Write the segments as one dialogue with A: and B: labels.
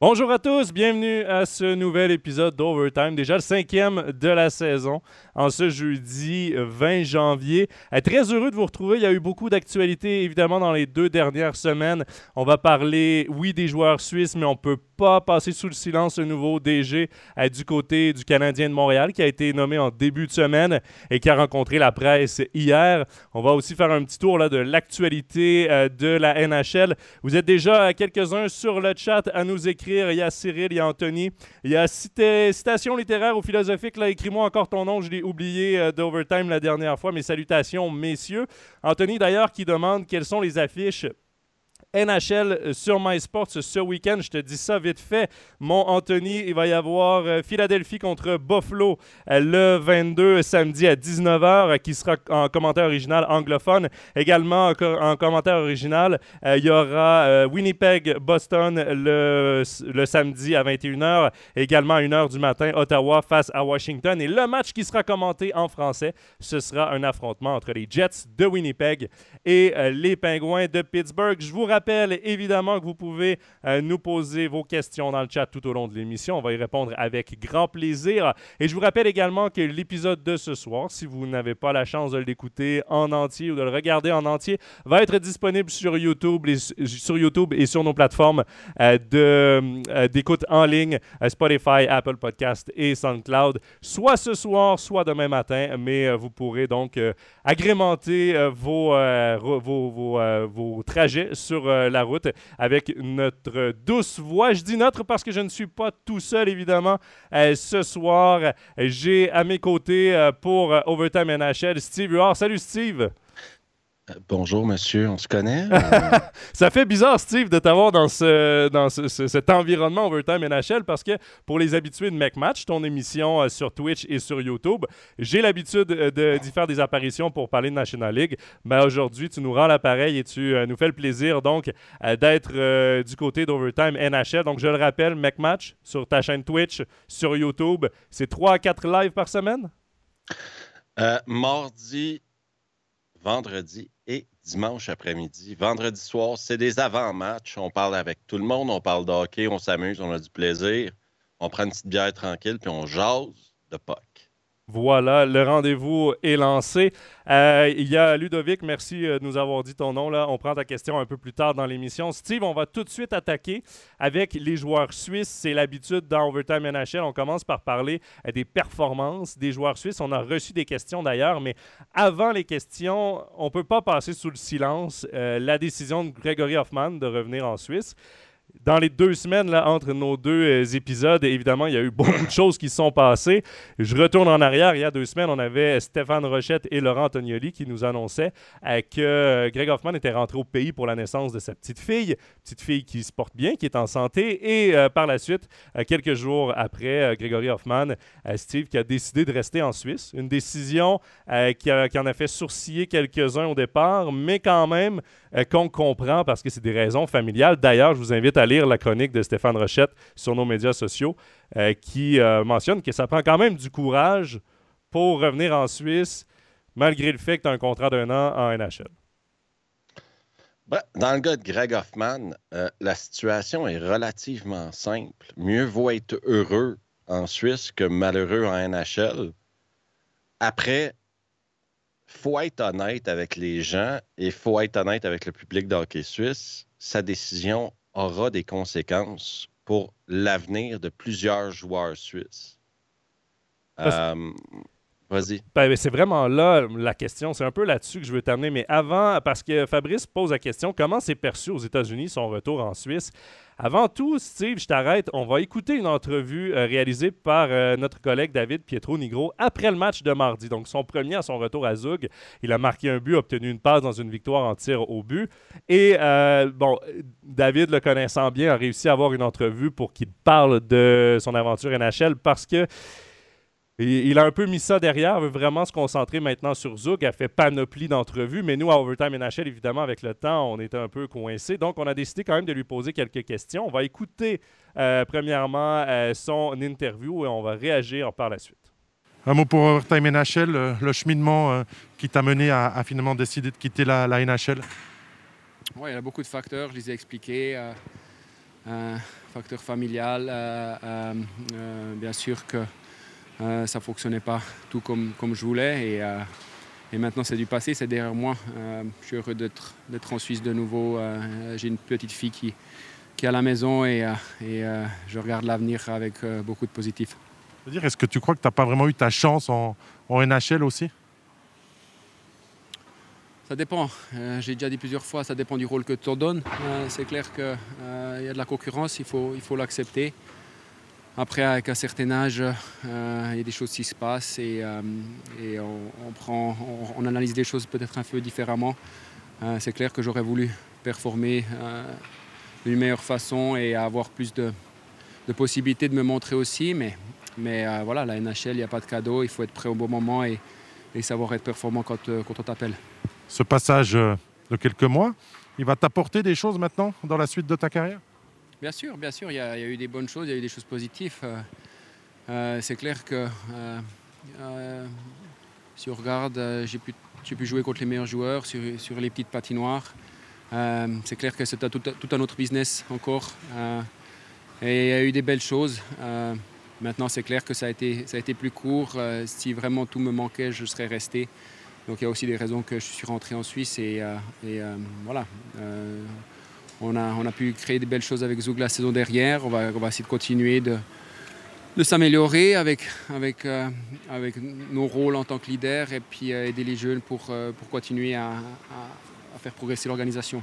A: Bonjour à tous, bienvenue à ce nouvel épisode d'Overtime, déjà le cinquième de la saison, en ce jeudi 20 janvier. Euh, très heureux de vous retrouver, il y a eu beaucoup d'actualités évidemment dans les deux dernières semaines. On va parler, oui, des joueurs suisses, mais on peut pas passer sous le silence le nouveau DG euh, du côté du Canadien de Montréal qui a été nommé en début de semaine et qui a rencontré la presse hier. On va aussi faire un petit tour de l'actualité euh, de la NHL. Vous êtes déjà quelques-uns sur le chat à nous écrire. Il y a Cyril, il y a Anthony, il y a citation littéraire ou philosophique. Là, écris-moi encore ton nom, je l'ai oublié euh, d'Overtime la dernière fois. Mes salutations, messieurs. Anthony d'ailleurs qui demande quelles sont les affiches NHL euh, sur MySports ce week-end. Je te dis ça vite fait. Mon Anthony, il va y avoir euh, Philadelphie contre Buffalo euh, le 22 samedi à 19h, qui sera en commentaire original anglophone. Également en, commentaire original, il y aura Winnipeg-Boston le, le, samedi à 21h. Également à 1h du matin, Ottawa face à Washington. Et le match qui sera commenté en français, ce sera un affrontement entre les Jets de Winnipeg et les Pingouins de Pittsburgh. Je vous rappelle rappelle évidemment que vous pouvez euh, nous poser vos questions dans le chat tout au long de l'émission. On va y répondre avec grand plaisir. Et je vous rappelle également que l'épisode de ce soir, si vous n'avez pas la chance de l'écouter en entier ou de le regarder en entier, va être disponible sur YouTube, et, sur, nos plateformes euh, euh, d'écoute en ligne, Spotify, Apple Podcast et SoundCloud, soit ce soir, soit demain matin. Mais vous pourrez donc agrémenter vos, vos, vos, vos trajets sur la route avec notre douce voix. Je dis notre parce que je ne suis pas tout seul, évidemment. Euh, ce soir, j'ai à mes côtés euh, pour Overtime NHL Steve Huard. Salut Steve!
B: Euh, bonjour, monsieur, on se connaît?
A: ça fait bizarre, Steve, de t'avoir dans, ce, dans cet environnement Overtime NHL parce que pour les habitués de MacMatch, ton émission euh, sur Twitch et sur YouTube, j'ai l'habitude euh, d'y faire des apparitions pour parler de National League. Mais aujourd'hui, tu nous rends l'appareil et tu nous fais le plaisir donc d'être du côté d'Overtime NHL. Donc, je le rappelle, MacMatch sur ta chaîne Twitch, sur YouTube, c'est 3 à 4 lives par semaine?
B: mardi, vendredi dimanche après-midi. Vendredi soir, c'est des avant-matchs. On parle avec tout le monde, on parle de hockey, on s'amuse, on a du plaisir. On prend une petite bière tranquille, puis on jase de POC.
A: Voilà, le rendez-vous est lancé. Euh, il y a Ludovic, merci euh, de nous avoir dit ton nom. Là. On prend ta question un peu plus tard dans l'émission. Steve, on va tout de suite attaquer avec les joueurs suisses. C'est l'habitude dans Overtime NHL. On commence par parler euh, des performances des joueurs suisses. On a reçu des questions d'ailleurs, mais avant les questions, on ne peut pas passer sous le silence la décision de Gregory Hoffman de revenir en Suisse dans les deux semaines là, entre nos deux euh, épisodes, évidemment, il y a eu beaucoup de choses qui se sont passées. Je retourne en arrière. Il y a deux semaines, on avait Stéphane Rochette et Laurent Antonioli qui nous annonçaient euh, que euh, Greg Hoffman était rentré au pays pour la naissance de sa petite fille. Petite fille qui se porte bien, qui est en santé. Et par la suite, quelques jours après, Grégory Hoffman, Steve, qui a décidé de rester en Suisse. Une décision qui, qui, en a fait sourciller quelques-uns au départ, mais quand même qu'on comprend parce que c'est des raisons familiales. D'ailleurs, je vous invite à lire la chronique de Stéphane Rochette sur nos médias sociaux euh, qui euh, mentionne que ça prend quand même du courage pour revenir en Suisse malgré le fait que tu as un contrat d'un an en NHL.
B: Ben, dans le cas de Greg Hoffman, euh, la situation est relativement simple. Mieux vaut être heureux en Suisse que malheureux en NHL. Après, faut être honnête avec les gens et faut être honnête avec le public de hockey suisse. Sa décision aura des conséquences pour l'avenir de plusieurs joueurs suisses. Euh, vas-y.
A: Ben, c'est vraiment là la question. C'est un peu là-dessus que je veux t'amener. Mais avant, parce que Fabrice pose la question comment s'est perçu aux États-Unis son retour en Suisse? Avant tout, Steve, je t'arrête. On va écouter une entrevue euh, réalisée par euh, notre collègue David Pietro-Nigro après le match de mardi. Donc, son premier à son retour à Zug. Il a marqué un but, obtenu une passe dans une victoire en tir au but. Et, euh, bon, David, le connaissant bien, a réussi à avoir une entrevue pour qu'il parle de son aventure NHL parce que il a un peu mis ça derrière, veut vraiment se concentrer maintenant sur Zug, a fait panoplie d'entrevues, mais nous, à Overtime NHL, évidemment, avec le temps, on était un peu coincés. Donc, on a décidé quand même de lui poser quelques questions. On va écouter, euh, premièrement, euh, son interview et on va réagir par la suite.
C: Un mot pour Overtime NHL, le, cheminement euh, qui t'a mené à, finalement décider de quitter la, NHL
D: Oui, il y a beaucoup de facteurs, je les ai expliqués. facteur familial. bien sûr que ça ne fonctionnait pas tout comme, comme je voulais. Et, et maintenant, c'est du passé, c'est derrière moi. je suis heureux d'être en Suisse de nouveau. J'ai une petite fille qui, qui est à la maison et, et je regarde l'avenir avec beaucoup de positif.
C: Est-ce que tu crois que tu n'as pas vraiment eu ta chance en, en NHL aussi?
D: Ça dépend. Euh, j'ai déjà dit plusieurs fois, ça dépend du rôle que tu donnes. Euh, c'est clair qu'il euh, y a de la concurrence, il faut il faut l'accepter. Après, avec un certain âge, il y a des choses qui se passent et, et on, prend, on, analyse des choses peut-être un peu différemment. c'est clair que j'aurais voulu performer d'une meilleure façon et avoir plus de, possibilités de me montrer aussi. Mais, mais voilà, la NHL, il n'y a pas de cadeau, il faut être prêt au bon moment et, savoir être performant quand, on t'appelle
C: ce passage euh, de quelques mois, il va t'apporter des choses maintenant dans la suite de ta carrière?
D: Bien sûr, bien sûr, il y, a, eu des bonnes choses, il y a eu des choses positives. Euh, euh, c'est clair que si on regarde, j'ai pu, jouer contre les meilleurs joueurs sur, les petites patinoires. c'est clair que c'est tout, un autre business encore. et il y a eu des belles choses. maintenant, c'est clair que ça a, été, plus court. si vraiment tout me manquait, je serais resté. Donc il y a aussi des raisons que je suis rentré en Suisse et, euh, euh, voilà. Euh, on, a, pu créer des belles choses avec Zoug la saison dernière. On va, on essayer de continuer de, s'améliorer avec, avec, nos rôles en tant que leader et puis aider les jeunes pour, pour continuer à faire progresser l'organisation.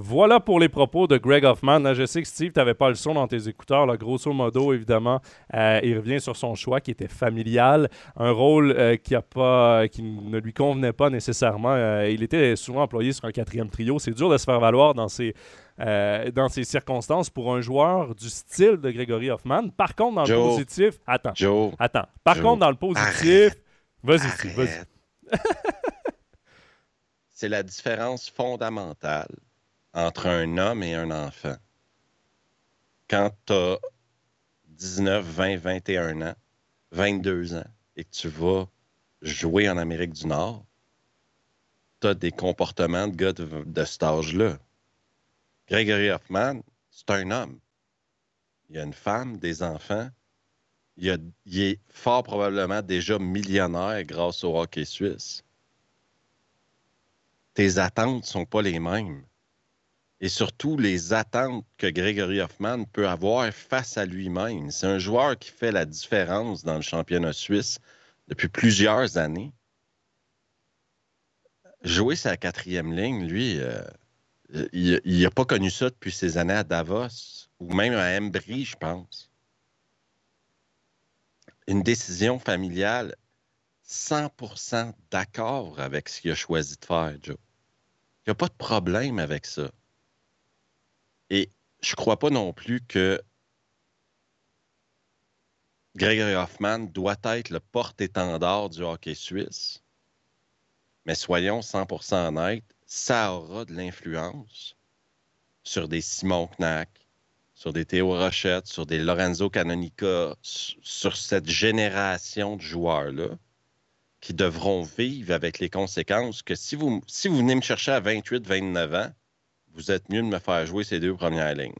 A: Voilà pour les propos de Greg Hoffman. je sais que Steve, tu n'avais pas le son dans tes écouteurs. Là, grosso modo, évidemment, euh, il revient sur son choix qui était familial, un rôle euh, qui, a pas, qui ne lui convenait pas nécessairement. Euh, il était souvent employé sur un quatrième trio. C'est dur de se faire valoir dans ces, dans ces circonstances pour un joueur du style de Gregory Hoffman. Par contre, dans le positif... Attends, attends. Par contre, dans le positif... Vas-y, Steve, vas-y.
B: C'est la différence fondamentale entre un homme et un enfant. Quand tu as 19, 20, 21 ans, 22 ans, et que tu vas jouer en Amérique du Nord, tu as des comportements de gars de, cet âge-là. Gregory Hoffman, c'est un homme. Il y a une femme, des enfants. Il, il est fort probablement déjà millionnaire grâce au hockey suisse. Tes attentes ne sont pas les mêmes et surtout les attentes que Gregory Hoffman peut avoir face à lui-même. C'est un joueur qui fait la différence dans le championnat suisse depuis plusieurs années. Jouer sa quatrième ligne, lui, euh, il n'a pas connu ça depuis ses années à Davos ou même à Embry, je pense. Une décision familiale 100% d'accord avec ce qu'il a choisi de faire, Joe. Il n'y a pas de problème avec ça. Et je ne crois pas non plus que Gregory Hoffman doit être le porte-étendard du hockey suisse. Mais soyons 100% honnêtes, ça aura de l'influence sur des Simon Knack, sur des Théo Rochette, sur des Lorenzo Canonica, sur cette génération de joueurs-là qui devront vivre avec les conséquences que si vous, si vous venez me chercher à 28, 29 ans, vous êtes mieux de me faire jouer ces deux premières lignes.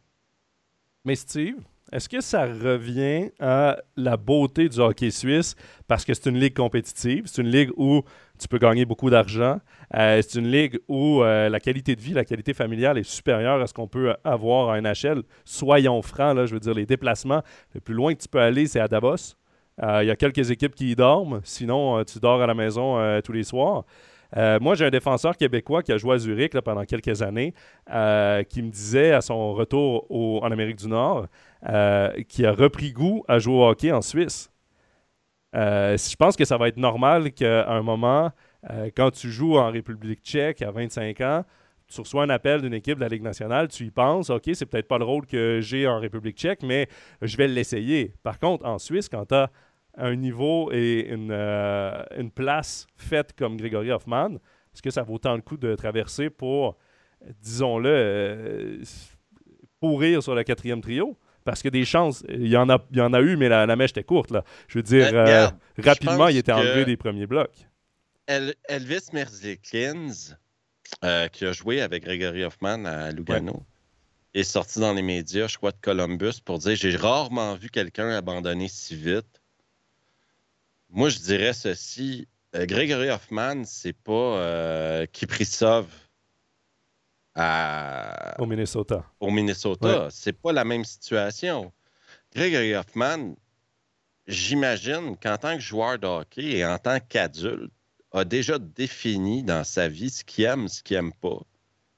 A: Mais Steve, est-ce que ça revient à la beauté du hockey suisse? Parce que c'est une ligue compétitive, c'est une ligue où tu peux gagner beaucoup d'argent, euh, c'est une ligue où euh, la qualité de vie, la qualité familiale est supérieure à ce qu'on peut avoir en NHL. Soyons francs, là, je veux dire, les déplacements, le plus loin que tu peux aller, c'est à Davos. Euh, il y a quelques équipes qui y dorment, sinon tu dors à la maison tous les soirs. Euh, moi, j'ai un défenseur québécois qui a joué à Zurich pendant quelques années, euh, qui me disait à son retour en Amérique du Nord, euh, qui a repris goût à jouer au hockey en Suisse. je pense que ça va être normal qu'à un moment, quand tu joues en République tchèque à 25 ans, tu reçois un appel d'une équipe de la Ligue nationale, tu y penses, OK, c'est peut-être pas le rôle que j'ai en République tchèque, mais je vais l'essayer. Par contre, en Suisse, quand tu as un niveau et une, euh, une place faite comme Grégory Hoffman, est-ce que ça vaut tant le coup de traverser pour, disons-le, euh, pourrir sur le quatrième trio? Parce que des chances, il y en a, il y en a eu, mais la, la mèche était courte. Là. Je veux dire, euh, rapidement, il était enlevé des premiers blocs.
B: Elvis Merzlikins, qui a joué avec Gregory Hoffman à Lugano, est sorti dans les médias, je crois, de Columbus, pour dire J'ai rarement vu quelqu'un abandonner si vite. Moi, je dirais ceci. Euh, Gregory Hoffman, c'est pas euh, Kiprisov à...
A: au Minnesota.
B: Au Minnesota. C'est pas la même situation. Gregory Hoffman, j'imagine qu'en tant que joueur de hockey et en tant qu'adulte, a déjà défini dans sa vie ce qu'il aime, ce qu'il aime pas,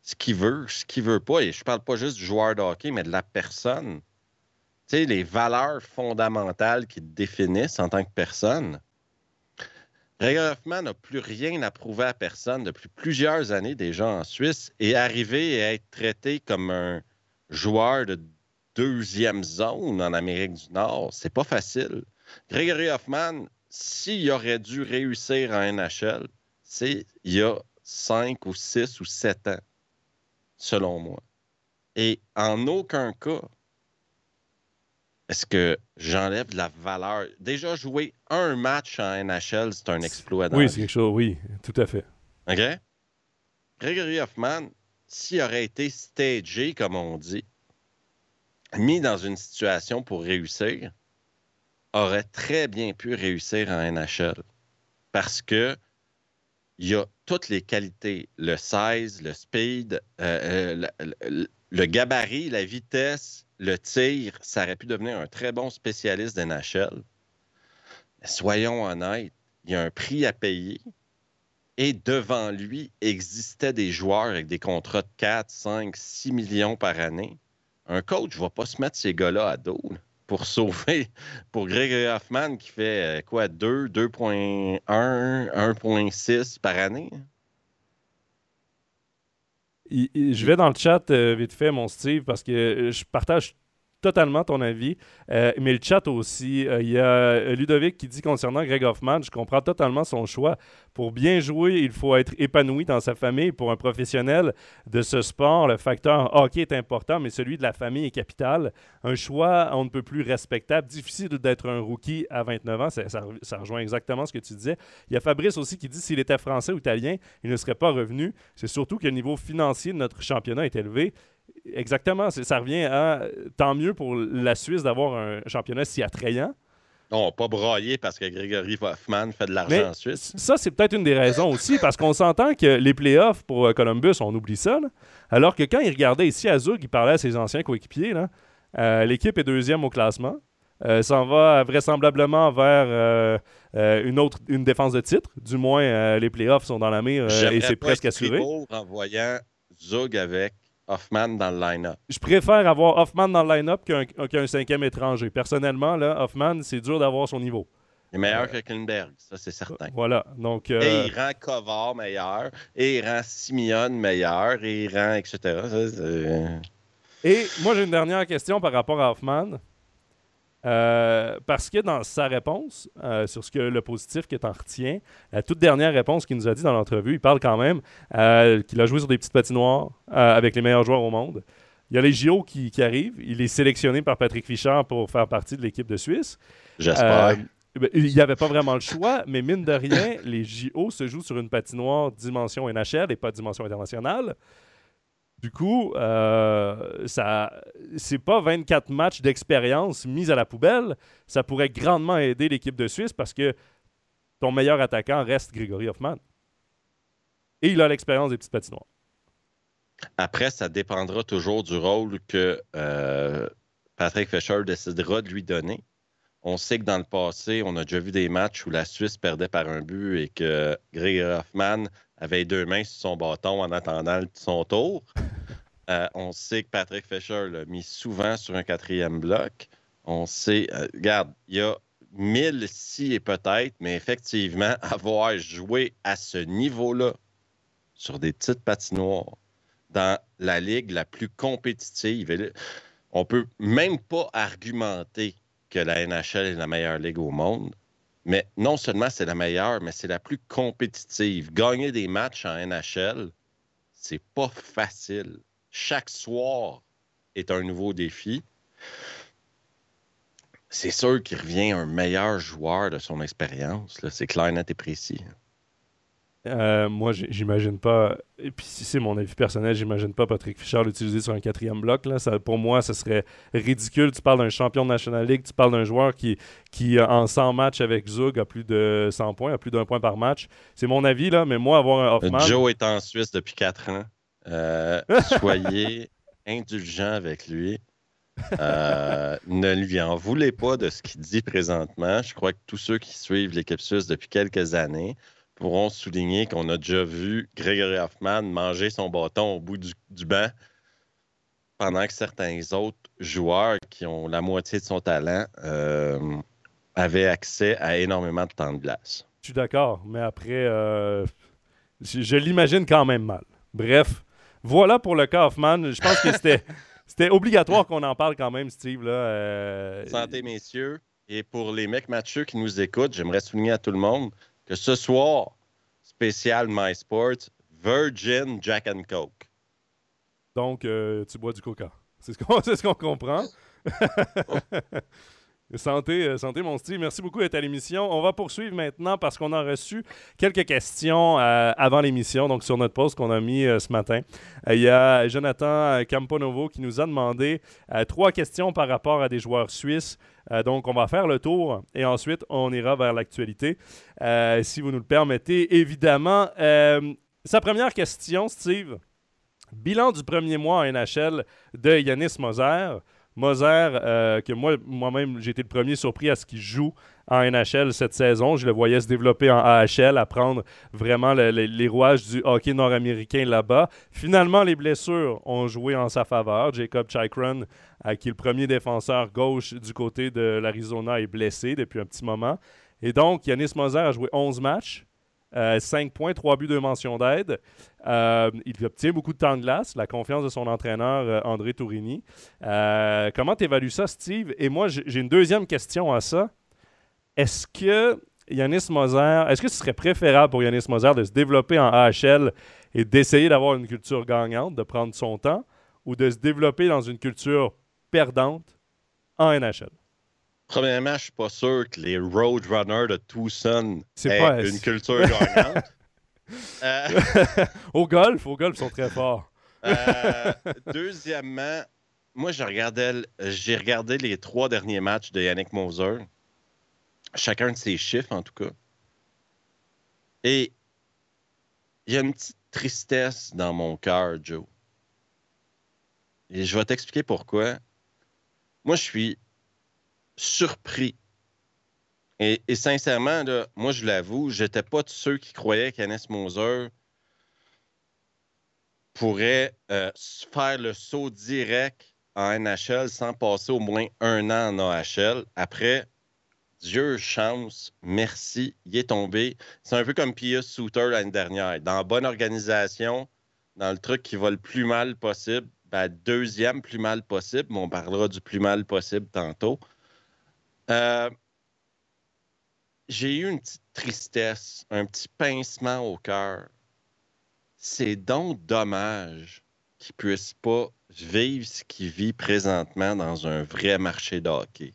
B: ce qu'il veut, ce qu'il veut pas. Et je parle pas juste du joueur de hockey, mais de la personne. Les valeurs fondamentales qui te définissent en tant que personne. Gregory Hoffman n'a plus rien à prouver à personne depuis plusieurs années déjà en Suisse et arriver à être traité comme un joueur de deuxième zone en Amérique du Nord, c'est pas facile. Gregory Hoffman, s'il aurait dû réussir en NHL, c'est il y a cinq ou six ou sept ans, selon moi. Et en aucun cas, est-ce que j'enlève de la valeur? Déjà, jouer un match en NHL, c'est un exploit.
A: Oui, c'est quelque chose, oui, tout à fait.
B: OK? Gregory Hoffman, s'il aurait été stagé, comme on dit, mis dans une situation pour réussir, aurait très bien pu réussir en NHL. Parce que il y a toutes les qualités, le size, le speed, euh, euh, le, gabarit, la vitesse, le tir, ça aurait pu devenir un très bon spécialiste d'NHL. Soyons honnêtes, il y a un prix à payer. Et devant lui existaient des joueurs avec des contrats de 4, 5, 6 millions par année. Un coach ne va pas se mettre ces gars-là à dos pour sauver, pour Gregory Hoffman qui fait euh, quoi, 2, 2.1, 1.6 par année?
A: Je vais dans le chat euh, vite fait, mon Steve, parce que euh, je partage totalement ton avis. Euh, mais le chat aussi, euh, il y a Ludovic qui dit concernant Greg Hoffman, je comprends totalement son choix. Pour bien jouer, il faut être épanoui dans sa famille. Pour un professionnel de ce sport, le facteur hockey est important, mais celui de la famille est capital. Un choix, on ne peut plus respectable. Difficile d'être un rookie à 29 ans. Ça, ça, rejoint exactement ce que tu disais. Il y a Fabrice aussi qui dit s'il était français ou italien, il ne serait pas revenu. C'est surtout que le niveau financier de notre championnat est élevé. Exactement. Ça revient à tant mieux pour la Suisse d'avoir un championnat si attrayant.
B: Non, pas broyer parce que Grégory Hoffman fait de l'argent en Suisse.
A: Ça, c'est peut-être une des raisons aussi, parce qu'on s'entend que les playoffs pour euh, Columbus, on oublie ça. alors que quand il regardait ici à Zug, il parlait à ses anciens coéquipiers. Euh, l'équipe est deuxième au classement. Euh, s'en va vraisemblablement vers une autre une défense de titre. Du moins, les playoffs sont dans la mire et c'est presque assuré.
B: en voyant Zug avec Hoffman dans le line-up.
A: Je préfère avoir Hoffman dans le line-up qu'un cinquième étranger. Personnellement, là, Hoffman, c'est dur d'avoir son niveau.
B: Il est meilleur que Klinberg, ça c'est certain.
A: Voilà. Donc,
B: Et euh, il rend Kovar meilleur, et il rend Simeon meilleur, et il rend etc.
A: et moi, j'ai une dernière question par rapport à Hoffman. Euh, parce que dans sa réponse euh, sur ce que le positif qu'il en retient, la toute dernière réponse qu'il nous a dit dans l'entrevue, il parle quand même euh, qu'il a joué sur des petites patinoires avec les meilleurs joueurs au monde. Il y a les JO qui, arrivent. Il est sélectionné par Patrick Fischer pour faire partie de l'équipe de Suisse.
B: J'espère.
A: Ben, il n'y avait pas vraiment le choix, mais mine de rien, les JO se jouent sur une patinoire dimension NHL et pas dimension internationale. Du coup, euh, ça, c'est pas 24 matchs d'expérience mis à la poubelle. Ça pourrait grandement aider l'équipe de Suisse parce que ton meilleur attaquant reste Grégory Hoffman. Et il a l'expérience des petites patinoires.
B: Après, ça dépendra toujours du rôle que euh, Patrick Fischer décidera de lui donner. On sait que dans le passé, on a déjà vu des matchs où la Suisse perdait par un but et que Grégory Hoffman avait deux mains sur son bâton en attendant son tour. Euh, on sait que Patrick Fischer l'a mis souvent sur un quatrième bloc. On sait, euh, regarde, il y a mille si et peut-être, mais effectivement, avoir joué à ce niveau-là sur des petites patinoires dans la ligue la plus compétitive, on peut même pas argumenter que la NHL est la meilleure ligue au monde. Mais non seulement c'est la meilleure, mais c'est la plus compétitive. Gagner des matchs en NHL, c'est pas facile. Chaque soir est un nouveau défi. C'est sûr qu'il revient un meilleur joueur de son expérience. C'est clair, net et précis.
A: Euh, moi, j'imagine pas. Et puis, si c'est mon avis personnel, j'imagine pas Patrick Fischer l'utiliser sur un quatrième bloc. Là. Ça, pour moi, ce serait ridicule. Tu parles d'un champion de National League, tu parles d'un joueur qui, qui, en 100 matchs avec Zug, a plus de 100 points, a plus d'un point par match. C'est mon avis, là, mais moi, avoir un Hoffman.
B: Joe est en Suisse depuis 4 ans. Euh, soyez indulgent avec lui. Euh, ne lui en voulez pas de ce qu'il dit présentement. Je crois que tous ceux qui suivent l'équipe suisse depuis quelques années pourront souligner qu'on a déjà vu Gregory Hoffman manger son bâton au bout du, banc pendant que certains autres joueurs qui ont la moitié de son talent euh, avaient accès à énormément de temps de glace.
A: Je suis d'accord, mais après, je, l'imagine quand même mal. Bref, voilà pour le cas Hoffman. Je pense que c'était, c'était obligatoire qu'on en parle quand même, Steve. Là, euh,
B: Santé, messieurs. Et pour les mecs matcheux qui nous écoutent, j'aimerais souligner à tout le monde que ce soir, spécial MySports, Virgin Jack and Coke.
A: Donc, euh, tu bois du coca. C'est ce qu'on comprend. Santé, euh, santé, mon style. Merci beaucoup d'être à l'émission. On va poursuivre maintenant parce qu'on a reçu quelques questions euh, avant l'émission, donc sur notre post qu'on a mis ce matin. Il y a Jonathan Camponovo qui nous a demandé trois questions par rapport à des joueurs suisses. Euh, donc, on va faire le tour et ensuite, on ira vers l'actualité, euh, si vous nous le permettez. Évidemment, euh, sa première question, Steve. Bilan du premier mois en NHL de Yanis Moser. Moser, que moi, moi-même, j'ai été le premier surpris à ce qu'il joue en NHL cette saison. Je le voyais se développer en AHL, apprendre vraiment les rouages du hockey nord-américain là-bas. Finalement, les blessures ont joué en sa faveur. Jacob Chikron, euh, qui est le premier défenseur gauche du côté de l'Arizona, est blessé depuis un petit moment. Et donc, Yanis Moser a joué 11 matchs. 5 euh, points, 3 buts, 2 mentions d'aide. Euh, il obtient beaucoup de temps de glace, la confiance de son entraîneur André Tourini. comment tu évalues ça, Steve? Et moi, j'ai une deuxième question à ça. Est-ce que Yanis Moser, est-ce que ce serait préférable pour Yanis Moser de se développer en AHL et d'essayer d'avoir une culture gagnante, de prendre son temps, ou de se développer dans une culture perdante en NHL?
B: Premièrement, je ne suis pas sûr que les Roadrunners de Tucson aient une culture gagnante.
A: Euh, au golf, au golf, ils sont très forts.
B: Euh, deuxièmement, moi, j'ai regardé, regardé les trois derniers matchs de Yannick Moser chacun de ses chiffres, en tout cas. Et il y a une petite tristesse dans mon cœur, Joe. Et je vais t'expliquer pourquoi. Moi, je suis surpris. Et, sincèrement, moi, je l'avoue, je n'étais pas de ceux qui croyaient qu'Anes Moser pourrait euh, faire le saut direct en NHL sans passer au moins un an en AHL. Après, Dieu chance, merci, il est tombé. C'est un peu comme Pius Souter l'année dernière. Dans la bonne organisation, dans le truc qui va le plus mal possible, ben, deuxième plus mal possible, mais on parlera du plus mal possible tantôt. Euh, j'ai eu une petite tristesse, un petit pincement au cœur. C'est donc dommage qu'il ne puisse pas vivre ce qu'il vit présentement dans un vrai marché de hockey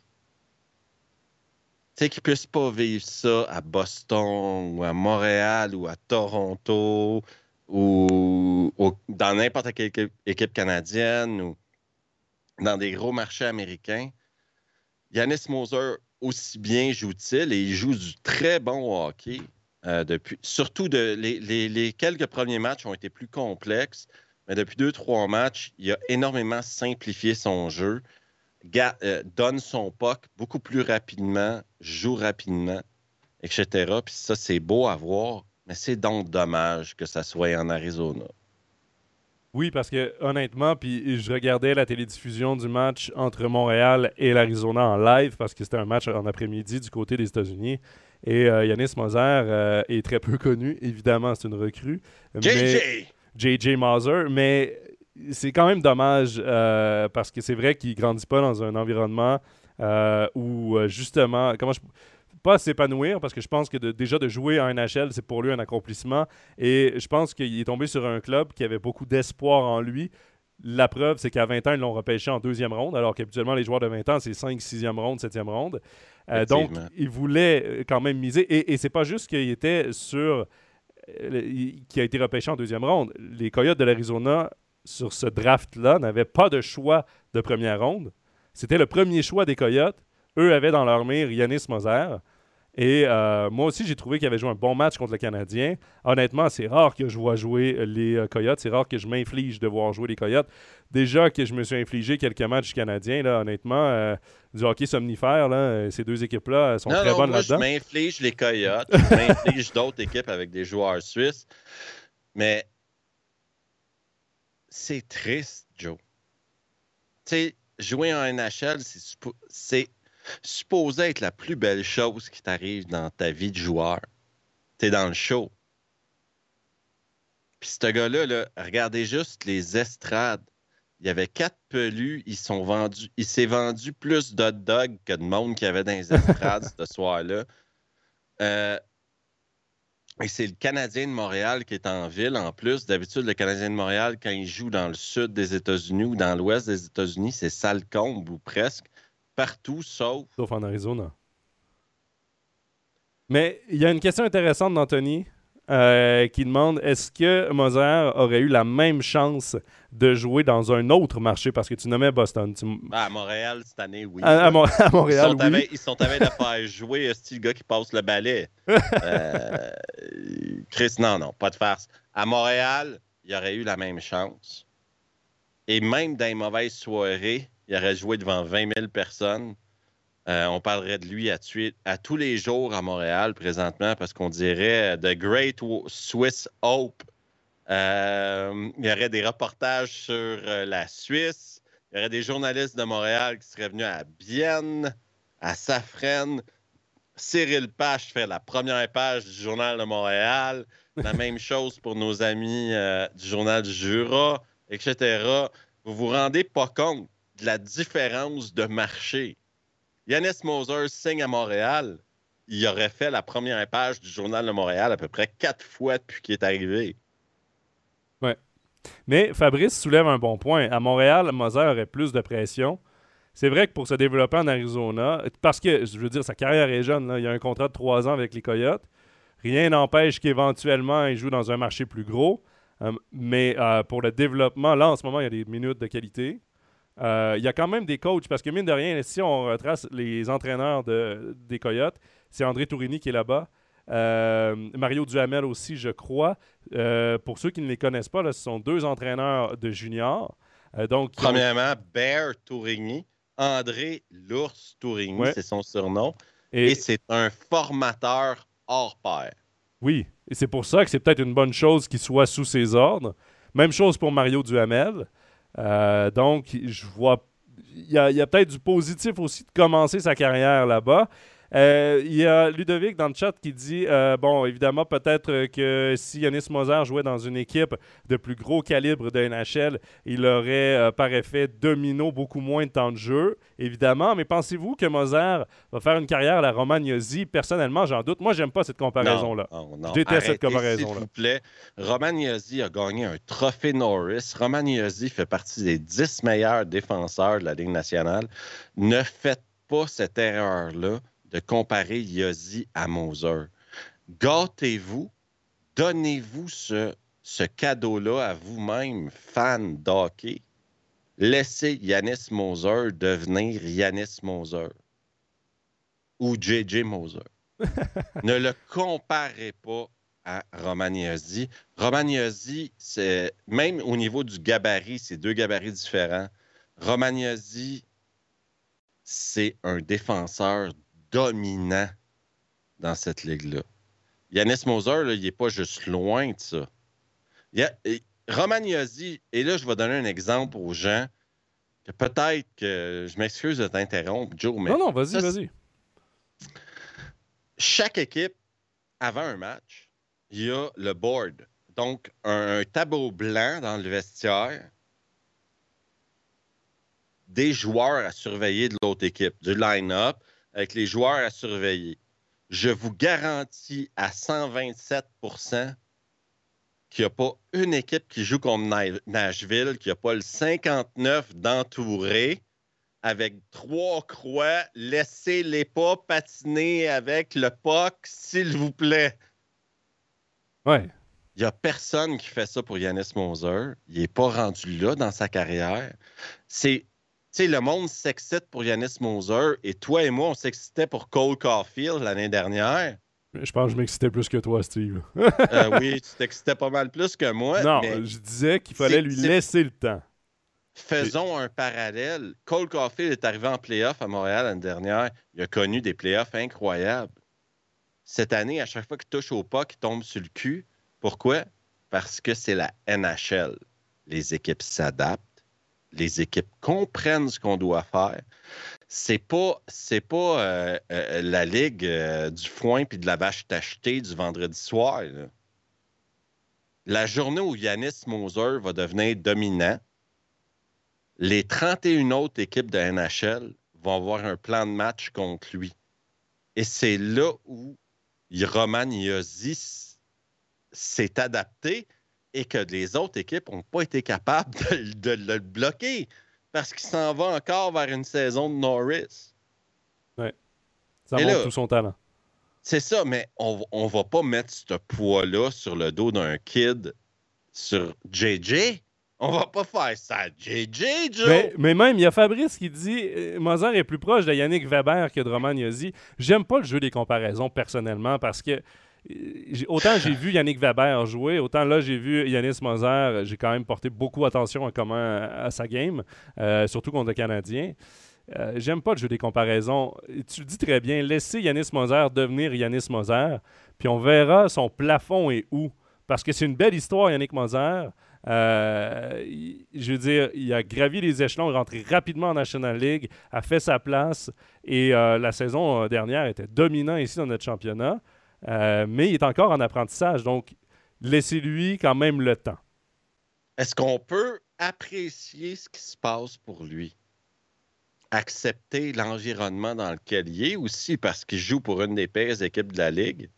B: sais, qu'ils puissent pas vivre ça à Boston ou à Montréal ou à Toronto ou, dans n'importe quelle équipe, canadienne ou dans des gros marchés américains. Yanis Moser, aussi bien joue-t-il et il joue du très bon hockey. Euh, depuis, surtout les, quelques premiers matchs ont été plus complexes, mais depuis deux, trois matchs, il a énormément simplifié son jeu. Euh, donne son puck beaucoup plus rapidement, joue rapidement, etc. Puis ça, c'est beau à voir, mais c'est donc dommage que ça soit en Arizona.
A: Oui, parce que honnêtement, puis je regardais la télédiffusion du match entre Montréal et l'Arizona en live parce que c'était un match en après-midi du côté des États-Unis. Et euh, Yanis Moser euh, est très peu connu, évidemment, c'est une recrue.
B: JJ!
A: JJ Moser, mais c'est quand même dommage euh, parce que c'est vrai qu'il ne grandit pas dans un environnement où justement, comment je pas s'épanouir parce que je pense que déjà de jouer en NHL, c'est pour lui un accomplissement. Et je pense qu'il est tombé sur un club qui avait beaucoup d'espoir en lui. La preuve, c'est qu'à 20 ans, ils l'ont repêché en deuxième ronde, alors qu'habituellement, les joueurs de 20 ans, c'est 5, 6e ronde, 7e ronde. donc, il voulait quand même miser. Et, et c'est pas juste qu'il était sur qui a été repêché en deuxième ronde. Les Coyotes de l'Arizona, sur ce draft-là, n'avaient pas de choix de première ronde. C'était le premier choix des Coyotes. Eux avaient dans leur mire Yanis Moser. Et euh, moi aussi, j'ai trouvé qu'il avait joué un bon match contre le Canadien. Honnêtement, c'est rare que je vois jouer les euh, Coyotes. C'est rare que je m'inflige de voir jouer les Coyotes. Déjà que je me suis infligé quelques matchs canadiens, là, honnêtement, euh, du hockey somnifère, là, ces deux équipes-là sont très bonnes là-dedans.
B: Je m'inflige les Coyotes. je m'inflige d'autres équipes avec des joueurs suisses. Mais c'est triste, Joe. Tu sais, jouer en NHL, c'est supposé être la plus belle chose qui t'arrive dans ta vie de joueur. T'es dans le show. Puis ce gars-là, là, regardez juste les estrades. Il y avait quatre pelus, ils sont vendus. Il s'est vendu plus d'hot dogs que de monde qu'il y avait dans les estrades ce soir-là. Euh, et c'est le Canadien de Montréal qui est en ville en plus. D'habitude, le Canadien de Montréal, quand il joue dans le sud des États-Unis ou dans l'ouest des États-Unis, c'est Salcombe ou presque partout sauf.
A: Sauf en Arizona. Mais il y a une question intéressante d'Anthony euh, qui demande est-ce que Moser aurait eu la même chance de jouer dans un autre marché? Parce que tu nommais Boston.
B: à Montréal cette année, oui.
A: À, Montréal,
B: ils sont,
A: oui.
B: ils sont de faire jouer ce le gars qui passe le balai. Euh, Chris, non, non, pas de farce. À Montréal, il aurait eu la même chance. Et même dans les mauvaises soirées, il aurait joué devant 20 000 personnes. Euh, on parlerait de lui à, tuer, à tous les jours à Montréal présentement parce qu'on dirait The Great Swiss Hope. Euh, il y aurait des reportages sur euh, la Suisse. Il y aurait des journalistes de Montréal qui seraient venus à Bienne, à Safrenne. Cyril Pache fait la première page du Journal de Montréal. La même chose pour nos amis du Journal du Jura, etc. Vous vous rendez pas compte de la différence de marché. Yanis Moser signe à Montréal. Il aurait fait la première page du Journal de Montréal à peu près quatre fois depuis qu'il est arrivé.
A: Ouais. Mais Fabrice soulève un bon point. À Montréal, Moser aurait plus de pression. C'est vrai que pour se développer en Arizona, parce que, je veux dire, sa carrière est jeune. Il a un contrat de trois ans avec les Coyotes. Rien n'empêche qu'éventuellement, il joue dans un marché plus gros. Euh, mais euh, pour le développement, là, en ce moment, il y a des minutes de qualité. Euh, il y a quand même des coachs, parce que mine de rien, si on retrace les entraîneurs de, des Coyotes, c'est André Tourini qui est là-bas. Euh, Mario Duhamel aussi, je crois. Euh, pour ceux qui ne les connaissent pas, là, ce sont deux entraîneurs de juniors. donc,
B: Premièrement, Bear Tourigny, André L'Ours Tourigny, c'est son surnom. Et, c'est un formateur hors pair.
A: Oui, et c'est pour ça que c'est peut-être une bonne chose qu'il soit sous ses ordres. Même chose pour Mario Duhamel. Euh, donc, je vois. Il y a, peut-être du positif aussi de commencer sa carrière là-bas. Euh, il y a Ludovic dans le chat qui dit euh, bon, évidemment, peut-être que si Yanis Moser jouait dans une équipe de plus gros calibre de NHL, il aurait par effet domino beaucoup moins de temps de jeu, évidemment. Mais pensez-vous que Moser va faire une carrière à la Romagnosi Personnellement, j'en doute. Moi, j'aime pas cette comparaison-là. Je déteste cette comparaison-là.
B: S'il vous plaît, Romagnosi a gagné un trophée Norris. Romagnosi fait partie des 10 meilleurs défenseurs de la Ligue nationale. Ne faites pas cette erreur-là de comparer Yossi à Moser. Gâtez-vous, donnez-vous ce, ce cadeau-là à vous-même, fan d'hockey. Laissez Yanis Moser devenir Yanis Moser ou JJ Moser. ne le comparez pas à Romagnosi. Romagnosi, c'est même au niveau du gabarit, c'est deux gabarits différents. Romagnosi, c'est un défenseur dominant dans cette ligue-là. Yanis Moser, il n'est pas juste loin de ça. Il y a, Romagnosi, et là, je vais donner un exemple aux gens que peut-être que je m'excuse de t'interrompre, Joe, mais.
A: Non, non, vas-y, vas-y.
B: Chaque équipe, avant un match, il y a le board. Donc, un tableau blanc dans le vestiaire des joueurs à surveiller de l'autre équipe, du line-up, avec les joueurs à surveiller. Je vous garantis à 127% qu'il n'y a pas une équipe qui joue contre Nashville, qui n'a pas le 59 d'entouré avec trois croix. Laissez-les pas patiner avec le puck, s'il vous plaît.
A: Ouais.
B: Il n'y a personne qui fait ça pour Yanis Moser. Il n'est pas rendu là dans sa carrière. C'est. Tu sais, le monde s'excite pour Yanis Moser et toi et moi, on s'excitait pour Cole Caulfield l'année dernière.
A: Je pense que je m'excitais plus que toi, Steve.
B: Euh, oui, tu t'excitais pas mal plus que moi.
A: non,
B: mais
A: je disais qu'il fallait lui laisser le temps.
B: faisons un parallèle. Cole Caulfield est arrivé en playoff à Montréal l'année dernière. Il a connu des playoffs incroyables. Cette année, à chaque fois qu'il touche au pas, il tombe sur le cul. Pourquoi? Parce que c'est la NHL. Les équipes s'adaptent. Les équipes comprennent ce qu'on doit faire. C'est pas, c'est pas euh, euh, la ligue euh, du foin puis de la vache tachetée du vendredi soir. La journée où Yanis Moser va devenir dominant, les 31 autres équipes de NHL vont avoir un plan de match contre lui. Et c'est là où Roman s'est adapté et que les autres équipes n'ont pas été capables de, de le bloquer parce qu'il s'en va encore vers une saison de Norris.
A: Ça
B: Et
A: montre
B: là-
A: tout son talent.
B: C'est ça, mais on ne va pas mettre ce poids-là sur le dos d'un kid sur JJ. On va pas faire ça JJ, Joe.
A: Mais, mais même, il y a Fabrice qui dit euh, Moser est plus proche de Yannick Weber que de Roman Yossi. J'aime pas le jeu des comparaisons personnellement parce que autant j'ai vu Yannick Weber jouer, autant là j'ai vu Yanis Moser. J'ai quand même porté beaucoup attention à comment à sa game, euh, surtout contre le Canadien. Euh, J'aime pas le jeu des comparaisons. Tu le dis très bien, laissez Yanis Moser devenir Yanis Moser, puis on verra son plafond est où. Parce que c'est une belle histoire, Yannick Moser. Euh, je veux dire, il a gravi les échelons, est rentré rapidement en National League, a fait sa place et la saison dernière était dominant ici dans notre championnat. Euh, mais il est encore en apprentissage, donc laissez-lui quand même le temps.
B: Est-ce qu'on peut apprécier ce qui se passe pour lui? Accepter l'environnement dans lequel il est aussi parce qu'il joue pour une des pires équipes de la Ligue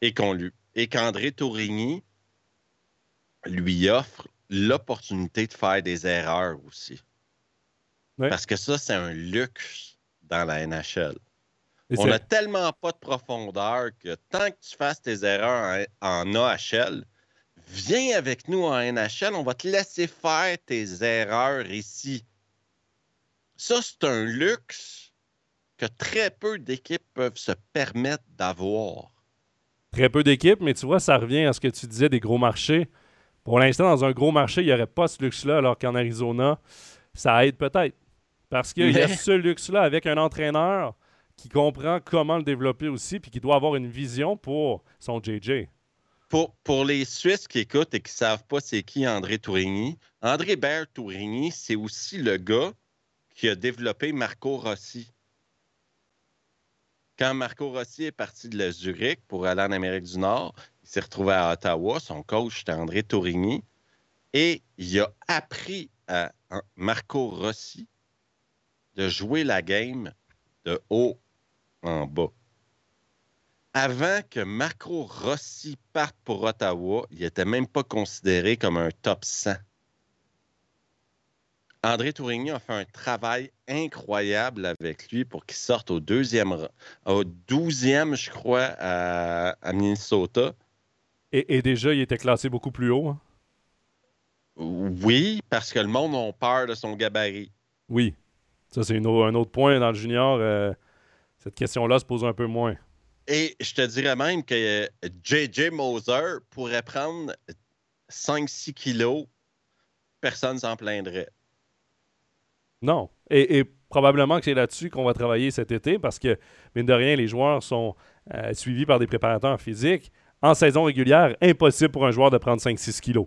B: et qu'on lui et qu'André Tourigny lui offre l'opportunité de faire des erreurs aussi. Parce que ça, c'est un luxe dans la NHL. On n'a tellement pas de profondeur que tant que tu fasses tes erreurs en, en AHL, viens avec nous en NHL, on va te laisser faire tes erreurs ici. Ça, c'est un luxe que très peu d'équipes peuvent se permettre d'avoir.
A: Très peu d'équipes, mais tu vois, ça revient à ce que tu disais des gros marchés. Pour l'instant, dans un gros marché, il n'y aurait pas ce luxe-là, alors qu'en Arizona, ça aide peut-être. Parce qu'il y a ce luxe-là avec un entraîneur qui comprend comment le développer aussi, puis qui doit avoir une vision pour son JJ.
B: Pour, pour les Suisses qui écoutent et qui ne savent pas c'est qui André Tourigny, André Baird Tourigny, c'est aussi le gars qui a développé Marco Rossi. Quand Marco Rossi est parti de la Zurich pour aller en Amérique du Nord, il s'est retrouvé à Ottawa. Son coach, c'était André Tourigny. Et il a appris à hein, Marco Rossi de jouer la game de haut en bas. Avant que Marco Rossi parte pour Ottawa, il n'était même pas considéré comme un top 100. André Tourigny a fait un travail incroyable avec lui pour qu'il sorte au deuxième, au douzième, je crois, à, à Minnesota.
A: Et, et déjà, il était classé beaucoup plus haut. hein?
B: Oui, parce que le monde a peur de son gabarit.
A: Oui. Ça, c'est un autre point dans le junior. euh, cette question-là se pose un peu moins.
B: Et je te dirais même que euh, J.J. Moser pourrait prendre 5-6 kilos, personne s'en plaindrait.
A: Non. Et, et probablement que c'est là-dessus qu'on va travailler cet été parce que, mine de rien, les joueurs sont euh, suivis par des préparateurs physiques. En saison régulière, impossible pour un joueur de prendre 5-6 kilos.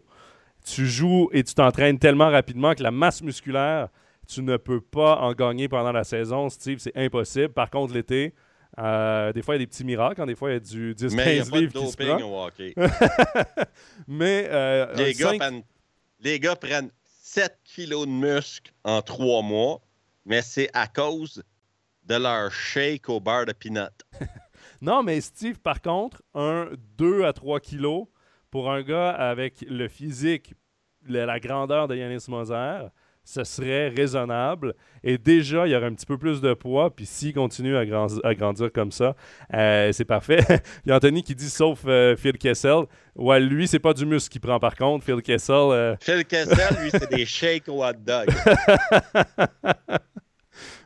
A: Tu joues et tu t'entraînes tellement rapidement que la masse musculaire, tu ne peux pas en gagner pendant la saison, Steve. C'est impossible. Par contre, l'été, euh, des fois, il y a des petits miracles. hein. Des fois, il y a du
B: Mais il n'y a
A: 10-15
B: pas de
A: livres qui se prend.
B: au hockey.
A: Mais euh,
B: les, gars prennent, les gars prennent 7 kilos de muscle en 3 mois, mais c'est à cause de leur shake au beurre de peanut.
A: Non, mais Steve, par contre, un 2 à 3 kilos pour un gars avec le physique, la grandeur de Yanis Moser, ce serait raisonnable. Et déjà, il y aurait un petit peu plus de poids. Puis s'il continue à, grandir comme ça, euh, c'est parfait. il y a Anthony qui dit sauf euh, Phil Kessel. Ouais, lui, c'est pas du muscle qu'il prend par contre. Phil Kessel. Euh,
B: Phil Kessel, lui, c'est des shakes au hot dog.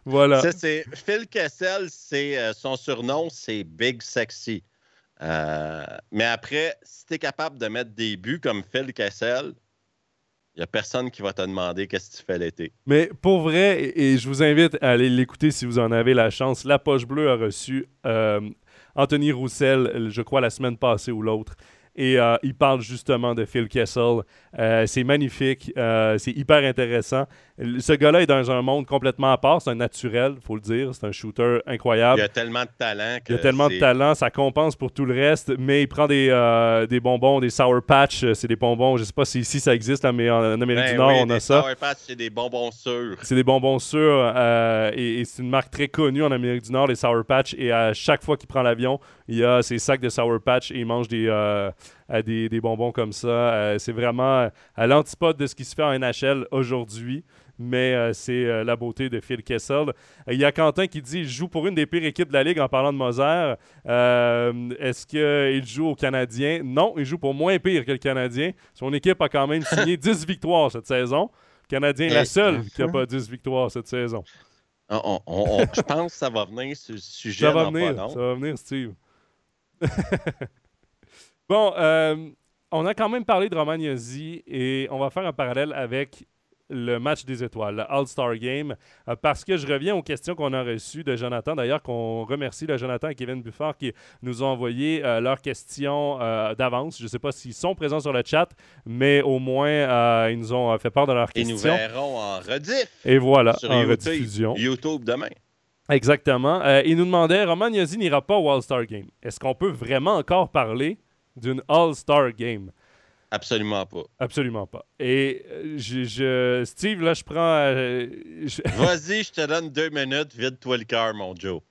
A: voilà.
B: Phil Kessel, c'est, son surnom, c'est Big Sexy. mais après, si tu es capable de mettre des buts comme Phil Kessel, il n'y a personne qui va te demander qu'est-ce que tu fais l'été.
A: Mais pour vrai, et, je vous invite à aller l'écouter si vous en avez la chance, La Poche Bleue a reçu euh, Anthony Roussel, je crois, la semaine passée ou l'autre. Et euh, il parle justement de Phil Kessel. Euh, c'est magnifique, c'est hyper intéressant. Ce gars-là est dans un monde complètement à part. C'est un naturel, il faut le dire. C'est un shooter incroyable.
B: Il a tellement de talent.
A: il a tellement de talent, ça compense pour tout le reste. Mais il prend des, euh, des bonbons, des Sour Patch. C'est des bonbons, je sais pas si ici ça existe, mais en, Amérique
B: ben
A: du Nord, on a ça.
B: Sour Patch, c'est des bonbons sûrs.
A: C'est des bonbons sûrs. Euh, et, c'est une marque très connue en Amérique du Nord, les Sour Patch. Et à chaque fois qu'il prend l'avion, il y a ses sacs de Sour Patch et il mange des, euh, des, des, bonbons comme ça. c'est vraiment à l'antipode de ce qui se fait en NHL aujourd'hui mais euh, c'est euh, la beauté de Phil Kessel. Il y a Quentin qui dit qu'il joue pour une des pires équipes de la Ligue en parlant de Moser. Euh, est-ce qu'il joue au Canadien? Non, il joue pour moins pire que le Canadien. Son équipe a quand même signé 10 victoires cette saison. Le Canadien est la seule qui n'a pas 10 victoires cette saison.
B: je pense que ça va venir ce sujet.
A: Ça va venir, ça va venir, Steve. bon, on a quand même parlé de Romagnosi et on va faire un parallèle avec le match des étoiles, le All-Star Game, euh, parce que je reviens aux questions qu'on a reçues de Jonathan. D'ailleurs, qu'on remercie le Jonathan et Kevin Buffard qui nous ont envoyé euh, leurs questions euh, d'avance. Je ne sais pas s'ils sont présents sur le chat, mais au moins, ils nous ont fait part de leurs questions.
B: Et nous verrons en rediff.
A: Et voilà, en rediffusion.
B: YouTube demain.
A: Exactement. il nous demandait, Roman Yazzi n'ira pas au All-Star Game. Est-ce qu'on peut vraiment encore parler d'une All-Star Game?
B: Absolument pas.
A: Absolument pas. Et euh, je, Steve, là, je prends. Euh,
B: Vas-y, je te donne deux minutes, vide-toi le cœur, mon Joe.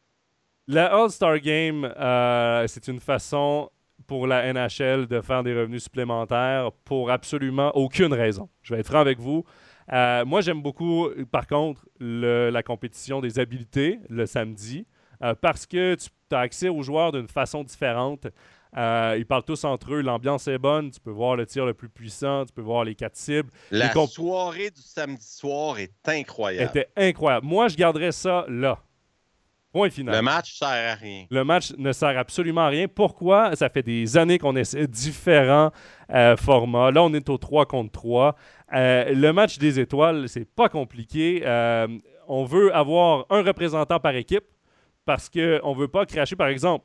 A: La All-Star Game, euh, c'est une façon pour la NHL de faire des revenus supplémentaires pour absolument aucune raison. Je vais être franc avec vous. Moi, j'aime beaucoup, par contre, la compétition des habiletés le samedi parce que tu as accès aux joueurs d'une façon différente. Euh, ils parlent tous entre eux. L'ambiance est bonne. Tu peux voir le tir le plus puissant. Tu peux voir les quatre cibles.
B: La soirée du samedi soir est incroyable.
A: Était incroyable. Moi, je garderais ça là. Point final.
B: Le match sert à rien.
A: Le match ne sert absolument à rien. Pourquoi? Ça fait des années qu'on essaie différents euh, formats. Là, on est au 3 contre 3. Euh, le match des étoiles, c'est pas compliqué. on veut avoir un représentant par équipe parce qu'on ne veut pas cracher, par exemple,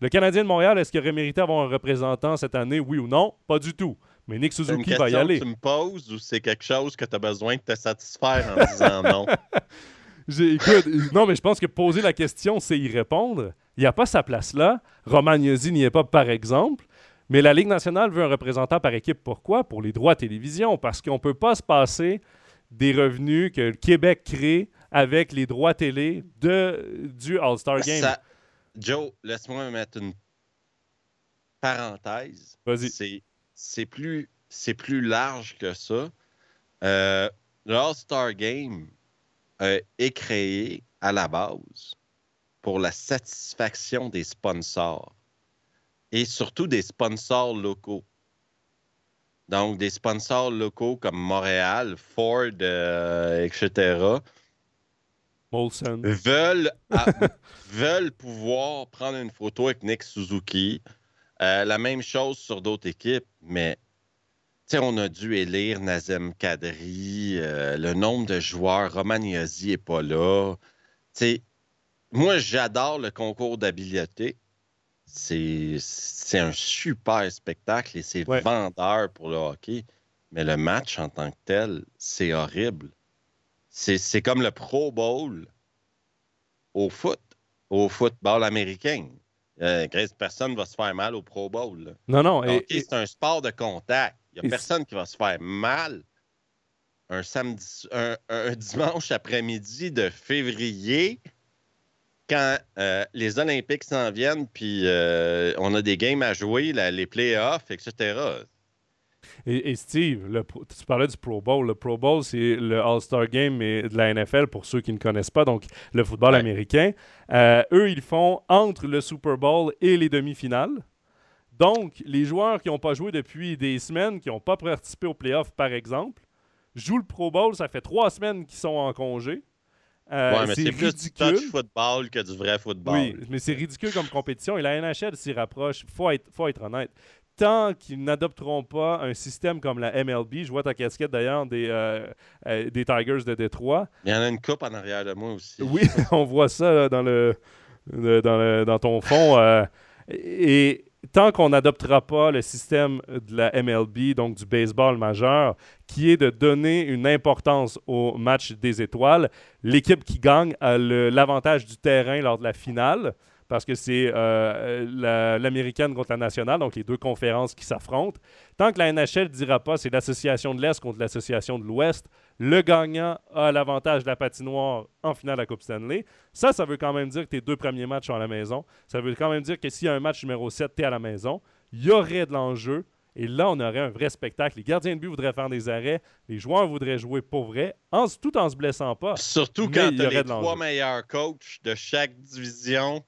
A: le Canadien de Montréal, est-ce qu'il aurait mérité d'avoir un représentant cette année, oui ou non? Pas du tout. Mais Nick Suzuki va y aller.
B: Que tu me poses ou c'est quelque chose que tu as besoin de te satisfaire en disant non?
A: Écoute, non, mais je pense que poser la question, c'est y répondre. Il n'y a pas sa place là. Romagnosi n'y est pas, par exemple. Mais la Ligue nationale veut un représentant par équipe. Pourquoi? Pour les droits télévision. Parce qu'on ne peut pas se passer des revenus que le Québec crée avec les droits télé de, du All-Star Game.
B: Joe, laisse-moi mettre une parenthèse.
A: Vas-y.
B: C'est plus, plus large que ça. Euh, Le All-Star Game euh, est créé à la base pour la satisfaction des sponsors et surtout des sponsors locaux. Donc, des sponsors locaux comme Montréal, Ford, euh, etc., veulent, veulent pouvoir prendre une photo avec Nick Suzuki. Euh, la même chose sur d'autres équipes, mais on a dû élire Nazem Kadri, euh, le nombre de joueurs, Romagnosi n'est pas là. moi, j'adore le concours d'habileté. C'est un super spectacle et c'est vendeur pour le hockey. Mais le match en tant que tel, c'est horrible. C'est comme le Pro Bowl au foot, au football américain. Euh, personne ne va se faire mal au Pro Bowl.
A: Non, non.
B: C'est un sport de contact. Il n'y a personne qui va se faire mal un samedi, un, dimanche après-midi de février quand euh, les Olympiques s'en viennent, puis euh, on a des games à jouer, les playoffs, etc.
A: Et, Steve, le, tu parlais du Pro Bowl. Le Pro Bowl, c'est le All-Star Game de la NFL pour ceux qui ne connaissent pas, donc le football américain. Euh, eux, ils font entre le Super Bowl et les demi-finales. Donc, les joueurs qui n'ont pas joué depuis des semaines, qui n'ont pas participé aux playoffs, par exemple, jouent le Pro Bowl. Ça fait trois semaines qu'ils sont en congé.
B: Euh, mais c'est plus du touch football que du vrai football.
A: Oui, mais c'est ridicule comme compétition et la NHL s'y rapproche. Il faut être, faut être honnête tant qu'ils n'adopteront pas un système comme la MLB, je vois ta casquette d'ailleurs des, euh, euh, des Tigers de Détroit.
B: Il y en a une coupe en arrière de moi aussi.
A: Oui, on voit ça dans, le, dans, dans, ton fond. Et tant qu'on n'adoptera pas le système de la MLB, donc du baseball majeur, qui est de donner une importance au match des étoiles, l'équipe qui gagne a l'avantage du terrain lors de la finale parce que c'est euh, l'américaine contre la nationale, donc les deux conférences qui s'affrontent. Tant que la NHL ne dira pas c'est l'association de l'Est contre l'association de l'Ouest, le gagnant a l'avantage de la patinoire en finale de la Coupe Stanley. Ça, ça veut quand même dire que tes deux premiers matchs sont à la maison. Ça veut quand même dire que s'il y a un match numéro 7, tu es à la maison. Il y aurait de l'enjeu. Et là, on aurait un vrai spectacle. Les gardiens de but voudraient faire des arrêts. Les joueurs voudraient jouer pour vrai, tout en se blessant pas.
B: Surtout quand tu as les trois meilleurs coachs de chaque division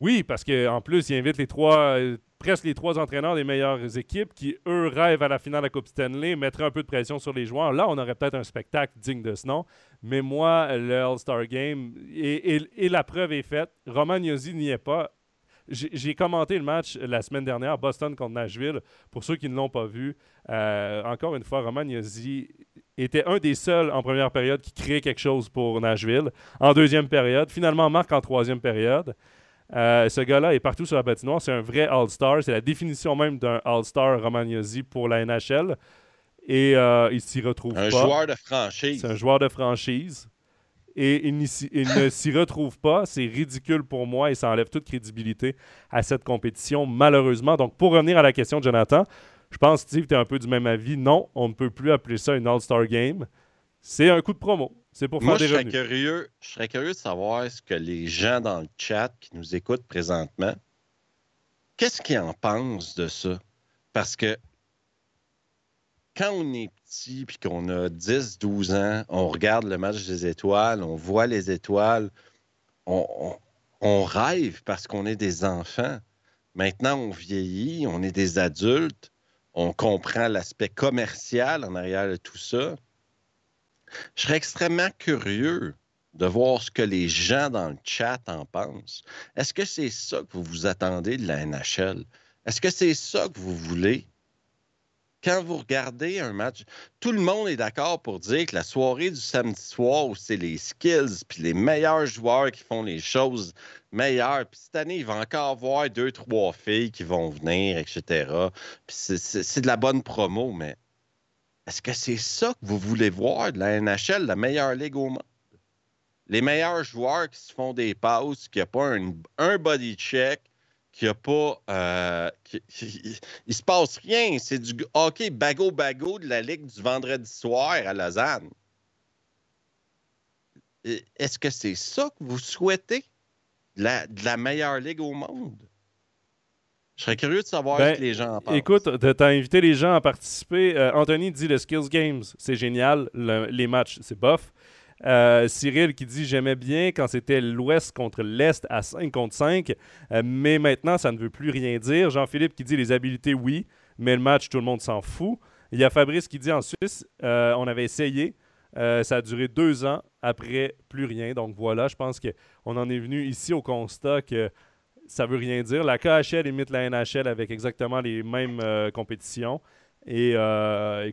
A: oui, parce qu'en plus, il invite les trois, euh, presque les trois entraîneurs des meilleures équipes qui, eux, rêvent à la finale de la Coupe Stanley, mettraient un peu de pression sur les joueurs. Là, on aurait peut-être un spectacle digne de ce nom. Mais moi, le All-Star Game, et, la preuve est faite, Roman Yossi n'y est pas. J'ai commenté le match la semaine dernière, Boston contre Nashville. Pour ceux qui ne l'ont pas vu, euh, encore une fois, Roman Yossi était un des seuls en première période qui créait quelque chose pour Nashville. En deuxième période, finalement marque en troisième période. Euh, ce gars-là est partout sur la patinoire. C'est un vrai All-Star. C'est la définition même d'un All-Star Romagnosi pour la NHL. Et euh, il s'y retrouve
B: un pas. Un joueur de franchise.
A: C'est un joueur de franchise. Et il, ne s'y retrouve pas. C'est ridicule pour moi et ça enlève toute crédibilité à cette compétition, malheureusement. Donc, pour revenir à la question de Jonathan, je pense, Steve, tu es un peu du même avis. Non, on ne peut plus appeler ça une All-Star Game. C'est un coup de promo. C'est pour faire
B: Moi,
A: des
B: je serais Curieux, je serais curieux de savoir ce que les gens dans le chat qui nous écoutent présentement, qu'est-ce qu'ils en pensent de ça? Parce que quand on est petit puis qu'on a 10, 12 ans, on regarde le match des étoiles, on voit les étoiles, on, on rêve parce qu'on est des enfants. Maintenant, on vieillit, on est des adultes, on comprend l'aspect commercial en arrière de tout ça. Je serais extrêmement curieux de voir ce que les gens dans le chat en pensent. Est-ce que c'est ça que vous vous attendez de la NHL? Est-ce que c'est ça que vous voulez? Quand vous regardez un match, tout le monde est d'accord pour dire que la soirée du samedi soir, c'est les skills, puis les meilleurs joueurs qui font les choses meilleures. Puis cette année, il va encore avoir deux, trois filles qui vont venir, etc. C'est de la bonne promo, mais est-ce que c'est ça que vous voulez voir de la NHL, la meilleure ligue au monde? Les meilleurs joueurs qui se font des passes, qui n'ont pas un, body check, qui a pas. Euh, il se passe rien. C'est du hockey bago-bago de la ligue du vendredi soir à Lausanne. Est-ce que c'est ça que vous souhaitez? de la meilleure ligue au monde? Je serais curieux de savoir ben, ce que les gens en pensent.
A: Écoute, tu as invité les gens à participer. Euh, Anthony dit le Skills Games, c'est génial. les matchs, c'est bof. Euh, Cyril qui dit J'aimais bien quand c'était l'Ouest contre l'Est à 5 contre 5, euh, mais maintenant ça ne veut plus rien dire. Jean-Philippe qui dit Les habiletés, oui, mais le match, tout le monde s'en fout. Il y a Fabrice qui dit En Suisse, on avait essayé, ça a duré deux ans, après plus rien. Donc voilà, je pense qu'on en est venu ici au constat que ça veut rien dire. La KHL imite la NHL avec exactement les mêmes euh, compétitions. Et euh,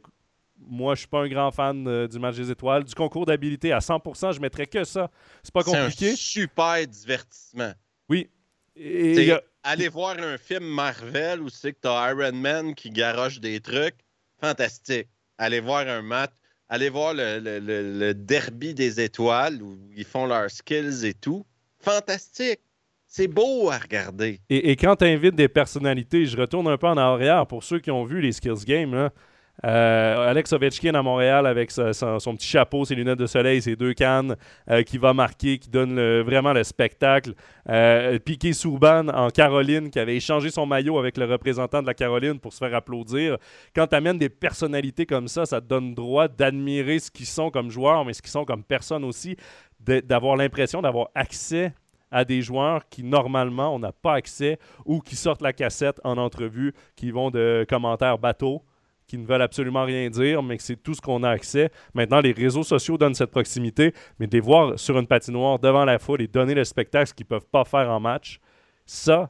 A: moi, je suis pas un grand fan euh, du match des étoiles. Du concours d'habilité à 100%, je mettrais que ça. C'est pas compliqué.
B: C'est un super divertissement.
A: Oui.
B: Et, Aller voir un film Marvel où c'est que tu as Iron Man qui garoche des trucs, fantastique. Aller voir un match, aller voir le, le derby des étoiles où ils font leurs skills et tout, fantastique. C'est beau à regarder.
A: Et, quand tu invites des personnalités, je retourne un peu en arrière pour ceux qui ont vu les Skills Games. Euh, Alex Ovechkin à Montréal avec son, petit chapeau, ses lunettes de soleil, ses deux cannes, euh, qui va marquer, qui donne vraiment le spectacle. Euh, Piqué Souban en Caroline, qui avait échangé son maillot avec le représentant de la Caroline pour se faire applaudir. Quand tu amènes des personnalités comme ça, ça te donne droit d'admirer ce qu'ils sont comme joueurs, mais ce qu'ils sont comme personnes aussi, d'avoir l'impression d'avoir accès à des joueurs qui normalement on n'a pas accès ou qui sortent la cassette en entrevue, qui vont de commentaires bateaux, qui ne veulent absolument rien dire, mais que c'est tout ce qu'on a accès. Maintenant, les réseaux sociaux donnent cette proximité, mais de les voir sur une patinoire devant la foule et donner le spectacle, ce qu'ils ne peuvent pas faire en match, ça,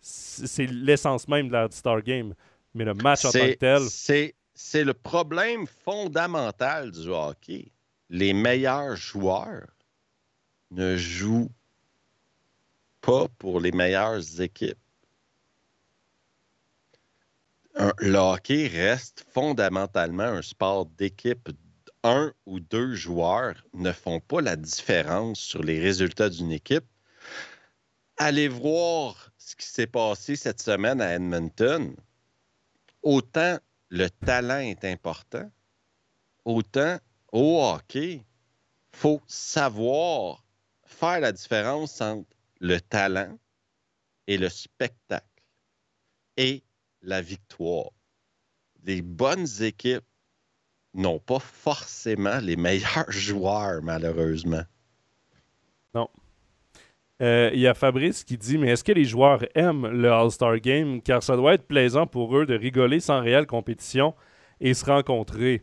A: c'est l'essence même de la Star Game. Mais le match en tant que tel,
B: C'est c'est le problème fondamental du hockey. Les meilleurs joueurs ne jouent pas pour les meilleures équipes. Le hockey reste fondamentalement un sport d'équipe. Un ou deux joueurs ne font pas la différence sur les résultats d'une équipe. Allez voir ce qui s'est passé cette semaine à Edmonton. Autant le talent est important, autant au hockey, faut savoir faire la différence entre le talent et le spectacle et la victoire. Les bonnes équipes n'ont pas forcément les meilleurs joueurs, malheureusement.
A: Euh, il y a Fabrice qui dit Mais est-ce que les joueurs aiment le All-Star Game? Car ça doit être plaisant pour eux de rigoler sans réelle compétition et se rencontrer.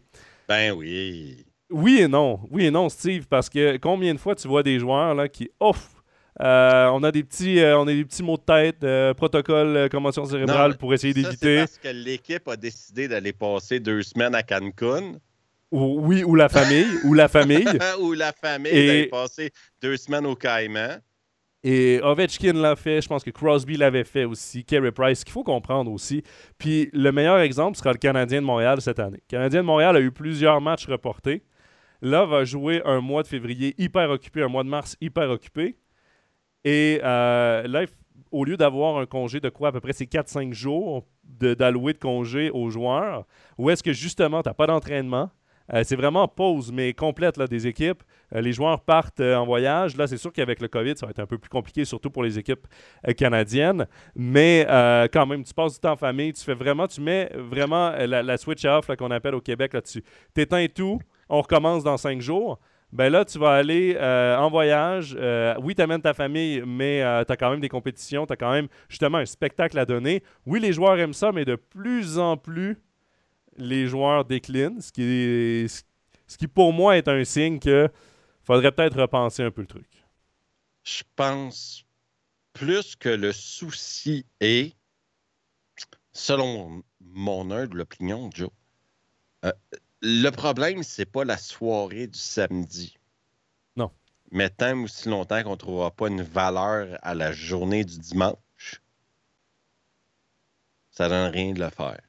B: Ben oui.
A: Oui et non. Oui et non, Steve, parce que combien de fois tu vois des joueurs là, qui off euh, on a des petits euh, on a des petits mots de tête, euh, protocole, commotion cérébrale
B: Non,
A: pour essayer d'éviter.
B: parce que l'équipe a décidé d'aller passer deux semaines à Cancun.
A: Ou, oui, ou la famille, ou la famille.
B: ou la famille
A: Et-
B: d'aller passer deux semaines au Caïman.
A: Et Ovechkin l'a fait, je pense que Crosby l'avait fait aussi, Carey Price, qu'il faut comprendre aussi. Puis le meilleur exemple sera le Canadien de Montréal cette année. Le Canadien de Montréal a eu plusieurs matchs reportés. Là, va jouer un mois de février hyper occupé, un mois de mars hyper occupé. Et euh, là, au lieu d'avoir un congé de quoi, à peu près c'est 4-5 jours de- d'allouer de, congé aux joueurs, où est-ce que justement, tu n'as pas d'entraînement, euh, c'est vraiment pause, mais complète là, des équipes. Euh, les joueurs partent en voyage. Là, c'est sûr qu'avec le COVID, ça va être un peu plus compliqué, surtout pour les équipes canadiennes. Mais quand même, tu passes du temps en famille. Tu fais vraiment, tu mets vraiment la, switch off qu'on appelle au Québec là-dessus. T'éteins tout. On recommence dans cinq jours. Ben là, tu vas aller euh, en voyage. Euh, oui, tu amènes ta famille, mais tu as quand même des compétitions. Tu as quand même justement un spectacle à donner. Oui, les joueurs aiment ça, mais de plus en plus, les joueurs déclinent, ce qui, ce qui pour moi est un signe que faudrait peut-être repenser un peu le truc.
B: Je pense plus que le souci est, selon mon humble opinion, Joe, euh, le problème, c'est pas la soirée du samedi.
A: Non.
B: Mais tant aussi longtemps qu'on ne trouvera pas une valeur à la journée du dimanche, ça donne rien de le faire.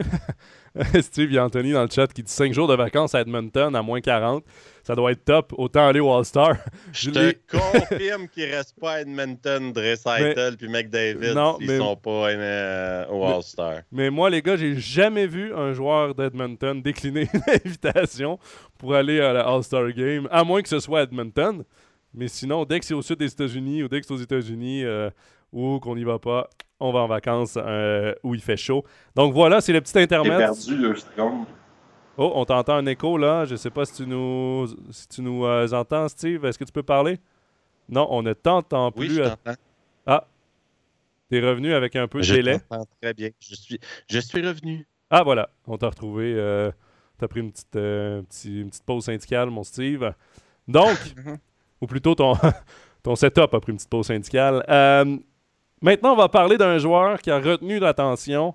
A: Steve, il y a Anthony dans le chat qui dit 5 jours de vacances à Edmonton à moins 40. Ça doit être top. Autant aller au All-Star.
B: Je
A: Je
B: te confirme qu'il ne reste pas à Edmonton, Dressaitl puis McDavid.
A: Non,
B: ils
A: mais-
B: sont pas euh, au
A: Mais-
B: All-Star.
A: Mais moi, les gars, j'ai jamais vu un joueur d'Edmonton décliner une invitation pour aller à la All-Star Game, à moins que ce soit à Edmonton. Mais sinon, dès que c'est au sud des États-Unis ou dès que c'est aux États-Unis euh, ou qu'on n'y va pas, on va en vacances euh, où il fait chaud. Donc voilà, c'est le petit
E: J'ai
A: intermède.
E: perdu deux secondes.
A: Oh, on t'entend un écho là. Je sais pas si tu nous, si tu nous euh, entends, Steve. Est-ce que tu peux parler? Non, on ne t'entend
B: Oui,
A: plus.
B: je t'entends.
A: Ah, t'es revenu avec un peu de
B: Je
A: délai.
B: t'entends très bien. Je suis, je suis revenu.
A: Ah, voilà, on t'a retrouvé. euh, T'as pris une petite, euh, un petit- une petite pause syndicale, mon Steve. Donc, ou plutôt ton, ton setup a pris une petite pause syndicale. Maintenant, on va parler d'un joueur qui a retenu l'attention.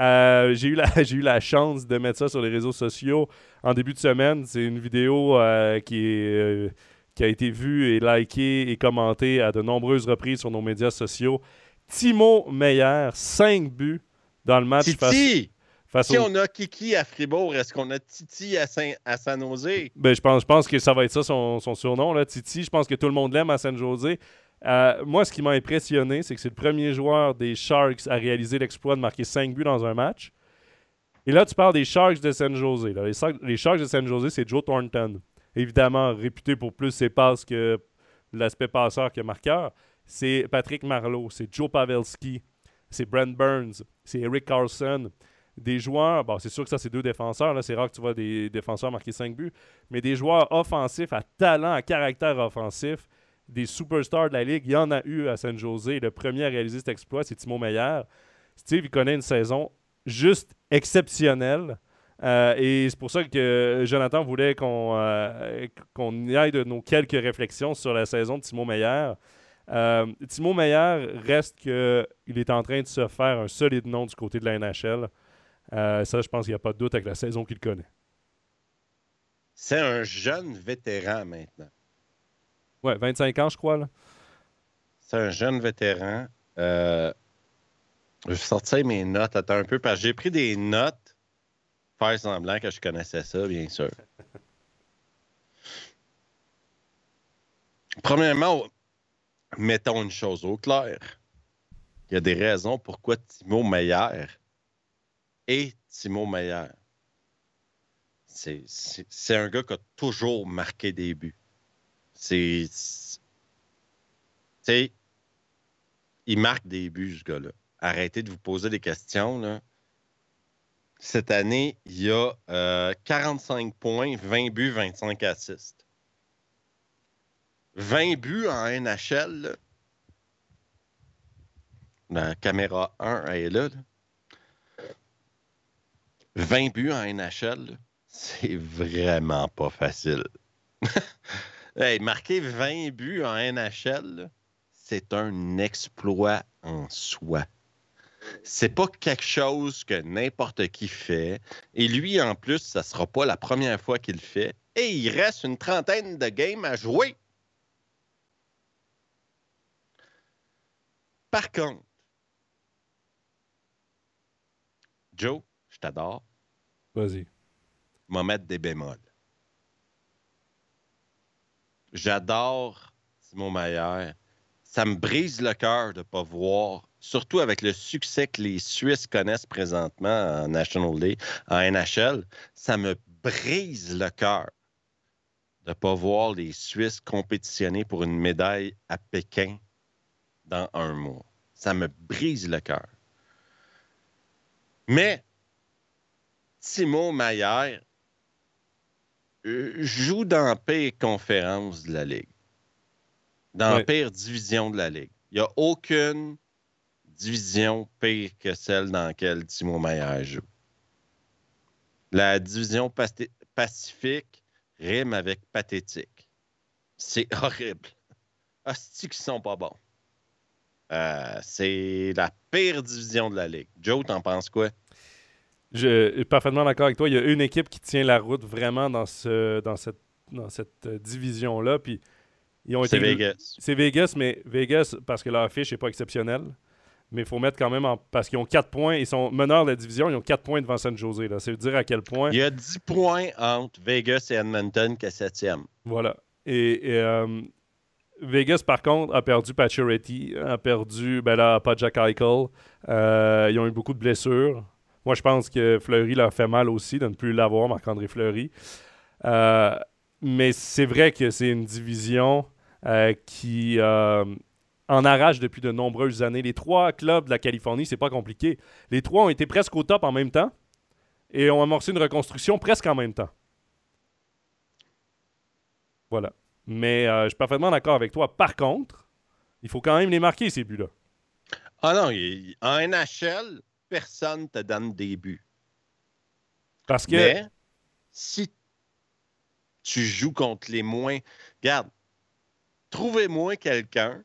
A: Euh, j'ai eu, la, j'ai eu la chance de mettre ça sur les réseaux sociaux en début de semaine. C'est une vidéo euh, qui, est, euh, qui a été vue et likée et commentée à de nombreuses reprises sur nos médias sociaux. Timo Meyer, 5 buts dans le match
B: Titi!
A: face
B: Si on a Kiki à Fribourg, est-ce qu'on a Titi à, Saint, à San Jose?
A: Ben, je, pense, je pense que ça va être ça son, son surnom, là, Titi. Je pense que tout le monde l'aime à San Jose. Euh, moi, ce qui m'a impressionné, c'est que c'est le premier joueur des Sharks à réaliser l'exploit de marquer 5 buts dans un match. Et là, tu parles des Sharks de San Jose. Les, Sharks de San Jose, c'est Joe Thornton. Évidemment, réputé pour plus ses passes que l'aspect passeur que marqueur. C'est Patrick Marlowe, c'est Joe Pavelski, c'est Brent Burns, c'est Eric Carlson. Des joueurs, bon, c'est sûr que ça, c'est deux défenseurs. C'est rare que tu vois des défenseurs marquer 5 buts. Mais des joueurs offensifs, à talent, à caractère offensif, des superstars de la Ligue, il y en a eu à San Jose. Le premier à réaliser cet exploit, c'est Timo Meyer. Steve, il connaît une saison juste exceptionnelle. Euh, et c'est pour ça que Jonathan voulait qu'on euh, y aille de nos quelques réflexions sur la saison de Timo Meyer. Euh, Timo Meyer reste qu'il est en train de se faire un solide nom du côté de la NHL. ça, je pense qu'il n'y a pas de doute avec la saison qu'il connaît.
B: C'est un jeune vétéran maintenant.
A: Ouais, 25 ans, je crois. Là.
B: C'est un jeune vétéran. je vais sortir mes notes. Attends un peu, parce que j'ai pris des notes faire semblant que je connaissais ça, bien sûr. Premièrement, mettons une chose au clair. Il y a des raisons pourquoi Timo Meyer est Timo Meyer. C'est un gars qui a toujours marqué des buts. C'est. Il marque des buts, ce gars-là. Arrêtez de vous poser des questions. Là cette année, il y a 45 euh, points, 20 buts, 25 assists. 20 buts en NHL. La caméra 1 est là. 20 buts en NHL, c'est vraiment pas facile. hey, marquer 20 buts en NHL, c'est un exploit en soi c'est pas quelque chose que n'importe qui fait. Et lui, en plus, ça sera pas la première fois qu'il le fait. Et il reste une trentaine de games à jouer. Par contre, Joe, je t'adore.
A: Vas-y.
B: M'en mettre des bémols. J'adore Simon Maillard. Ça me brise le cœur de ne pas voir surtout avec le succès que les Suisses connaissent présentement en National League, en NHL, ça me brise le cœur de ne pas voir les Suisses compétitionner pour une médaille à Pékin dans un mois. Ça me brise le cœur. Mais Timo Maillard euh, joue dans la pire conférence de la Ligue, dans la pire division de la Ligue. Il n'y a aucune division pire que celle dans laquelle Timo Meyer joue. La division Pacifique rime avec pathétique. C'est horrible. Hostie qui sont pas bons. Euh, c'est la pire division de la Ligue. Joe, t'en penses quoi?
A: Je suis parfaitement d'accord avec toi. Il y a une équipe qui tient la route vraiment dans, ce, dans cette, dans cette euh, division-là. Puis
B: C'est Vegas.
A: C'est Vegas, mais Vegas, parce que leur fiche n'est pas exceptionnelle mais il faut mettre quand même en. Parce qu'ils ont 4 points, ils sont meneurs de la division, ils ont 4 points devant San Jose. Là. Ça veut dire à quel point.
B: Il y a 10 points entre Vegas et Edmonton qui est 7e.
A: Voilà. Et, euh, Vegas, par contre, a perdu Pacioretty, a perdu, ben là, pas Jack Eichel. Euh, ils ont eu beaucoup de blessures. Moi, je pense que Fleury leur fait mal aussi de ne plus l'avoir, Marc-André Fleury. Euh, mais c'est vrai que c'est une division qui en arrache depuis de nombreuses années. Les trois clubs de la Californie, c'est pas compliqué. Les trois ont été presque au top en même temps et ont amorcé une reconstruction presque en même temps. Voilà. Mais euh, je suis parfaitement d'accord avec toi. Par contre, il faut quand même les marquer, ces buts-là.
B: Ah non, en NHL, personne ne te donne des buts.
A: Parce que.
B: Mais si tu joues contre les moins. Regarde, trouvez-moi quelqu'un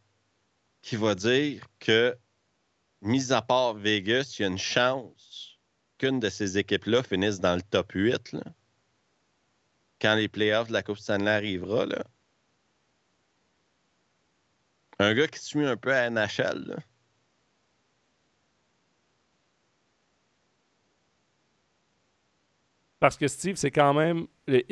B: qui va dire que, mis à part Vegas, il y a une chance qu'une de ces équipes-là finisse dans le top 8 quand les playoffs de la Coupe Stanley arrivera. Là. Un gars qui suit un peu à NHL.
A: Parce que Steve, c'est quand même.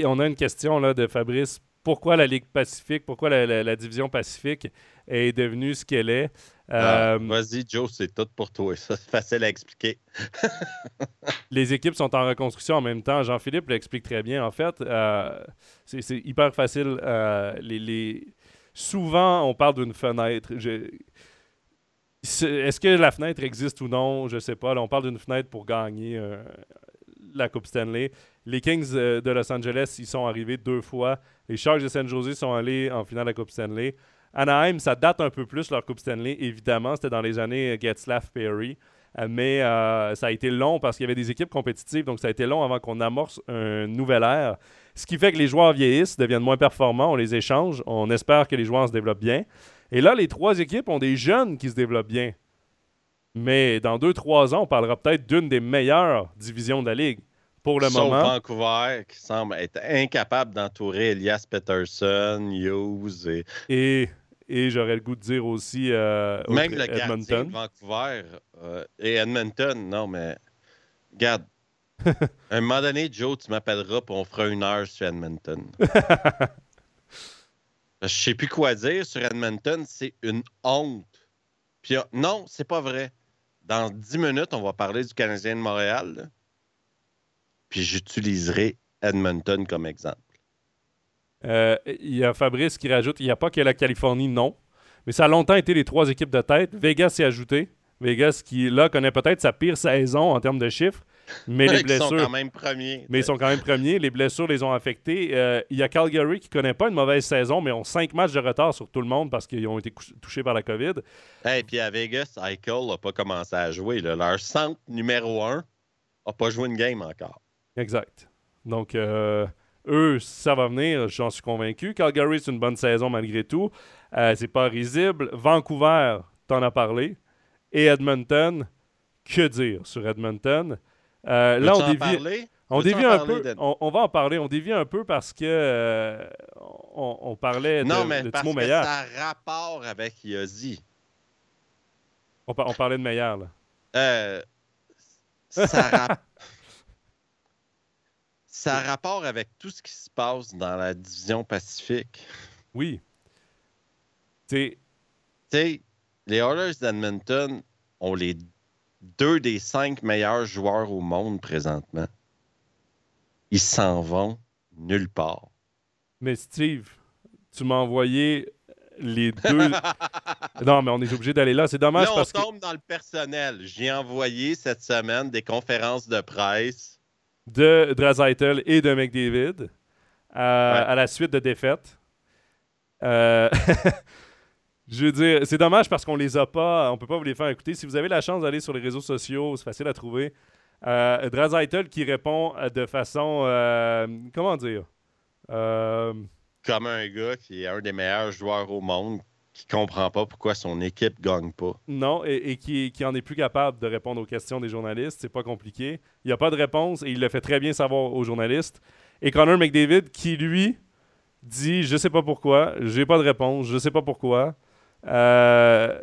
A: On a une question là, de Fabrice pourquoi la Ligue Pacifique, pourquoi la, division Pacifique est devenue ce qu'elle est?
B: Ah, euh, Vas-y, Joe, c'est tout pour toi. Ça, c'est facile à expliquer.
A: les équipes sont en reconstruction en même temps. Jean-Philippe l'explique très bien. En fait, euh, c'est hyper facile. Euh, les, Souvent, on parle d'une fenêtre. Est-ce que la fenêtre existe ou non? Je ne sais pas. on parle d'une fenêtre pour gagner la Coupe Stanley. Les Kings de Los Angeles, ils sont arrivés deux fois. Les Sharks de San Jose sont allés en finale de la Coupe Stanley. Anaheim, ça date un peu plus leur Coupe Stanley. Évidemment, c'était dans les années Getzlaff Perry. Euh, mais euh, ça a été long parce qu'il y avait des équipes compétitives, donc ça a été long avant qu'on amorce un nouvel ère. Ce qui fait que les joueurs vieillissent, deviennent moins performants, on les échange, on espère que les joueurs se développent bien. Et là, les trois équipes ont des jeunes qui se développent bien. Mais dans deux, trois ans, on parlera peut-être d'une des meilleures divisions de la Ligue pour le
B: Sauf
A: moment.
B: Vancouver, qui semble être incapable d'entourer Elias Peterson, Hughes
A: et... et... j'aurais le goût de dire aussi euh,
B: Même le Edmonton. de Vancouver euh, et Edmonton, non, mais regarde, à un moment donné, Joe, tu m'appelleras pour on fera une heure sur Edmonton. Je sais plus quoi dire sur Edmonton, c'est une honte. Puis non, c'est pas vrai. Dans dix minutes, on va parler du Canadien de Montréal puis j'utiliserai Edmonton comme exemple.
A: Euh, il y a Fabrice qui rajoute il n'y a pas que la Californie, non. Mais ça a longtemps été les trois équipes de tête. Vegas s'est ajouté. Vegas qui, là, connaît peut-être sa pire saison en termes de chiffres. Mais les blessures. Ils
B: sont quand même premiers.
A: Mais ils sont quand même premiers. Les blessures les ont affectés. Euh, il y a Calgary qui ne connaît pas une mauvaise saison, mais ont cinq matchs de retard sur tout le monde parce qu'ils ont été touchés par la COVID.
B: Et puis à Vegas, Eichel n'a pas commencé à jouer. Leur centre numéro un n'a pas joué une game encore.
A: Exact. Donc, euh, eux, ça va venir, j'en suis convaincu. Calgary, c'est une bonne saison malgré tout. Euh, c'est pas risible. Vancouver, t'en as parlé. Et Edmonton, que dire sur Edmonton?
B: Euh, là, on dévie,
A: on dévie un peu. On, va en parler. On dévie un peu parce que euh, on, parlait
B: non,
A: de,
B: mais
A: de
B: parce
A: Timo.
B: Ça a rapport avec Yossi.
A: On, on, parlait de Meilleur, là.
B: Euh, ça rapport ça a rapport avec tout ce qui se passe dans la division Pacifique.
A: Oui.
B: Tu sais, les Oilers d'Edmonton ont les deux des cinq meilleurs joueurs au monde présentement. Ils s'en vont nulle part.
A: Mais Steve, tu m'as envoyé les deux. non, mais on est obligé d'aller là. C'est dommage là, on parce
B: tombe dans le personnel. J'ai envoyé cette semaine des conférences de presse
A: de Drazaitel et de McDavid euh, à la suite de défaites. Euh, je veux dire, c'est dommage parce qu'on les a pas, on peut pas vous les faire écouter. Si vous avez la chance d'aller sur les réseaux sociaux, c'est facile à trouver. Euh, Drazaitel qui répond de façon, comment dire,
B: comme un gars qui est un des meilleurs joueurs au monde, qui comprend pas pourquoi son équipe gagne pas.
A: Non, et, qui, qui, en est plus capable de répondre aux questions des journalistes. C'est pas compliqué. Il n'y a pas de réponse et il le fait très bien savoir aux journalistes. Et Connor McDavid, qui lui dit Je sais pas pourquoi, j'ai pas de réponse, je sais pas pourquoi. Euh,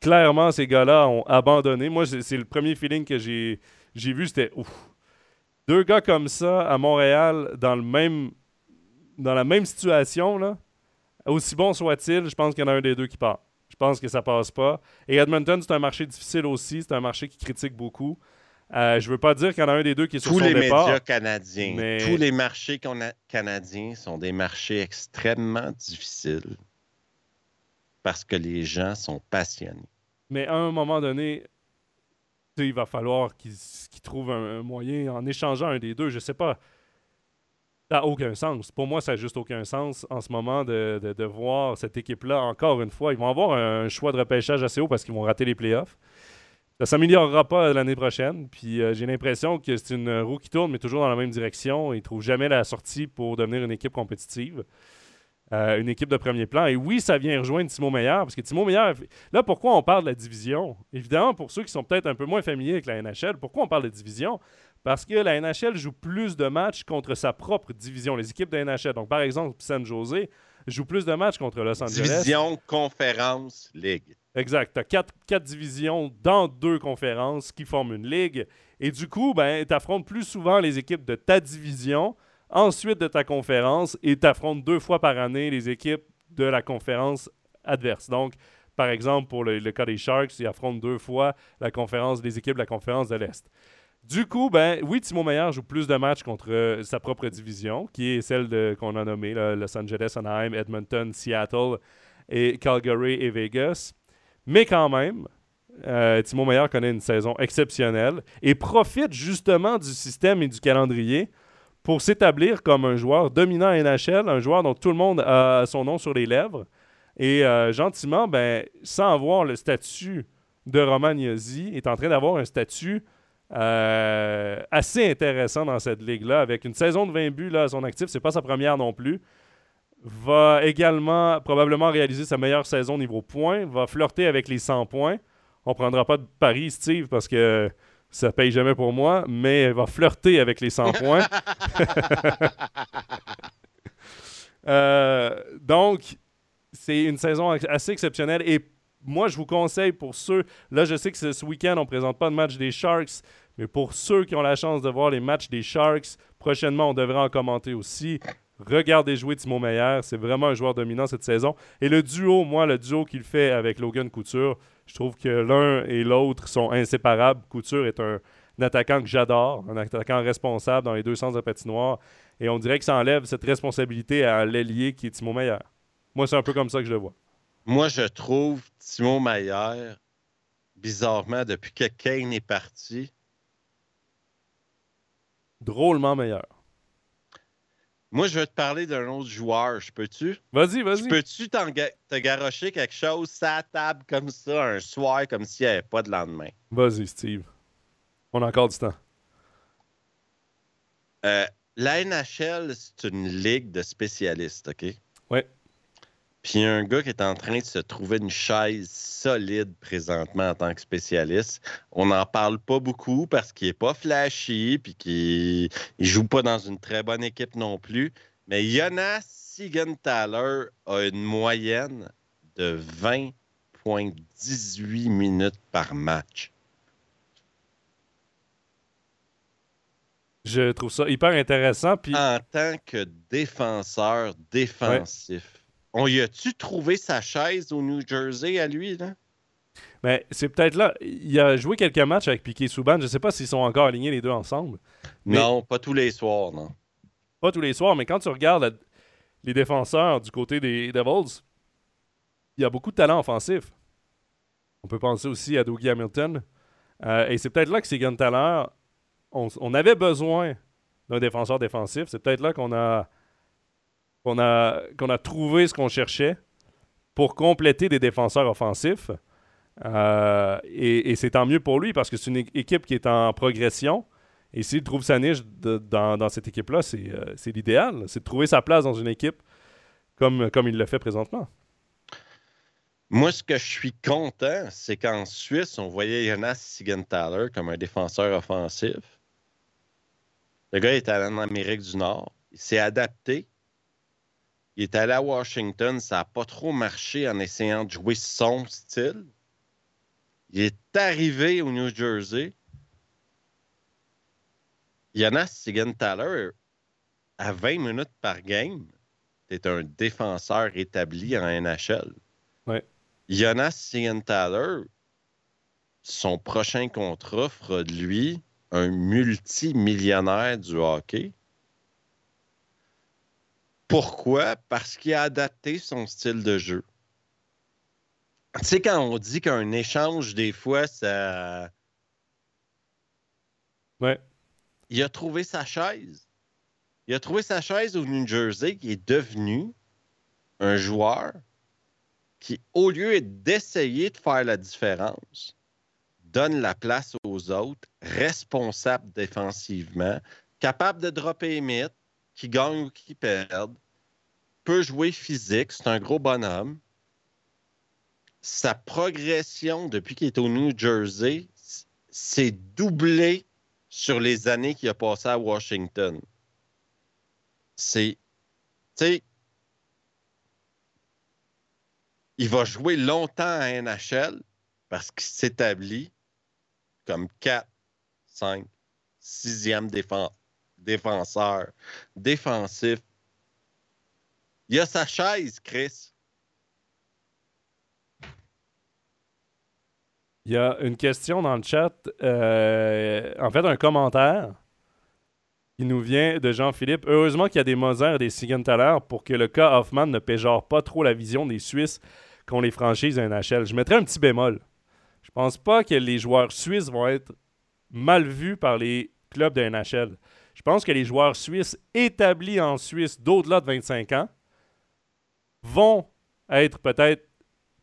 A: clairement, ces gars-là ont abandonné. Moi, c'est le premier feeling que j'ai vu, c'était ouf. Deux gars comme ça à Montréal dans le même dans la même situation là aussi bon soit-il, je pense qu'il y en a un des deux qui part. Je pense que ça passe pas. Et Edmonton, c'est un marché difficile aussi. C'est un marché qui critique beaucoup. Euh, je veux pas dire qu'il y en a un des deux qui est sur
B: Tous
A: les
B: médias canadiens, tous les marchés canadiens sont des marchés extrêmement difficiles parce que les gens sont passionnés.
A: Mais à un moment donné, il va falloir qu'ils trouvent un, moyen en échangeant un des deux. Je sais pas. Ça n'a aucun sens. Pour moi, ça n'a juste aucun sens en ce moment de, voir cette équipe-là, encore une fois. Ils vont avoir un, choix de repêchage assez haut parce qu'ils vont rater les playoffs. Ça ne s'améliorera pas l'année prochaine. Puis euh, j'ai l'impression que c'est une roue qui tourne, mais toujours dans la même direction. Ils ne trouvent jamais la sortie pour devenir une équipe compétitive. Euh, une équipe de premier plan. Et oui, ça vient rejoindre Timo Meilleur, parce que Timo Meilleur, là, pourquoi on parle de la division? Évidemment, pour ceux qui sont peut-être un peu moins familiers avec la NHL, pourquoi on parle de division? Parce que la NHL joue plus de matchs contre sa propre division, les équipes de la NHL. Donc, par exemple, San Jose joue plus de matchs contre Los Angeles.
B: Division, conférence, ligue.
A: Exact. Tu as quatre, quatre, divisions dans deux conférences qui forment une ligue. Et du coup, ben, tu affrontes plus souvent les équipes de ta division ensuite de ta conférence et tu affrontes deux fois par année les équipes de la conférence adverse. Donc, par exemple, pour le, cas des Sharks, ils affrontent deux fois la conférence, les équipes de la conférence de l'Est. Du coup, ben oui, Timo Meyer joue plus de matchs contre euh, sa propre division, qui est celle qu'on a nommée Los Angeles, Anaheim, Edmonton, Seattle et Calgary et Vegas. Mais quand même, euh, Timo Meyer connaît une saison exceptionnelle et profite justement du système et du calendrier pour s'établir comme un joueur dominant NHL, un joueur dont tout le monde a son nom sur les lèvres. Et euh, gentiment, ben, sans avoir le statut de Roman est en train d'avoir un statut euh, assez intéressant dans cette ligue-là, avec une saison de 20 buts à son actif. C'est pas sa première non plus. Va également probablement réaliser sa meilleure saison niveau points. Va flirter avec les 100 points. On prendra pas de pari, Steve, parce que ça paye jamais pour moi, mais va flirter avec les 100 points. Euh, donc, c'est une saison assez exceptionnelle. Et moi, je vous conseille pour ceux. Là, je sais que ce, week-end, on ne présente pas de match des Sharks. Mais pour ceux qui ont la chance de voir les matchs des Sharks, prochainement, on devrait en commenter aussi. Regardez jouer Timo Meyer. C'est vraiment un joueur dominant cette saison. Et le duo, moi, le duo qu'il fait avec Logan Couture, je trouve que l'un et l'autre sont inséparables. Couture est un, attaquant que j'adore, un attaquant responsable dans les deux sens de patinoire. Et on dirait que ça enlève cette responsabilité à l'ailier qui est Timo Meyer. Moi, c'est un peu comme ça que je le vois.
B: Moi, je trouve Timo Meyer, bizarrement, depuis que Kane est parti,
A: drôlement meilleur.
B: Moi, je veux te parler d'un autre joueur. Je peux-tu?
A: Vas-y, vas-y.
B: Peux-tu te garocher quelque chose sa table comme ça un soir comme s'il n'y avait pas de lendemain?
A: Vas-y, Steve. On a encore du temps.
B: Euh, la NHL, c'est une ligue de spécialistes, OK?
A: Oui.
B: Puis un gars qui est en train de se trouver une chaise solide présentement en tant que spécialiste. On n'en parle pas beaucoup parce qu'il n'est pas flashy puis qu'il ne joue pas dans une très bonne équipe non plus. Mais Jonas Sigenthaler a une moyenne de 20,18 minutes par match.
A: Je trouve ça hyper intéressant. Puis...
B: En tant que défenseur défensif. On y a-tu trouvé sa chaise au New Jersey à lui, là?
A: Mais c'est peut-être là. Il a joué quelques matchs avec Piquet Souban. Je ne sais pas s'ils sont encore alignés les deux ensemble.
B: Non, pas tous les soirs, non.
A: Pas tous les soirs, mais quand tu regardes les défenseurs du côté des Devils, il y a beaucoup de talent offensif. On peut penser aussi à Dougie Hamilton. Euh, et c'est peut-être là que c'est Thaler, on, on avait besoin d'un défenseur défensif. C'est peut-être là qu'on a qu'on a, a trouvé ce qu'on cherchait pour compléter des défenseurs offensifs. Euh, et, c'est tant mieux pour lui parce que c'est une équipe qui est en progression. Et s'il trouve sa niche dans, cette équipe-là, euh, c'est, l'idéal. C'est de trouver sa place dans une équipe comme, comme il le fait présentement.
B: Moi, ce que je suis content, c'est qu'en Suisse, on voyait Jonas Sigenthaler comme un défenseur offensif. Le gars est allé en Amérique du Nord. Il s'est adapté. Il est allé à Washington, ça n'a pas trop marché en essayant de jouer son style. Il est arrivé au New Jersey. Jonas Sigenthaler, à 20 minutes par game, est un défenseur établi en NHL.
A: Ouais.
B: Jonas Sigenthaler, son prochain contrat fera de lui un multimillionnaire du hockey. Pourquoi? Parce qu'il a adapté son style de jeu. Tu sais, quand on dit qu'un échange, des fois, ça.
A: Ouais.
B: Il a trouvé sa chaise. Il a trouvé sa chaise au New Jersey qui est devenu un joueur qui, au lieu d'essayer de faire la différence, donne la place aux autres, responsable défensivement, capable de dropper les mythes, qui gagne ou qui perd, peut jouer physique, c'est un gros bonhomme. Sa progression depuis qu'il est au New Jersey s'est doublée sur les années qu'il a passées à Washington. C'est. Tu sais, il va jouer longtemps à NHL parce qu'il s'établit comme 4, 5, 6e défenseur, défensif. Il a sa chaise, Chris.
A: Il y a une question dans le chat. euh, en fait, un commentaire qui nous vient de Jean-Philippe. Heureusement qu'il y a des Moser et des Siegenthaler pour que le cas Hoffman ne péjore pas trop la vision des Suisses qu'ont les franchises NHL. Je mettrais un petit bémol. Je pense pas que les joueurs suisses vont être mal vus par les clubs de NHL. Je pense que les joueurs suisses établis en Suisse d'au-delà de 25 ans vont être peut-être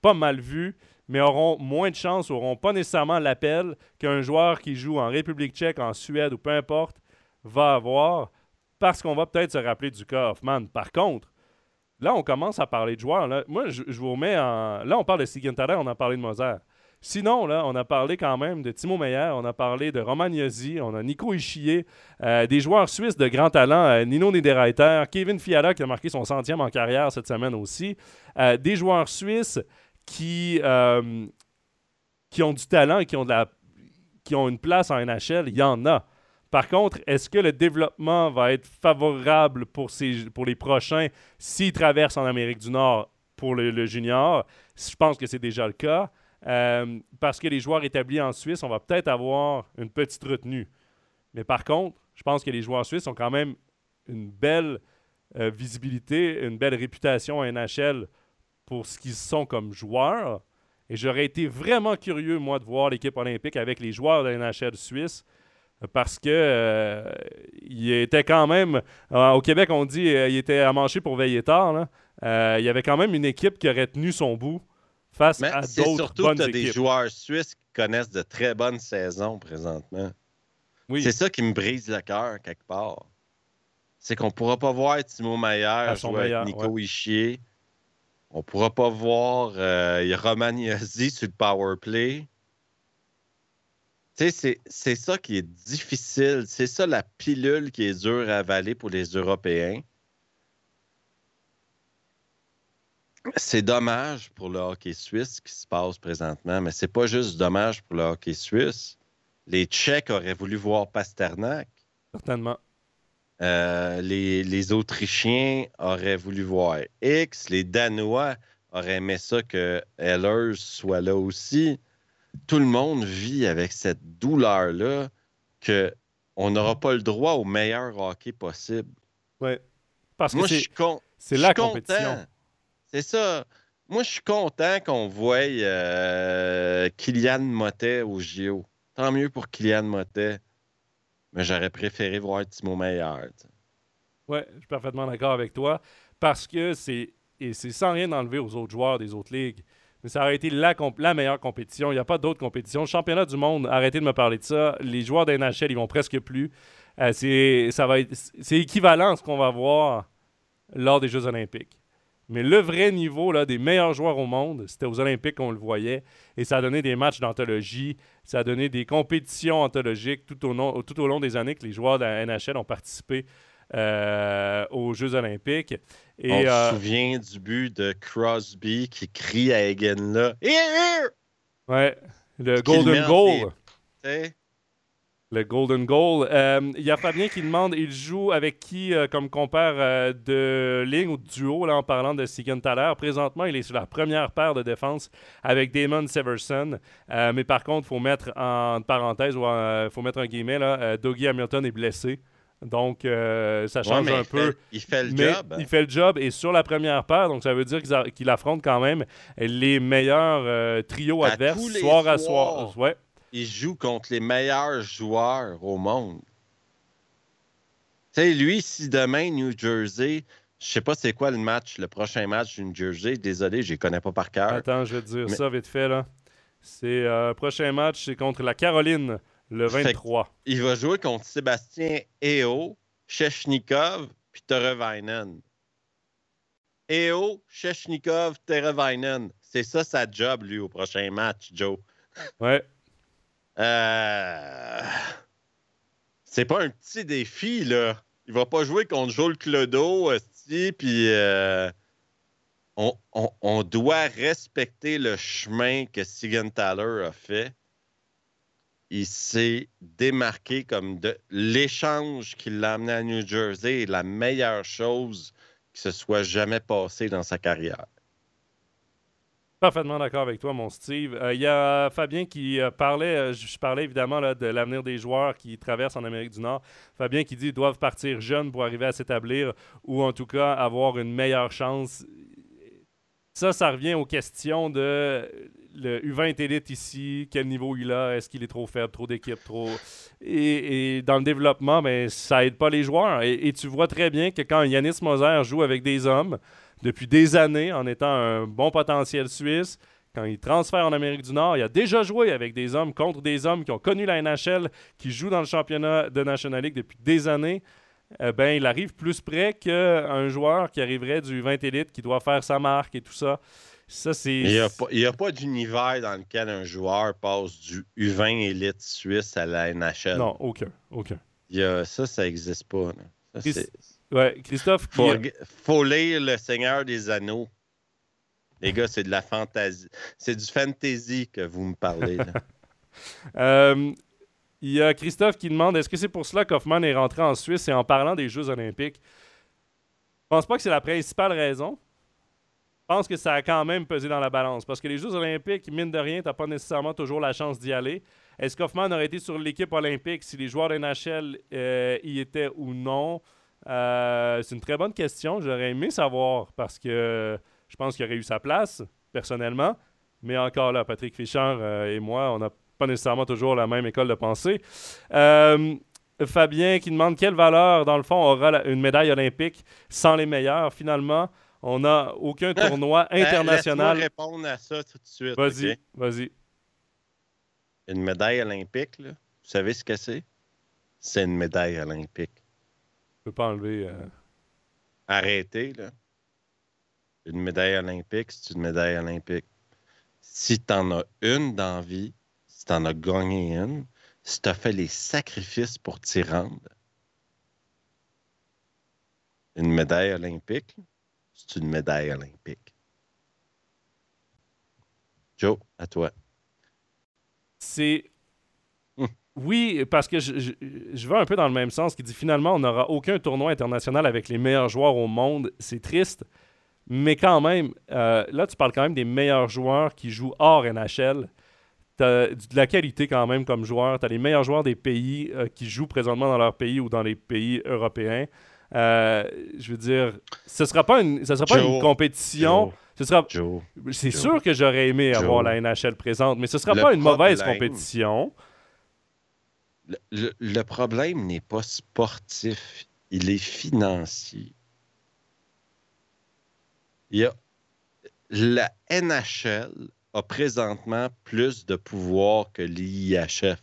A: pas mal vus, mais auront moins de chances, auront pas nécessairement l'appel qu'un joueur qui joue en République tchèque, en Suède ou peu importe va avoir, parce qu'on va peut-être se rappeler du cas Hoffman. Par contre, là, on commence à parler de joueurs. Moi, je, vous remets en... Là, on parle de Sigenthaler, on a parlé de Moser. Sinon, là, on a parlé quand même de Timo Meyer, on a parlé de Roman Yossi, on a Nico Ischier, euh, des joueurs suisses de grand talent, euh, Nino Niederreiter, Kevin Fiala qui a marqué son centième en carrière cette semaine aussi. Euh, des joueurs suisses qui, ont du talent et qui ont, de la, qui ont une place en NHL, il y en a. Par contre, est-ce que le développement va être favorable pour, les prochains s'ils traversent en Amérique du Nord pour le junior? Je pense que c'est déjà le cas. Euh, parce que les joueurs établis en Suisse, on va peut-être avoir une petite retenue. Mais par contre, je pense que les joueurs suisses ont quand même une belle euh, visibilité, une belle réputation à NHL pour ce qu'ils sont comme joueurs. Et j'aurais été vraiment curieux, moi, de voir l'équipe olympique avec les joueurs de NHL suisse parce que euh, il était quand même euh, au Québec on dit euh, il était à manger pour veiller tard. Euh, il y avait quand même une équipe qui aurait tenu son bout face
B: Mais
A: à d'autres
B: surtout que tu as des joueurs suisses qui connaissent de très bonnes saisons présentement.
A: Oui,
B: C'est ça qui me brise le cœur quelque part. C'est qu'on ne pourra pas voir Timo
A: son
B: jouer
A: meilleur,
B: avec Nico Ischier. On ne pourra pas voir euh, Roman Yossi sur le power play. Tu sais, c'est- c'est ça qui est difficile. C'est ça la pilule qui est dure à avaler pour les Européens. C'est dommage pour le hockey suisse ce qui se passe présentement, mais c'est pas juste dommage pour le hockey suisse. Les Tchèques auraient voulu voir Pasternak.
A: certainement.
B: Euh, les, les Autrichiens auraient voulu voir X. Les Danois auraient aimé ça que Ehlers soit là aussi. Tout le monde vit avec cette douleur-là que on n'aura pas le droit au meilleur hockey possible.
A: Ouais. Parce que
B: Moi, je
A: c'est
B: con-
A: la
B: content. C'est ça. Moi, je suis content qu'on voie euh, Kylian Motet au JO. Tant mieux pour Kylian Motet. Mais j'aurais préféré voir Timo Meyer.
A: Ouais, je suis parfaitement d'accord avec toi. Parce que c'est. Et c'est sans rien enlever aux autres joueurs des autres ligues. Mais ça aurait été la, meilleure compétition. Il n'y a pas d'autre compétition. Le championnat du monde, arrêtez de me parler de ça. Les joueurs d'un NHL, ils vont presque plus. Euh, c'est équivalent à ce qu'on va voir lors des Jeux Olympiques. Mais le vrai niveau là, des meilleurs joueurs au monde, c'était aux Olympiques qu'on le voyait. Et ça a donné des matchs d'anthologie. Ça a donné des compétitions anthologiques tout au, long- tout au long des années que les joueurs de la NHL ont participé euh, aux Jeux Olympiques. Et,
B: On
A: euh,
B: se souvient du but de Crosby qui crie à Egan là. Here, here!
A: ouais, le Golden
B: en
A: Goal. Le Golden Goal. Euh, Il y a Fabien qui demande il joue avec qui euh, comme compère euh, de ligne ou de duo, là, en parlant de Siegenthaler. Présentement, il est sur la première paire de défense avec Damon Severson. Mais par contre, il faut mettre en parenthèse ou il faut mettre un guillemet, là, Dougie Hamilton est blessé. Donc, euh, ça change un
B: il
A: peu.
B: fait- il fait le
A: mais
B: job.
A: il fait le job et sur la première paire, donc ça veut dire qu'il affronte quand même les meilleurs euh, trios
B: À
A: adverses soir à soir. Ouais.
B: Il joue contre les meilleurs joueurs au monde. Tu sais, lui, si demain, New Jersey, je sais pas c'est quoi le match, le prochain match du New Jersey, désolé, je les connais pas par cœur.
A: Attends, je vais te dire
B: Mais-
A: ça vite fait. là. C'est euh, prochain match, c'est contre la Caroline le
B: Fait que-
A: 23.
B: Il va jouer contre Sébastien Eo, Sheshnikov, puis Terevainen. Eo, Sheshnikov, Terevainen. C'est ça sa job, lui, au prochain match, Joe.
A: Ouais.
B: Euh... C'est pas un petit défi, là. Il va pas jouer contre Joel Clodo, puis euh, on, on- on doit respecter le chemin que Sigenthaler a fait. il s'est démarqué comme de l'échange qui l'a amené à New Jersey est la meilleure chose qui se soit jamais passée dans sa carrière.
A: Parfaitement d'accord avec toi, mon Steve. Euh, Il y a Fabien qui euh, parlait, euh, je parlais évidemment là, de l'avenir des joueurs qui traversent en Amérique du Nord. Fabien qui dit qu'ils doivent partir jeunes pour arriver à s'établir ou en tout cas avoir une meilleure chance. Ça, ça revient aux questions de le U20 élite ici, quel niveau il a, est-ce qu'il est trop faible, trop d'équipes, trop... Et, dans le développement, ben, ça aide pas les joueurs. Et tu vois très bien que quand Yanis Moser joue avec des hommes, depuis des années en étant un bon potentiel suisse. Quand il transfère en Amérique du Nord, il a déjà joué avec des hommes contre des hommes qui ont connu la NHL, qui jouent dans le championnat de National League depuis des années. Eh ben, il arrive plus près qu'un joueur qui arriverait du 20 élite, qui doit faire sa marque et tout ça. Ça, c'est.
B: Il n'y a pas, d'univers dans lequel un joueur passe du U20 élite suisse à la NHL.
A: Non, aucun. aucun.
B: Il y a- ça, ça n'existe pas. Ça,
A: Ouais, Christophe, qui-
B: faut, faut lire Le Seigneur des Anneaux. Les gars, c'est de la fantaisie. C'est du fantasy que vous me parlez. là.
A: Euh, il y a Christophe qui demande est-ce que c'est pour cela qu'Hoffman est rentré en Suisse et en parlant des Jeux Olympiques? Je pense pas que c'est la principale raison. Je pense que ça a quand même pesé dans la balance parce que les Jeux Olympiques, mine de rien, tu pas nécessairement toujours la chance d'y aller. Est-ce qu'Hoffman aurait été sur l'équipe olympique si les joueurs de NHL euh, y étaient ou non? Euh, C'est une très bonne question. J'aurais aimé savoir parce que je pense qu'il aurait eu sa place, personnellement. Mais encore là, Patrick Fischer euh, et moi, on n'a pas nécessairement toujours la même école de pensée. Euh, Fabien qui demande quelle valeur, dans le fond, aura la- une médaille olympique sans les meilleurs. Finalement, on n'a aucun tournoi
B: Euh,
A: international.
B: Laisse-moi répondre à ça tout de suite.
A: Vas-y, vas-y.
B: Une médaille olympique, là, vous savez ce que c'est? C'est une médaille olympique.
A: Peux pas enlever. euh,
B: Arrêtez, là. Une médaille olympique, c'est une médaille olympique. Si tu en as une dans vie, si tu en as gagné une, si tu as fait les sacrifices pour t'y rendre, une médaille olympique, c'est une médaille olympique. Joe, à toi.
A: C'est. Oui, parce que je, je, je vais un peu dans le même sens, qui dit finalement, on n'aura aucun tournoi international avec les meilleurs joueurs au monde. C'est triste. Mais quand même, euh, là, tu parles quand même des meilleurs joueurs qui jouent hors NHL. Tu as de la qualité quand même comme joueur. Tu as les meilleurs joueurs des pays euh, qui jouent présentement dans leur pays ou dans les pays européens. Euh, je veux dire, ce ne sera pas une, ce sera pas
B: Joe,
A: une compétition. Ce sera, c'est sûr que j'aurais aimé
B: Joe.
A: avoir la NHL présente, mais ce ne sera
B: Le
A: pas une mauvaise compétition.
B: Le- le problème n'est pas sportif, il est financier. Il y a, la NHL a présentement plus de pouvoir que l'IIHF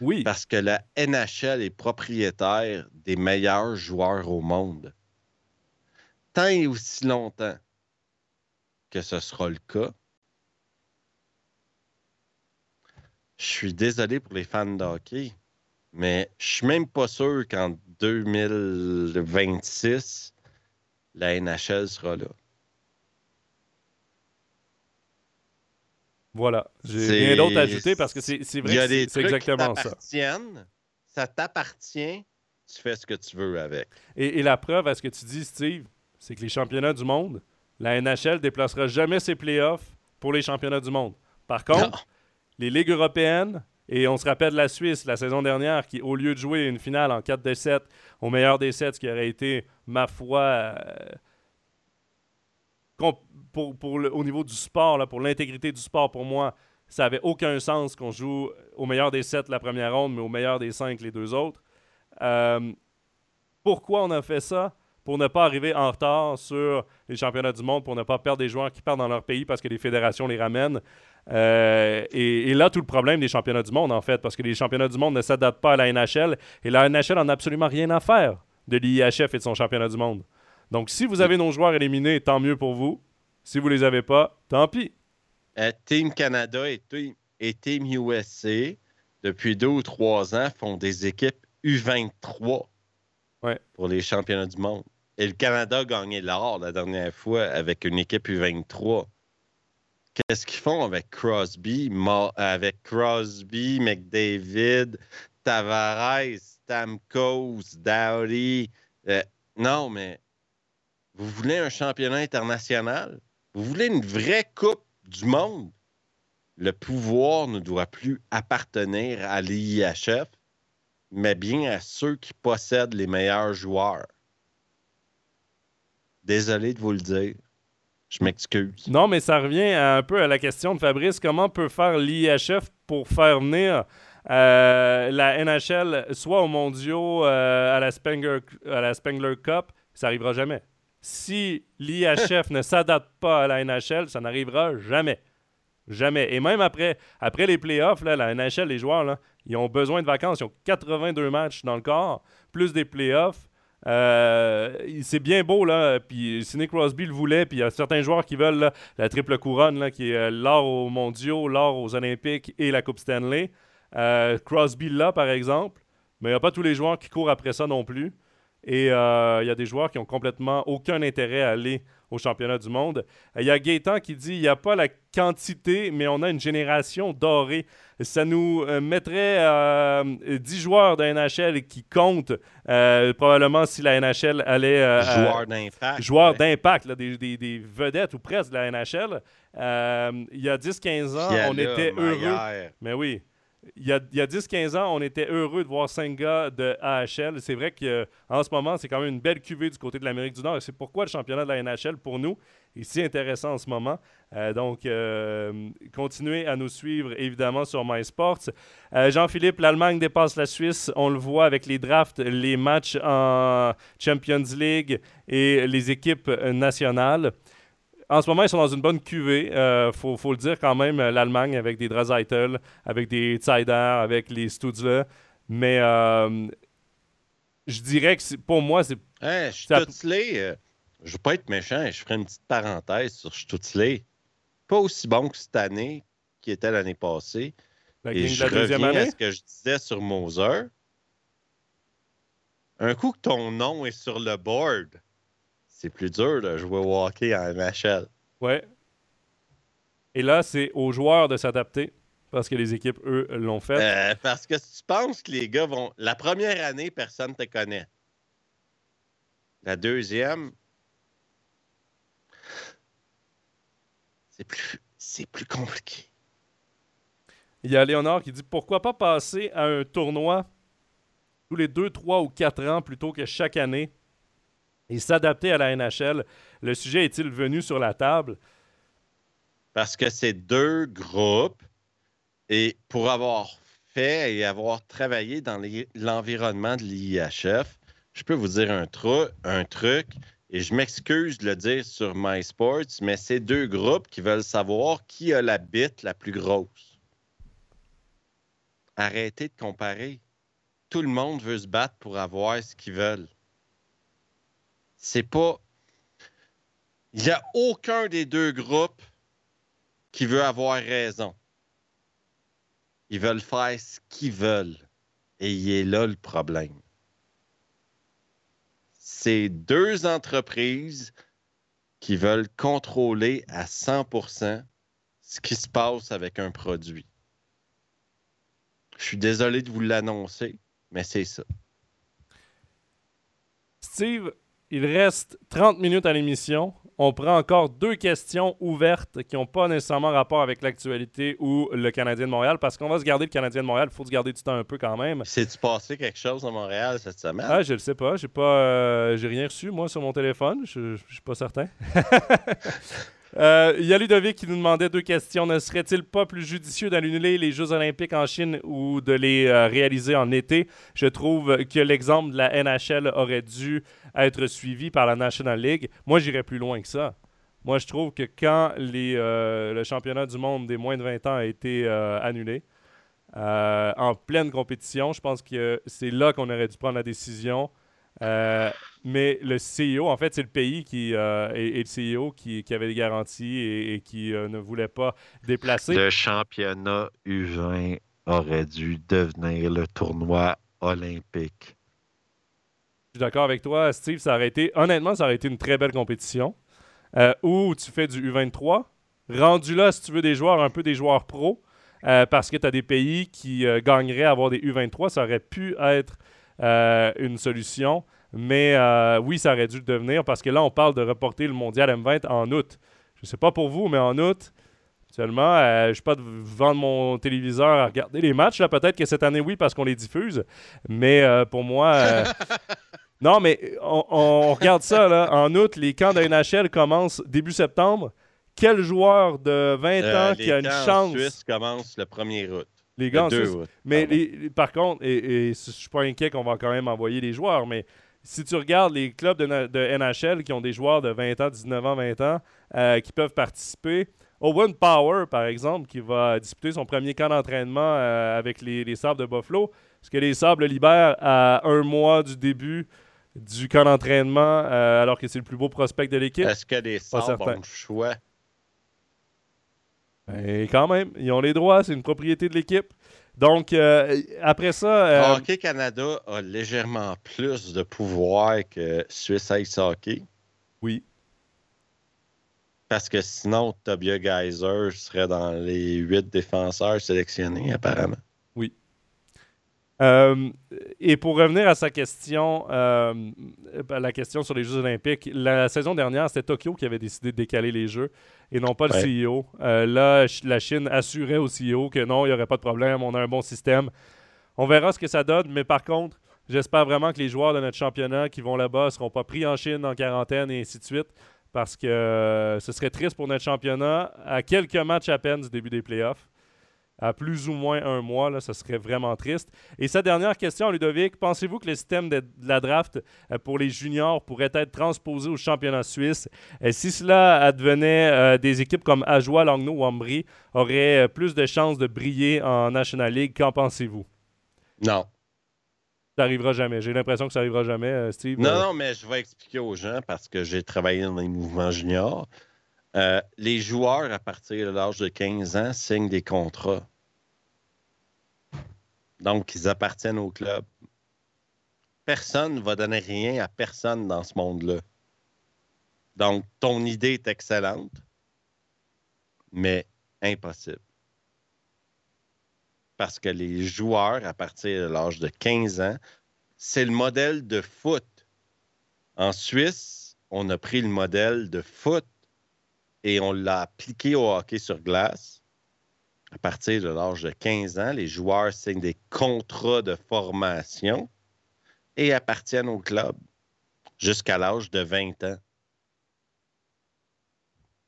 A: Oui,
B: parce que la NHL est propriétaire des meilleurs joueurs au monde. Tant et aussi longtemps que ce sera le cas, je suis désolé pour les fans de hockey, mais je suis même pas sûr qu'en 2026, la NHL sera là.
A: voilà. J'ai rien d'autre à ajouter parce que c'est vrai que c'est exactement ça.
B: ça t'appartient, tu fais ce que tu veux avec.
A: Et, et la preuve à ce que tu dis, Steve, c'est que les championnats du monde, la NHL déplacera jamais ses playoffs pour les championnats du monde. Par contre,
B: Non.
A: les ligues européennes, et on se rappelle la Suisse la saison dernière, qui, au lieu de jouer une finale en 4 des 7, au meilleur des 7, ce qui aurait été, ma foi, euh, pour, au niveau du sport, là, pour l'intégrité du sport, pour moi, ça avait aucun sens qu'on joue au meilleur des 7 la première ronde, mais au meilleur des 5 les deux autres. Euh, pourquoi on a fait ça? Pour ne pas arriver en retard sur les championnats du monde, pour ne pas perdre des joueurs qui partent dans leur pays parce que les fédérations les ramènent. Euh, et, et là, tout le problème des championnats du monde, en fait, parce que les championnats du monde ne s'adaptent pas à la NHL et la NHL en a absolument rien à faire de l'IIHF et de son championnat du monde. Donc, si vous avez nos joueurs éliminés, tant mieux pour vous. Si vous les avez pas, tant pis.
B: Euh, Team Canada et Team, et Team USA, depuis deux ou trois ans, font des équipes U23
A: Ouais.
B: pour les championnats du monde. Et le Canada a gagné l'or la dernière fois avec une équipe U23. Qu'est-ce qu'ils font avec Crosby, avec Crosby, McDavid, Tavares, Stamkos, Dowdy. Euh, non, mais vous voulez un championnat international? Vous voulez une vraie Coupe du Monde? Le pouvoir ne doit plus appartenir à l'IHF, mais bien à ceux qui possèdent les meilleurs joueurs. Désolé de vous le dire. Je m'excuse.
A: Non, mais ça revient un peu à la question de Fabrice. Comment peut faire l'IHF pour faire venir euh, la NHL soit aux mondiaux euh, à, la Spengler, à la Spengler Cup? Ça n'arrivera jamais si l'IHF ne s'adapte pas à la NHL, ça n'arrivera jamais. Jamais. Et même après, après les playoffs, là, la NHL, les joueurs, là, ils ont besoin de vacances. Ils ont 82 matchs dans le corps, plus des playoffs. Euh, c'est bien beau, là. Puis Sidney Crosby le voulait. Puis il y a certains joueurs qui veulent la triple couronne, qui est euh, l'or aux mondiaux, l'or aux Olympiques et la Coupe Stanley. Euh, Crosby là, par exemple. Mais il n'y a pas tous les joueurs qui courent après ça non plus. Et il y a des joueurs qui ont complètement aucun intérêt à aller au championnat du monde. Il y a Gaétan qui dit il n'y a pas la quantité, mais on a une génération dorée. Ça nous euh, mettrait 10 euh, joueurs de NHL qui comptent, probablement si la NHL allait.
B: joueurs d'impact.
A: Joueurs d'impact, des, des, vedettes ou presque de la NHL. il y a 10-15 ans, on était heureux. Mais oui il y a, 10-15 ans, on était heureux de voir 5 gars de AHL. C'est vrai qu'en ce moment, c'est quand même une belle cuvée du côté de l'Amérique du Nord. C'est pourquoi le championnat de la NHL, pour nous, est si intéressant en ce moment. Euh, donc, euh, continuez à nous suivre, évidemment, sur MySports. Euh, Jean-Philippe, l'Allemagne dépasse la Suisse. On le voit avec les drafts, les matchs en Champions League et les équipes nationales en ce moment, ils sont dans une bonne cuvée. Il euh, faut, le dire quand même, euh, l'Allemagne avec des Dreisaitl, avec des Zeider, avec les Stutzler. Mais euh, je dirais que pour moi, c'est.
B: Hey, Stutzley, je veux pas être méchant, je ferai une petite parenthèse sur Stutzley. Pas aussi bon que cette année qui était l'année passée. Et je reviens année? à ce que je disais sur Moser. Un coup que ton nom est sur le board, c'est plus dur de jouer au hockey en NHL.
A: Ouais. Et là, c'est aux joueurs de s'adapter parce que les équipes, eux, l'ont fait.
B: Euh, parce que si tu penses que les gars vont. La première année, personne ne te connaît. La deuxième, c'est plus, c'est plus compliqué.
A: Il y a Léonard qui dit pourquoi pas passer à un tournoi tous les deux, trois ou quatre ans plutôt que chaque année? Et s'adapter à la NHL. Le sujet est-il venu sur la table?
B: Parce que c'est deux groupes et pour avoir fait et avoir travaillé dans l'environnement de l'IHF, je peux vous dire un, truc et je m'excuse de le dire sur MySports, mais c'est deux groupes qui veulent savoir qui a la bite la plus grosse. Arrêtez de comparer. Tout le monde veut se battre pour avoir ce qu'ils veulent c'est pas. Il n'y a aucun des deux groupes qui veut avoir raison. Ils veulent faire ce qu'ils veulent. Et il est là le problème. C'est deux entreprises qui veulent contrôler à 100% ce qui se passe avec un produit. Je suis désolé de vous l'annoncer, mais c'est ça.
A: Steve, il reste 30 minutes à l'émission. On prend encore deux questions ouvertes qui n'ont pas nécessairement rapport avec l'actualité ou le Canadien de Montréal parce qu'on va se garder le Canadien de Montréal. Il faut se garder du temps un peu quand même.
B: C'est-tu passé quelque chose à Montréal cette semaine?
A: Ah, je le sais pas. J'ai pas, euh, j'ai rien reçu, moi, sur mon téléphone. Je, je suis pas certain. Euh, il y a Ludovic qui nous demandait deux questions. Ne serait-il pas plus judicieux d'annuler les Jeux olympiques en Chine ou de les euh, réaliser en été? Je trouve que l'exemple de la NHL aurait dû être suivi par la National League. Moi, j'irais plus loin que ça. Moi, je trouve que quand les, euh, le championnat du monde des moins de 20 ans a été annulé, en pleine compétition, je pense que c'est là qu'on aurait dû prendre la décision euh, mais le CEO, en fait, c'est le pays qui, euh, et, le CEO qui, avait des garanties et, qui euh, ne voulait pas déplacer.
B: Le championnat U20 aurait dû devenir le tournoi olympique.
A: Suis d'accord avec toi, Steve. Ça aurait été, honnêtement, ça aurait été une très belle compétition. où tu fais du U23 rendu là, si tu veux des joueurs, un peu des joueurs pros, euh, parce que tu as des pays qui euh, gagneraient à avoir des U23, ça aurait pu être euh, une solution. Mais oui, ça aurait dû le devenir parce que là, on parle de reporter le mondial M20 en août. Je sais pas pour vous, mais en août, seulement, je ne sais pas de vendre mon téléviseur à regarder les matchs. Peut-être que cette année, oui, parce qu'on les diffuse. Mais pour moi. non, mais on, on, regarde ça. Là. En août, les camps de NHL commencent début septembre quel joueur de 20 euh, ans qui a une chance?
B: Les Suisse commence le 1er août.
A: Les gants Suisse. Mais par contre, et, je ne suis pas inquiet qu'on va quand même envoyer les joueurs, mais si tu regardes les clubs de, NHL qui ont des joueurs de 20 ans, 19 ans, 20 ans, euh, qui peuvent participer, Owen Power, par exemple, qui va disputer son premier camp d'entraînement euh, avec les, les Sables de Buffalo, est-ce que les Sables libèrent à un mois du début du camp d'entraînement alors que c'est le plus beau prospect de l'équipe?
B: Est-ce que les Sables ont le choix?
A: Et ben, quand même, ils ont les droits, c'est une propriété de l'équipe. Donc, euh, après ça. Euh,
B: Hockey Canada a légèrement plus de pouvoir que Suisse Ice Hockey.
A: Oui.
B: Parce que sinon, Tobias Geyser serait dans les huit défenseurs sélectionnés, apparemment.
A: Euh, et pour revenir à sa question, euh, la question sur les Jeux Olympiques, la saison dernière, c'était Tokyo qui avait décidé de décaler les Jeux et non pas le CEO. Euh, là, la Chine assurait au CEO que non, il n'y aurait pas de problème, on a un bon système. On verra ce que ça donne, mais par contre, j'espère vraiment que les joueurs de notre championnat qui vont là-bas ne seront pas pris en Chine en quarantaine et ainsi de suite, parce que ce serait triste pour notre championnat à quelques matchs à peine du début des playoffs à plus ou moins un mois. Là, ça serait vraiment triste. Et sa dernière question, Ludovic, pensez-vous que le système de, la draft euh, pour les juniors pourrait être transposé au championnat suisse? Euh, si cela advenait, euh, des équipes comme Ajoie, Langnau ou Ambry auraient plus de chances de briller en National League. Qu'en pensez-vous?
B: Non.
A: Ça n'arrivera jamais. J'ai l'impression que ça n'arrivera jamais, Steve.
B: Non, non, mais je vais expliquer aux gens parce que j'ai travaillé dans les mouvements juniors. Euh, les joueurs, à partir de l'âge de 15 ans, signent des contrats. Donc, ils appartiennent au club. Personne ne va donner rien à personne dans ce monde-là. Donc, ton idée est excellente, mais impossible. Parce que les joueurs, à partir de l'âge de 15 ans, c'est le modèle de foot. En Suisse, on a pris le modèle de foot et on l'a appliqué au hockey sur glace. À partir de l'âge de 15 ans, les joueurs signent des contrats de formation et appartiennent au club jusqu'à l'âge de 20 ans.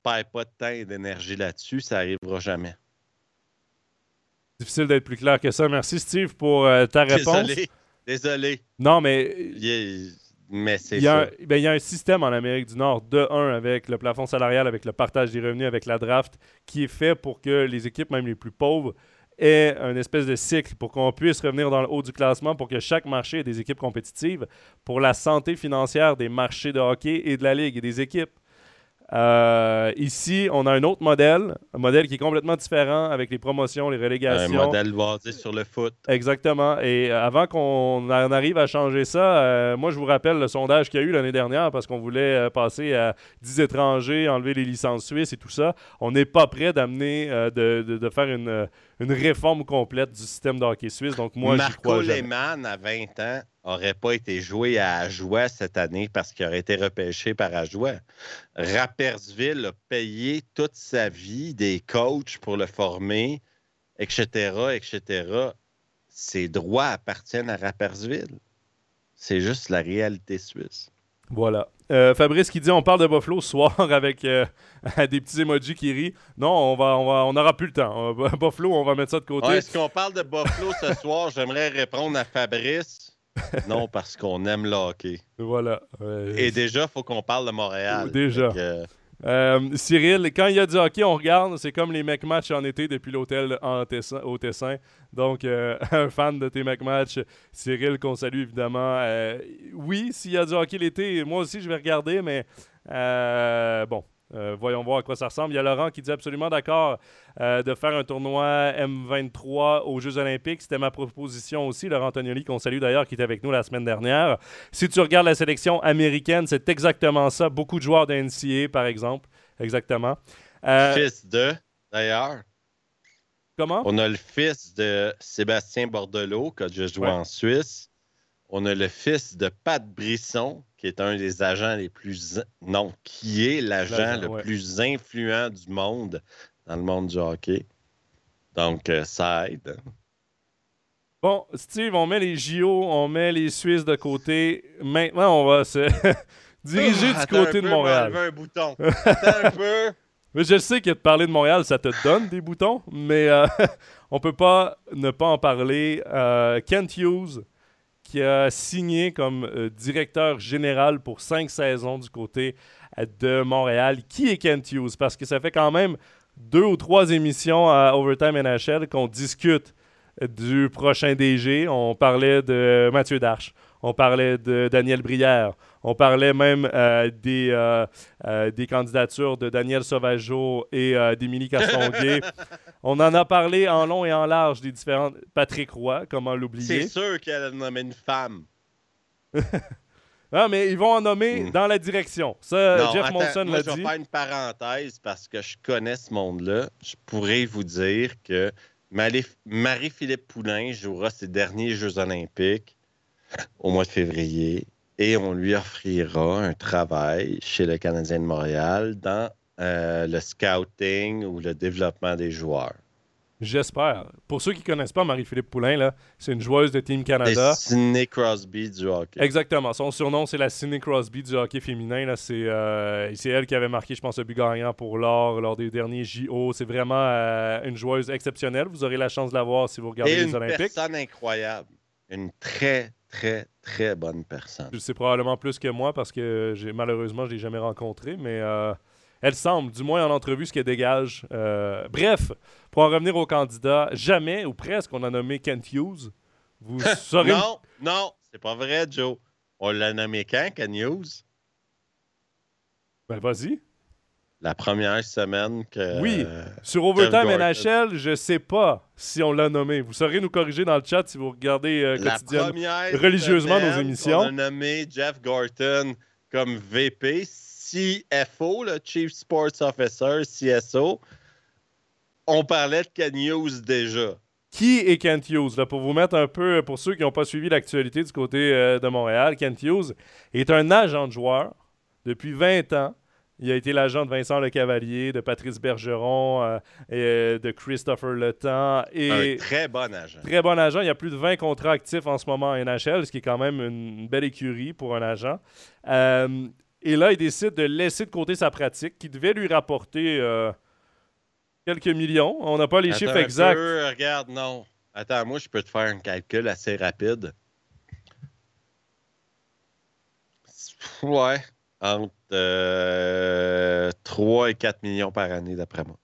B: Pas pas de temps et d'énergie là-dessus, ça n'arrivera jamais.
A: Difficile d'être plus clair que ça. Merci Steve pour euh, ta réponse.
B: Désolé. Désolé.
A: Non, mais.
B: Mais c'est
A: il, ben, il y a un système en Amérique du Nord, de un, avec le plafond salarial, avec le partage des revenus, avec la draft, qui est fait pour que les équipes, même les plus pauvres, aient un espèce de cycle pour qu'on puisse revenir dans le haut du classement, pour que chaque marché ait des équipes compétitives, pour la santé financière des marchés de hockey et de la ligue et des équipes. Euh, ici, on a un autre modèle, un modèle qui est complètement différent avec les promotions, les relégations.
B: Un modèle basé sur le foot.
A: Exactement. Et euh, avant qu'on en arrive à changer ça, euh, moi, je vous rappelle le sondage qu'il y a eu l'année dernière parce qu'on voulait passer à 10 étrangers, enlever les licences suisses et tout ça. On n'est pas prêt d'amener, de, de, faire une, une, réforme complète du système de hockey suisse. Donc, moi,
B: Marco
A: crois
B: Lehmann, à 20 ans, n'aurait pas été joué à Ajoie cette année parce qu'il aurait été repêché par Ajoie. Rappersville a payé toute sa vie des coachs pour le former, etc., etc. Ses droits appartiennent à Rappersville. C'est juste la réalité suisse.
A: Voilà. Euh, Fabrice qui dit on parle de Buffalo ce soir avec euh, des petits emojis qui rient. Non, on va, on va, on n'aura plus le temps. Buffalo, on va mettre ça de côté.
B: Est-ce qu'on parle de Buffalo ce soir? J'aimerais répondre à Fabrice. non, parce qu'on aime le hockey.
A: Voilà.
B: Et déjà, il faut qu'on parle de Montréal.
A: Déjà. Euh, Cyril, quand il y a du hockey, on regarde. C'est comme les mec match en été depuis l'hôtel au Tessin. Donc, euh, un fan de tes mec match, Cyril, qu'on salue évidemment. Euh, oui, s'il y a du hockey l'été, moi aussi je vais regarder, mais bon, euh, voyons voir à quoi ça ressemble. Il y a Laurent qui dit absolument d'accord euh, de faire un tournoi M23 aux Jeux Olympiques. C'était ma proposition aussi. Laurent Antonioli, qu'on salue d'ailleurs, qui était avec nous la semaine dernière. Si tu regardes la sélection américaine, c'est exactement ça. Beaucoup de joueurs de NCA, par exemple. Exactement. Euh,
B: Fils de, d'ailleurs.
A: comment?
B: On a le fils de Sébastien Bordelot, qui a déjà joué
A: Ouais.
B: en Suisse. On a le fils de Pat Brisson, qui est un des agents les plus. Non, qui est l'agent le
A: ouais.
B: plus influent du monde dans le monde du hockey. Donc, euh, ça aide.
A: Bon, Steve, on met les JO, on met les Suisses de côté. Maintenant, on va se diriger du côté
B: un
A: de
B: peu,
A: Montréal.
B: un bouton. Attends un peu.
A: Mais je sais que de parler de Montréal, ça te donne des boutons, mais euh, on peut pas ne pas en parler. Euh, Kent Hughes, qui a signé comme euh, directeur général pour cinq saisons du côté euh, de Montréal. Qui est Kent Hughes? Parce que ça fait quand même deux ou trois émissions à Overtime NHL qu'on discute du prochain DG. On parlait de Mathieu Darche. On parlait de Daniel Brière. On parlait même euh, des, euh, euh, des candidatures de Daniel Sauvageau et d'Émilie Castonguay. On en a parlé en long et en large des différentes. Patrick Roy, comment
B: C'est
A: l'oublier.
B: sûr qu'elle a nommé une femme.
A: Ah, mais ils vont en nommer
B: Mm.
A: dans la direction. Ça,
B: Non,
A: Jeff
B: attends, moi,
A: l'a
B: je vais
A: dit.
B: faire une parenthèse parce que je connais ce monde-là. Je pourrais vous dire que Marie- Marie-Philippe Poulain jouera ses derniers Jeux olympiques au mois de février et on lui offrira un travail chez le Canadien de Montréal dans euh, le scouting ou le développement des joueurs.
A: J'espère. Pour ceux qui connaissent pas Marie-Philippe Poulain, c'est une joueuse de Team Canada.
B: C'est Sidney Crosby du hockey.
A: Exactement. Son surnom, c'est la Sidney Crosby du hockey féminin. C'est euh, c'est elle qui avait marqué, je pense, le but gagnant pour l'or lors des derniers JO. C'est vraiment euh, une joueuse exceptionnelle. Vous aurez la chance de la voir si vous regardez
B: Et
A: les
B: une
A: Olympiques.
B: personne incroyable. Une très, très, très bonne personne.
A: C'est probablement plus que moi parce que malheureusement, je l'ai jamais rencontrée, mais euh, elle semble, du moins en entrevue, ce qu'elle dégage. Euh, bref, pour en revenir au candidat, jamais ou presque on a nommé Kent Hughes. Vous saurez.
B: Non, non, c'est pas vrai, Joe. On l'a nommé quand, Ken News?
A: Ben vas-y.
B: La première semaine que.
A: Oui.
B: euh,
A: Sur Overtime NHL, je sais pas si on l'a nommé. Vous saurez nous corriger dans le chat si vous regardez euh, quotidiennement. religieusement nos émissions.
B: On a nommé Jeff Gorton comme VP, CFO, le Chief Sports Officer, CSO. On parlait de Ken déjà.
A: Qui est Kent Hughes? Là, pour vous mettre un peu, pour ceux qui n'ont pas suivi l'actualité du côté euh, de Montréal, Kent Hughes est un agent de joueur depuis 20 ans. Il a été l'agent de Vincent Lecavalier, de Patrice Bergeron, euh, et, euh, de Christopher Le Temps. Et
B: Un très bon agent.
A: très bon agent. Il y a plus de 20 contrats actifs en ce moment en NHL, ce qui est quand même une belle écurie pour un agent. Euh, et là, il décide de laisser de côté sa pratique qui devait lui rapporter euh, quelques millions. On n'a pas les
B: Attends
A: chiffres
B: un
A: exacts.
B: peu, regarde, non. Attends, moi, je peux te faire un calcul assez rapide. Ouais. Entre euh, 3 et 4 millions par année, d'après moi.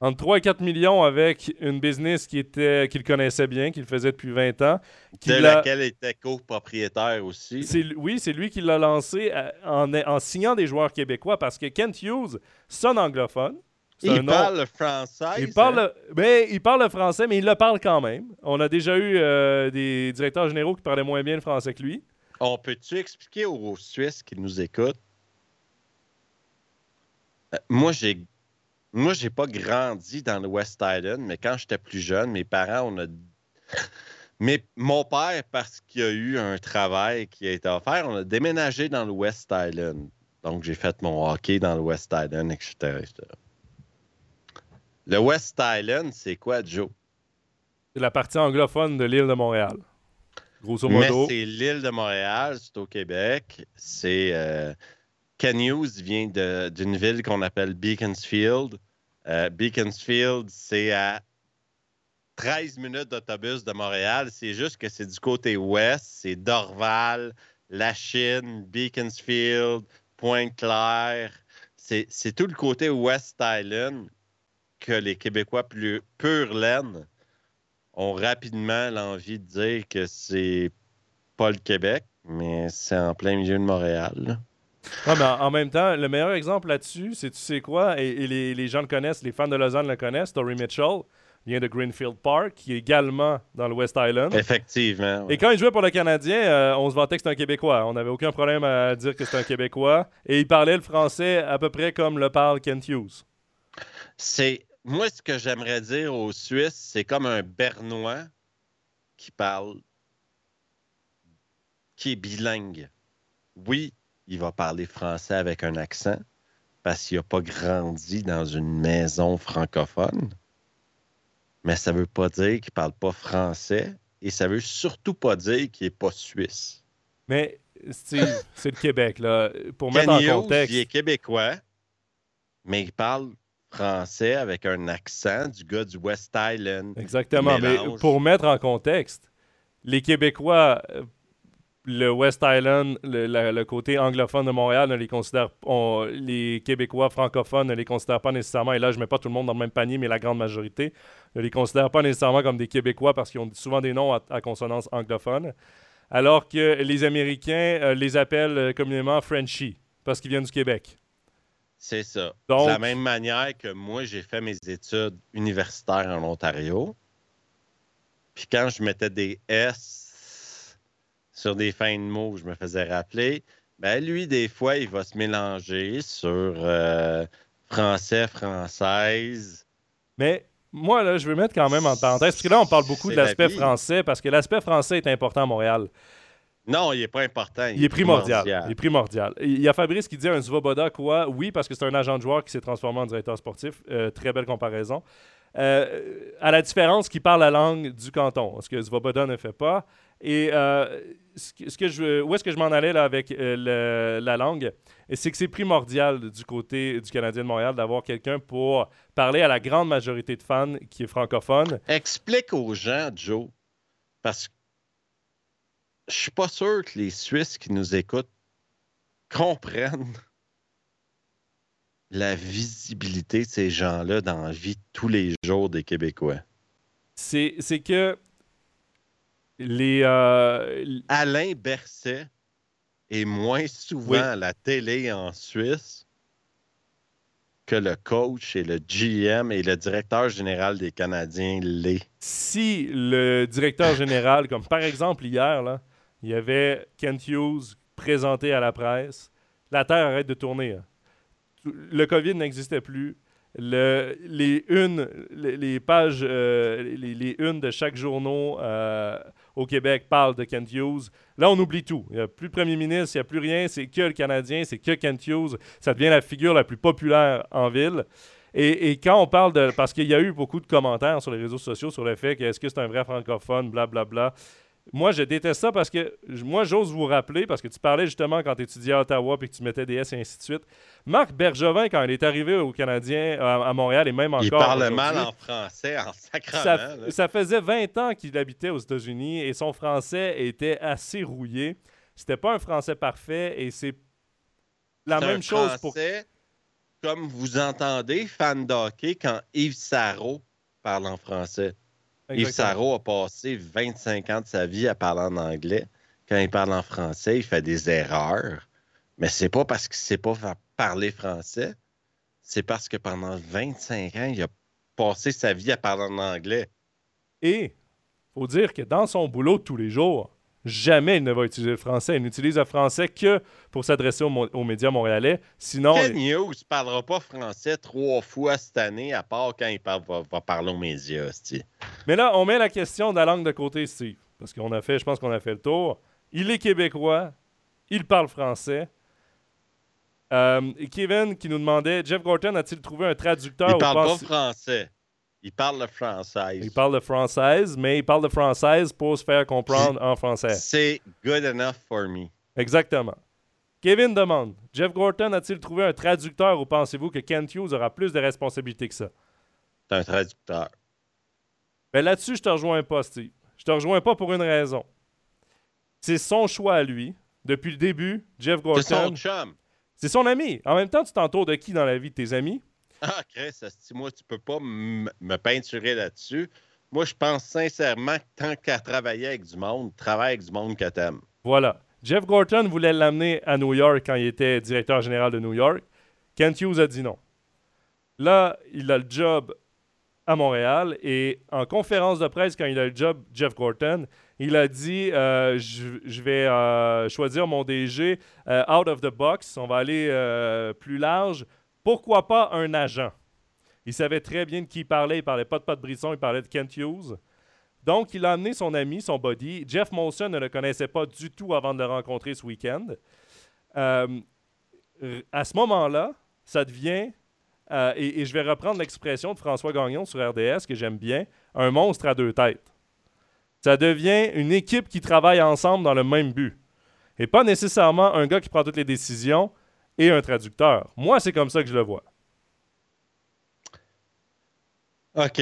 A: Entre 3 et 4 millions avec une business qui était qu'il connaissait bien, qu'il faisait depuis 20 ans.
B: De laquelle il était copropriétaire aussi.
A: oui, c'est lui qui l'a lancé euh, en, en signant des joueurs québécois parce que Kent Hughes sonne anglophone.
B: Il parle le français.
A: Il parle, le- ben, il parle le français, mais il le parle quand même. On a déjà eu euh, des directeurs généraux qui parlaient moins bien le français que lui.
B: On peut-tu expliquer aux Suisses qui nous écoutent? Euh, moi, j'ai pas grandi dans le West Island, mais quand j'étais plus jeune, mes parents, on a. Mais mon père, parce qu'il y a eu un travail qui a été offert, on a déménagé dans le West Island. Donc, j'ai fait mon hockey dans le West Island, etc. Le West Island, c'est quoi, Joe?
A: C'est la partie anglophone de l'île de Montréal. Grosso modo.
B: c'est l'île de Montréal, c'est au Québec. C'est euh, Ken Hughes vient d'une ville qu'on appelle Beaconsfield. Euh, Beaconsfield, c'est à 13 minutes d'autobus de Montréal. C'est juste que c'est du côté ouest. C'est Dorval, La Chine, Beaconsfield, Pointe-Claire. C'est c'est tout le côté West Island que les Québécois plus pur laine ont rapidement l'envie de dire que c'est pas le Québec, mais c'est en plein milieu de Montréal. là.
A: Ouais, mais en, même temps, le meilleur exemple là-dessus, c'est tu sais quoi, et, et les, les gens le connaissent, les fans de Lausanne le connaissent, Tory Mitchell vient de Greenfield Park, qui est également dans le West Island.
B: Effectivement. ouais.
A: Et quand il jouait pour le Canadien, euh, on se vantait que c'était un Québécois. On n'avait aucun problème à dire que c'était un Québécois. Et il parlait le français à peu près comme le parle Kent Hughes.
B: C'est moi ce que j'aimerais dire aux Suisses, c'est comme un Bernois qui parle, qui est bilingue. Oui, il va parler français avec un accent parce qu'il n'a pas grandi dans une maison francophone, mais ça ne veut pas dire qu'il ne parle pas français et ça ne veut surtout pas dire qu'il n'est pas suisse.
A: Mais Steve, c'est le Québec, là. Pour mettre en contexte.
B: Il est québécois, mais il parle français avec un accent du gars du West Island.
A: Exactement, mais pour mettre en contexte, les Québécois, euh, le West Island, le, côté anglophone de Montréal, ne les considère, les Québécois francophones ne les considèrent pas nécessairement, et là je ne mets pas tout le monde dans le même panier, mais la grande majorité, ne les considèrent pas nécessairement comme des Québécois parce qu'ils ont souvent des noms à consonance anglophone alors que les Américains euh, les appellent euh, communément Frenchie, parce qu'ils viennent du Québec.
B: C'est ça. De la même manière que moi, j'ai fait mes études universitaires en Ontario. Puis quand je mettais des S sur des fins de mots, je me faisais rappeler. Ben lui, des fois, il va se mélanger sur euh, français, française.
A: Mais moi, là, je veux mettre quand même en parenthèse, parce que là, on parle beaucoup de l'aspect français, parce que l'aspect français est important à Montréal.
B: Non, il n'est pas important.
A: Il, est primordial. Il est primordial. Il y a Fabrice qui dit un Zvoboda, quoi? Oui, parce que c'est un agent de joueur qui s'est transformé en directeur sportif. Euh, très belle comparaison. Euh, à la différence qu'il parle la langue du canton, ce que Zvoboda ne fait pas. Et euh, ce que je, où est-ce que je m'en allais là, avec la langue? C'est que c'est primordial du côté du Canadien de Montréal d'avoir quelqu'un pour parler à la grande majorité de fans qui est francophone.
B: Explique aux gens, Joe, parce que je suis pas sûr que les Suisses qui nous écoutent comprennent la visibilité de ces gens-là dans la vie tous les jours des Québécois.
A: C'est que les. Euh,
B: Alain Berset est moins souvent à la télé en Suisse que le coach et le GM et le directeur général des Canadiens l'est.
A: Si le directeur général, comme par exemple hier, là, il y avait Kent Hughes présenté à la presse, la Terre arrête de tourner. Hein. Le COVID n'existait plus les unes, pages, euh, les, unes de chaque journaux euh, au Québec parlent de Kent Hughes. Là, on oublie tout. Il n'y a plus de premier ministre, il n'y a plus rien. C'est que le Canadien, c'est que Kent Hughes. Ça devient la figure la plus populaire en ville. Et, et quand on parle de. Parce qu'il y a eu beaucoup de commentaires sur les réseaux sociaux sur le fait que est-ce que c'est un vrai francophone, blablabla. Bla, bla. Moi, je déteste ça parce que moi, j'ose vous rappeler, parce que tu parlais justement quand tu étudiais à Ottawa et que tu mettais des S et ainsi de suite. Marc Bergevin, quand il est arrivé au Canadien, à, Montréal et même encore. Il
B: parle mal en français, en sacrament.
A: Ça, ça faisait 20 ans qu'il habitait aux États-Unis et son français était assez rouillé. C'était pas un français parfait et c'est la même chose pour.
B: Comme vous entendez, fan d'hockey, quand Yves Sarro parle en français. Yves Sarro a passé 25 ans de sa vie à parler en anglais. Quand il parle en français, il fait des erreurs. Mais c'est pas parce qu'il sait pas parler français. C'est parce que pendant 25 ans, il a passé sa vie à parler en anglais.
A: Et faut dire que dans son boulot de tous les jours, jamais il ne va utiliser le français. Il n'utilise le français que pour s'adresser aux, médias montréalais. Sinon.
B: Ken News ne parlera pas français trois fois cette année, à part quand il va, parler aux médias.
A: Mais là, on met la question de la langue de côté, Steve. Parce qu'on a fait, je pense qu'on a fait le tour. Il est québécois. Il parle français. Euh, Kevin qui nous demandait Jeff Gorton a-t-il trouvé un traducteur
B: Il parle pas français. Il parle le français.
A: Il parle le français, mais il parle le français pour se faire comprendre en français.
B: C'est good enough for me.
A: Exactement. Kevin demande Jeff Gorton a-t-il trouvé un traducteur ou pensez-vous que Kent Hughes aura plus de responsabilités que ça?
B: C'est un traducteur.
A: Ben là-dessus, je te rejoins pas, Steve. Je te rejoins pas pour une raison. C'est son choix à lui. Depuis le début, Jeff Gorton.
B: C'est son chum.
A: C'est son ami. En même temps, tu t'entoures de qui dans la vie de tes amis?
B: Ah, Chris, moi, tu peux pas me peinturer là-dessus. Moi, je pense sincèrement que tant qu'à travailler avec du monde, travaille avec du monde que t'aimes.
A: Voilà. Jeff Gorton voulait l'amener à New York quand il était directeur général de New York. Kent Hughes a dit non. Là, il a le job à Montréal et en conférence de presse, quand il a le job, Jeff Gorton, il a dit euh, je, vais euh, choisir mon DG euh, out of the box. On va aller plus large pourquoi pas un agent? Il savait très bien de qui il parlait. Il parlait pas de Pat Brisson, il parlait de Kent Hughes. Donc, il a amené son ami, son buddy. Jeff Molson ne le connaissait pas du tout avant de le rencontrer ce week-end. Euh, à ce moment-là, ça devient, euh, et je vais reprendre l'expression de François Gagnon sur RDS que j'aime bien, un monstre à deux têtes. Ça devient une équipe qui travaille ensemble dans le même but. Et pas nécessairement un gars qui prend toutes les décisions et un traducteur. Moi, c'est comme ça que je le vois.
B: OK.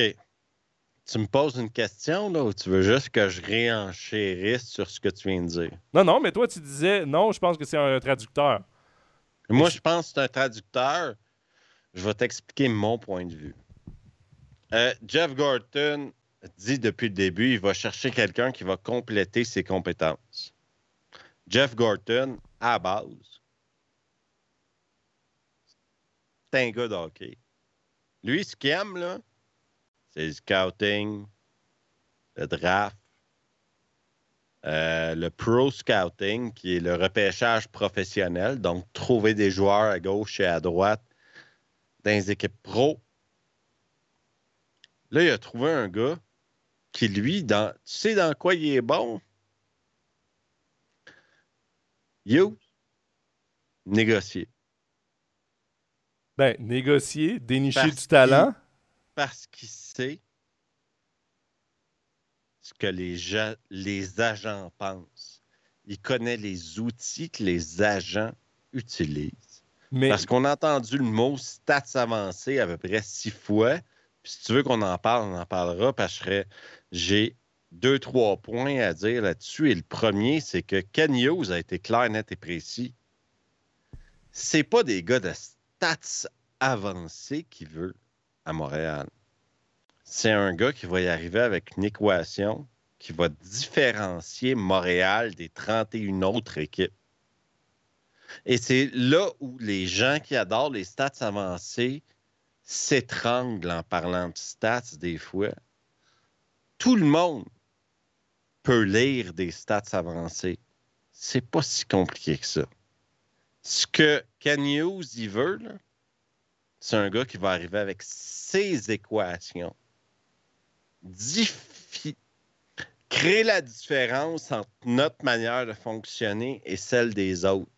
B: Tu me poses une question, là, ou tu veux juste que je réenchérisse sur ce que tu viens de dire?
A: Non, non, mais toi, tu disais, non, je pense que c'est un traducteur.
B: Moi, je pense que c'est un traducteur. Je vais t'expliquer mon point de vue. Euh, Jeff Gorton dit depuis le début, il va chercher quelqu'un qui va compléter ses compétences. Jeff Gorton, à base, un gars de hockey. Lui, ce qu'il aime, là, c'est le scouting, le draft, euh, le pro scouting, qui est le repêchage professionnel, donc trouver des joueurs à gauche et à droite dans les équipes pro. Là, il a trouvé un gars qui, lui, dans, tu sais dans quoi il est bon? You, négocier.
A: Ben, négocier, dénicher
B: Parce
A: du talent.
B: Parce qu'il sait ce que les, gens- les agents pensent. Il connaît les outils que les agents utilisent.
A: Mais
B: Parce qu'on a entendu le mot stats avancé à peu près six fois. Puis si tu veux qu'on en parle, on en parlera parce que j'ai deux, trois points à dire là-dessus. Et le premier, c'est que Ken Hughes a été clair, net et précis. C'est pas des gars de stats avancés qu'il veut à Montréal. C'est un gars qui va y arriver avec une équation qui va différencier Montréal des 31 autres équipes. Et c'est là où les gens qui adorent les stats avancées s'étranglent en parlant de stats des fois. Tout le monde peut lire des stats avancées. C'est pas si compliqué que ça. Ce que Ken Hughes y veut, c'est un gars qui va arriver avec ses équations. Créer la différence entre notre manière de fonctionner et celle des autres.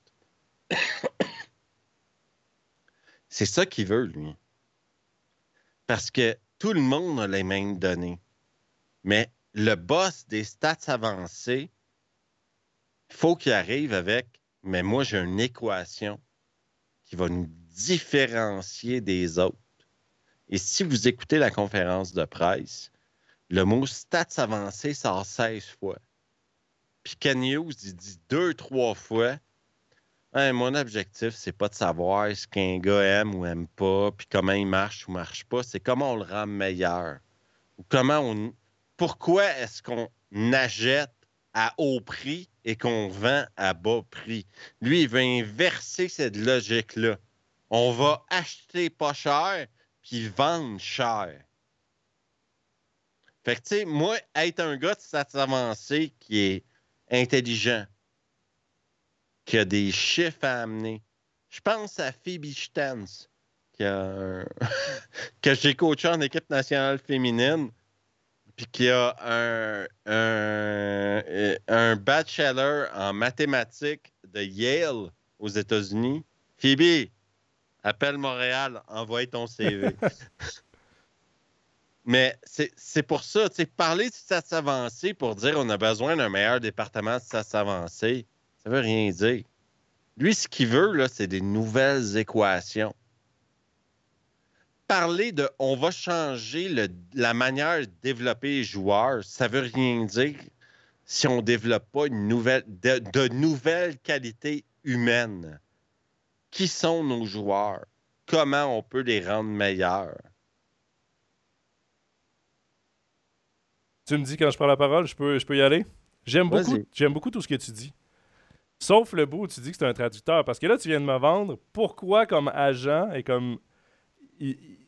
B: C'est ça qu'il veut, lui. Parce que tout le monde a les mêmes données. Mais le boss des stats avancées, il faut qu'il arrive avec, mais moi j'ai une équation qui va nous différencier des autres. Et si vous écoutez la conférence de presse, le mot stats avancées sort 16 fois. Puis Ken Hughes, il dit deux, trois fois Hey, mon objectif, c'est pas de savoir ce qu'un gars aime ou aime pas, puis comment il marche ou marche pas, c'est comment on le rend meilleur. Ou comment on. Pourquoi est-ce qu'on achète à haut prix et qu'on vend à bas prix? Lui, il veut inverser cette logique-là. On va acheter pas cher, puis vendre cher. Fait que, tu sais, moi, être un gars de stats avancé qui est intelligent, qui a des chiffres à amener. Je pense à Phoebe Stans, qui a que j'ai coaché en équipe nationale féminine, puis qui a un, un, un bachelor en mathématiques de Yale aux États-Unis. Phoebe, appelle Montréal, envoie ton CV. Mais c'est c'est pour ça, tu sais, parler de stats avancées pour dire on a besoin d'un meilleur département de stats avancées, ça veut rien dire. Lui, ce qu'il veut, là, c'est des nouvelles équations. Parler de on va changer le- la manière de développer les joueurs, ça veut rien dire si on ne développe pas une nouvelle, de, de nouvelles qualités humaines. Qui sont nos joueurs? Comment on peut les rendre meilleurs?
A: tu me dis quand je prends la parole, je peux, je peux y aller? J'aime beaucoup, j'aime beaucoup tout ce que tu dis. Sauf le bout où tu dis que c'est un traducteur. Parce que là, tu viens de me vendre pourquoi, comme agent et comme. Il,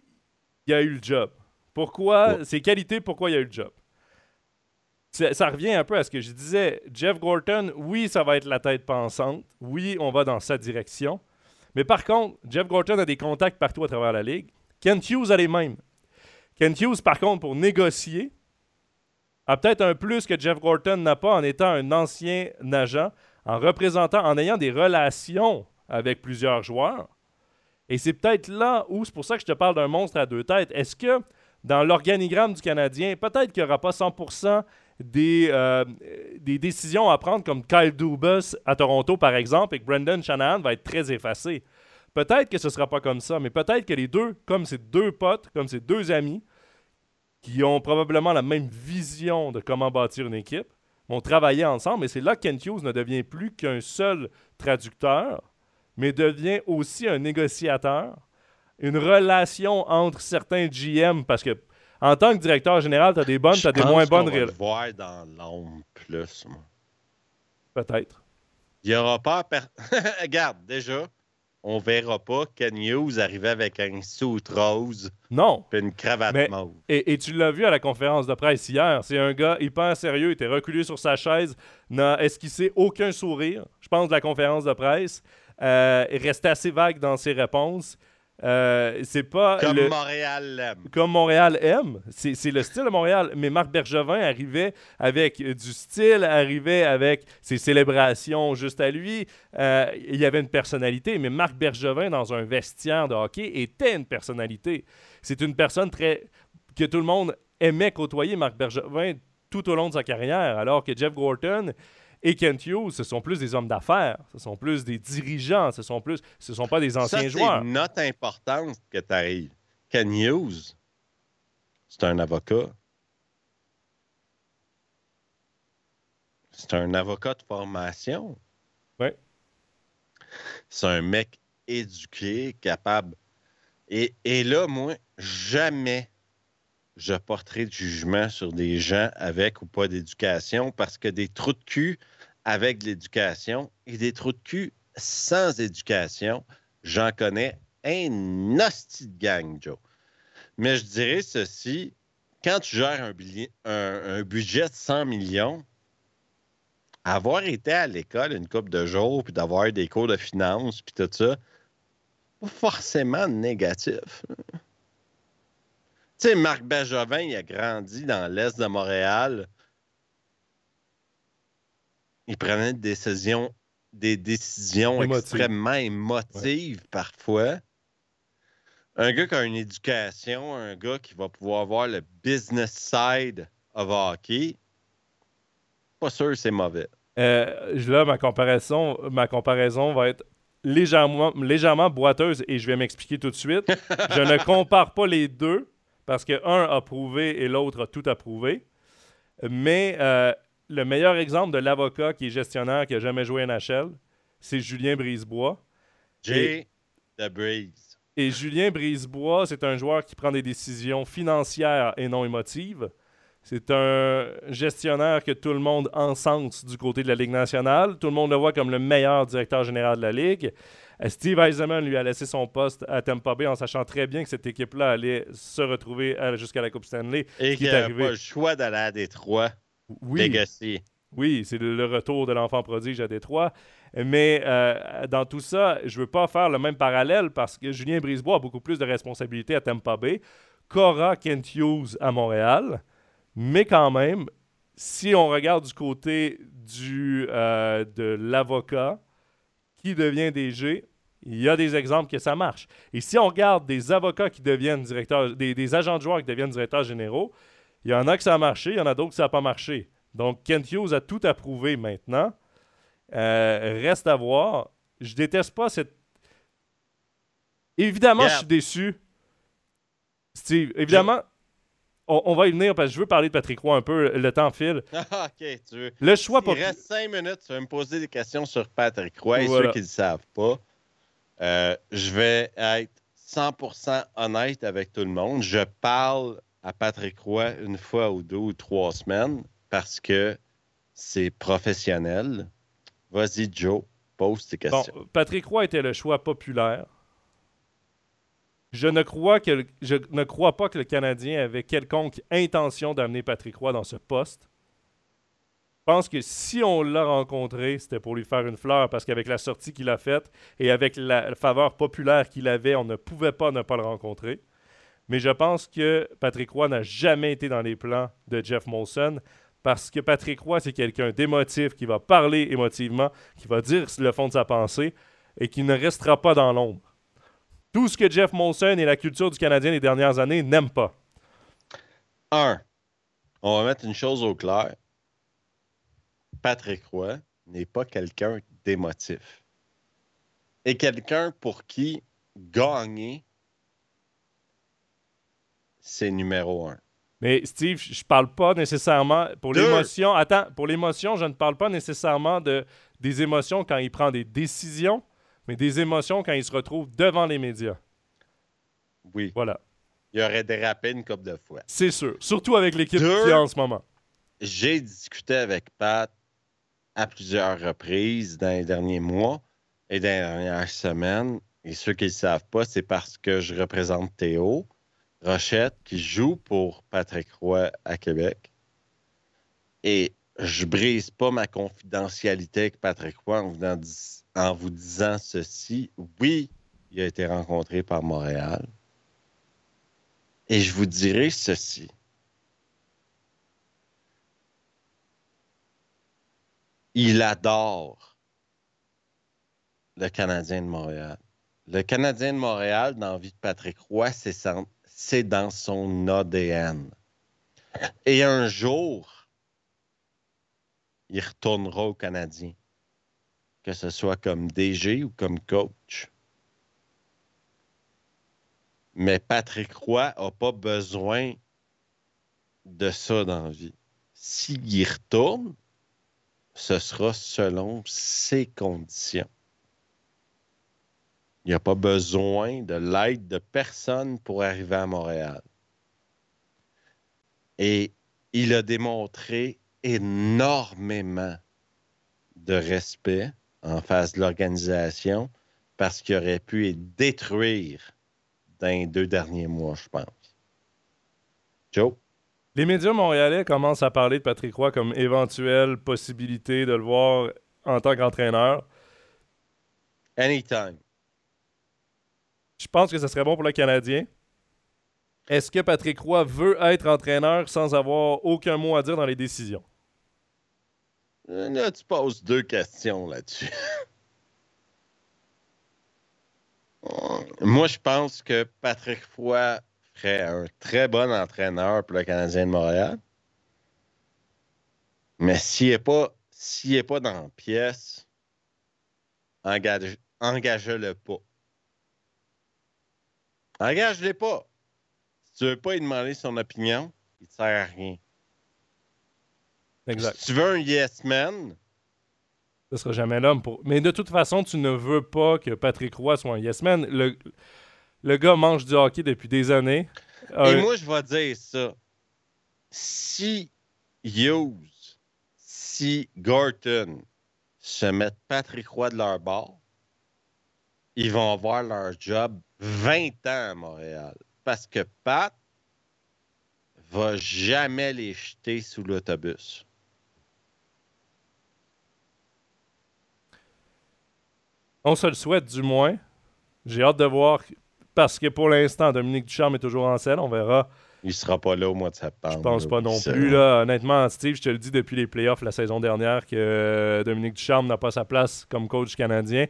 A: il a eu le job. Pourquoi.
B: Ouais.
A: Ses qualités, pourquoi il a eu le job? Ça, ça revient un peu à ce que je disais. Jeff Gorton, oui, ça va être la tête pensante. Oui, on va dans sa direction. Mais par contre, Jeff Gorton a des contacts partout à travers la ligue. Kent Hughes a les mêmes. Kent Hughes, par contre, pour négocier, a peut-être un plus que Jeff Gorton n'a pas en étant un ancien agent, en représentant, en ayant des relations avec plusieurs joueurs. Et c'est peut-être là où, c'est pour ça que je te parle d'un monstre à deux têtes. Est-ce que dans l'organigramme du Canadien, peut-être qu'il n'y aura pas 100% des, euh, des décisions à prendre comme Kyle Dubas à Toronto, par exemple, et que Brendan Shanahan va être très effacé? Peut-être que ce ne sera pas comme ça, mais peut-être que les deux, comme ces deux potes, comme ces deux amis, qui ont probablement la même vision de comment bâtir une équipe, vont travailler ensemble. Et c'est là que Kent Hughes ne devient plus qu'un seul traducteur, mais devient aussi un négociateur, une relation entre certains GM, parce que en tant que directeur général, tu as des bonnes, tu as des moins bonnes.
B: Je voir dans l'ombre plus, moi.
A: Peut-être.
B: Il n'y aura pas. Per... Regarde, déjà, on verra pas Ken News arriver avec un suit rose.
A: Non.
B: Puis une cravate mauve.
A: Et, et, tu l'as vu à la conférence de presse hier. C'est un gars hyper sérieux. Il était reculé sur sa chaise, n'a esquissé aucun sourire, je pense, de la conférence de presse. Euh, il restait assez vague dans ses réponses. Euh, c'est pas
B: comme Montréal l'aime.
A: Comme Montréal aime. C'est le style de Montréal. Mais Marc Bergevin arrivait avec du style, arrivait avec ses célébrations juste à lui. Euh, il y avait une personnalité. Mais Marc Bergevin, dans un vestiaire de hockey, était une personnalité. C'est une personne très que tout le monde aimait côtoyer, Marc Bergevin, tout au long de sa carrière. Alors que Jeff Gorton, et Kent Hughes, ce sont plus des hommes d'affaires, ce sont plus des dirigeants, ce sont plus, ce sont pas des anciens
B: Ça,
A: joueurs.
B: C'est une note importante que tu arrives. Ken Hughes, c'est un avocat. C'est un avocat de formation.
A: Oui.
B: C'est un mec éduqué, capable. Et, et là, moi, jamais je porterai de jugement sur des gens avec ou pas d'éducation parce que des trous de cul avec de l'éducation et des trous de cul sans éducation, j'en connais un hostie de gang, Joe. Mais je dirais ceci, quand tu gères un, budget de 100 millions, avoir été à l'école une couple de jours, puis d'avoir des cours de finance, puis tout ça, pas forcément négatif. Tu sais, Marc Bergevin, il a grandi dans l'Est de Montréal. Il prenait des décisions, des décisions extrêmement émotives parfois. Un gars qui a une éducation, un gars qui va pouvoir voir le business side of hockey, pas sûr que c'est mauvais.
A: Euh, là, ma comparaison, ma comparaison va être légèrement, légèrement boiteuse et je vais m'expliquer tout de suite. je ne compare pas les deux parce qu'un a prouvé et l'autre a tout approuvé. Mais euh, le meilleur exemple de l'avocat qui est gestionnaire qui a jamais joué NHL, c'est Julien Brisebois.
B: J. de Brise.
A: Et Julien Brisebois, c'est un joueur qui prend des décisions financières et non émotives. C'est un gestionnaire que tout le monde encense du côté de la Ligue nationale. Tout le monde le voit comme le meilleur directeur général de la Ligue. Euh, Steve Eisenman lui a laissé son poste à Tampa Bay en sachant très bien que cette équipe-là allait se retrouver jusqu'à la Coupe Stanley.
B: Et qu'il n'avait pas le choix d'aller à Détroit.
A: Oui. Oui, c'est le retour de l'enfant prodige à Détroit. Mais euh, dans tout ça, je ne veux pas faire le même parallèle parce que Julien Brisebois a beaucoup plus de responsabilités à Tampa Bay qu'aura Kent Hughes à Montréal. Mais quand même, si on regarde du côté du, euh, de l'avocat, qui devient DG, il y a des exemples que ça marche. Et si on regarde des avocats qui deviennent directeurs, des, agents de joueurs qui deviennent directeurs généraux, il y en a que ça a marché, il y en a d'autres que ça n'a pas marché. Donc, Kent Hughes a tout approuvé maintenant. Euh, reste à voir. Je déteste pas cette. Évidemment, je suis déçu. Steve, évidemment, on, va y venir parce que je veux parler de Patrick Roy un peu. Le temps file.
B: Ah, ok, tu veux.
A: Le choix
B: Il reste cinq minutes. Tu vas me poser des questions sur Patrick Roy. Et ceux qui ne le savent pas, euh, je vais être 100% honnête avec tout le monde. Je parle à Patrick Roy une fois ou deux ou trois semaines parce que c'est professionnel. Vas-y, Joe, pose tes questions.
A: Bon, Patrick Roy était le choix populaire. Je ne, crois que, je ne crois pas que le Canadien avait quelconque intention d'amener Patrick Roy dans ce poste. Je pense que si on l'a rencontré, c'était pour lui faire une fleur parce qu'avec la sortie qu'il a faite et avec la faveur populaire qu'il avait, on ne pouvait pas ne pas le rencontrer. Mais je pense que Patrick Roy n'a jamais été dans les plans de Jeff Molson parce que Patrick Roy, c'est quelqu'un d'émotif qui va parler émotivement, qui va dire le fond de sa pensée et qui ne restera pas dans l'ombre. Tout ce que Jeff Molson et la culture du Canadien des dernières années n'aiment pas.
B: Un, on va mettre une chose au clair. Patrick Roy n'est pas quelqu'un d'émotif. Et quelqu'un pour qui gagner, c'est numéro un.
A: Mais Steve, je parle pas nécessairement pour l'émotion. Attends, pour l'émotion, je ne parle pas nécessairement de des émotions quand il prend des décisions, mais des émotions quand il se retrouve devant les médias.
B: Oui.
A: Voilà.
B: Il aurait dérapé une couple de fois.
A: C'est sûr. Surtout avec l'équipe qui en ce moment.
B: J'ai discuté avec Pat à plusieurs reprises dans les derniers mois et dans les dernières semaines. Et ceux qui ne le savent pas, c'est parce que je représente Théo Rochette qui joue pour Patrick Roy à Québec. Et je brise pas ma confidentialité avec Patrick Roy en vous disant ceci. Oui, il a été rencontré par Montréal. Et je vous dirai ceci. Il adore le Canadien de Montréal. Le Canadien de Montréal, dans la vie de Patrick Roy, c'est dans son ADN. Et un jour, il retournera au Canadien, que ce soit comme DG ou comme coach. Mais Patrick Roy n'a pas besoin de ça dans la vie. S'il y retourne, ce sera selon ses conditions. Il n'y a pas besoin de l'aide de personne pour arriver à Montréal. Et il a démontré énormément de respect en face de l'organisation parce qu'il aurait pu détruire dans les deux derniers mois, je pense. Joe?
A: Les médias montréalais commencent à parler de Patrick Roy comme éventuelle possibilité de le voir en tant qu'entraîneur.
B: Anytime.
A: Je pense que ce serait bon pour le Canadien. Est-ce que Patrick Roy veut être entraîneur sans avoir aucun mot à dire dans les décisions?
B: Euh, là, tu poses deux questions là-dessus. Moi, je pense que Patrick Roy ferait un très bon entraîneur pour le Canadien de Montréal. Mais s'il n'est pas, s'il pas dans la pièce, engage, engage-le pas. Engage-le pas. Si tu veux pas lui demander son opinion, il ne sert à rien.
A: Exact.
B: Si tu veux un yes man,
A: ce sera jamais l'homme pour. Mais de toute façon, tu ne veux pas que Patrick Roy soit un yes man. Le, le gars mange du hockey depuis des années.
B: Et moi, je vais dire ça. Si Hughes, si Gorton se mettent Patrick Roy de leur bord, ils vont avoir leur job 20 ans à Montréal. Parce que Pat va jamais les jeter sous l'autobus.
A: On se le souhaite du moins. J'ai hâte de voir parce que pour l'instant, Dominique Ducharme est toujours en scène. On verra.
B: Il sera pas là au mois de septembre.
A: Je pense pas non plus. Là. Honnêtement, Steve, je te le dis depuis les playoffs la saison dernière que euh, Dominique Ducharme n'a pas sa place comme coach canadien.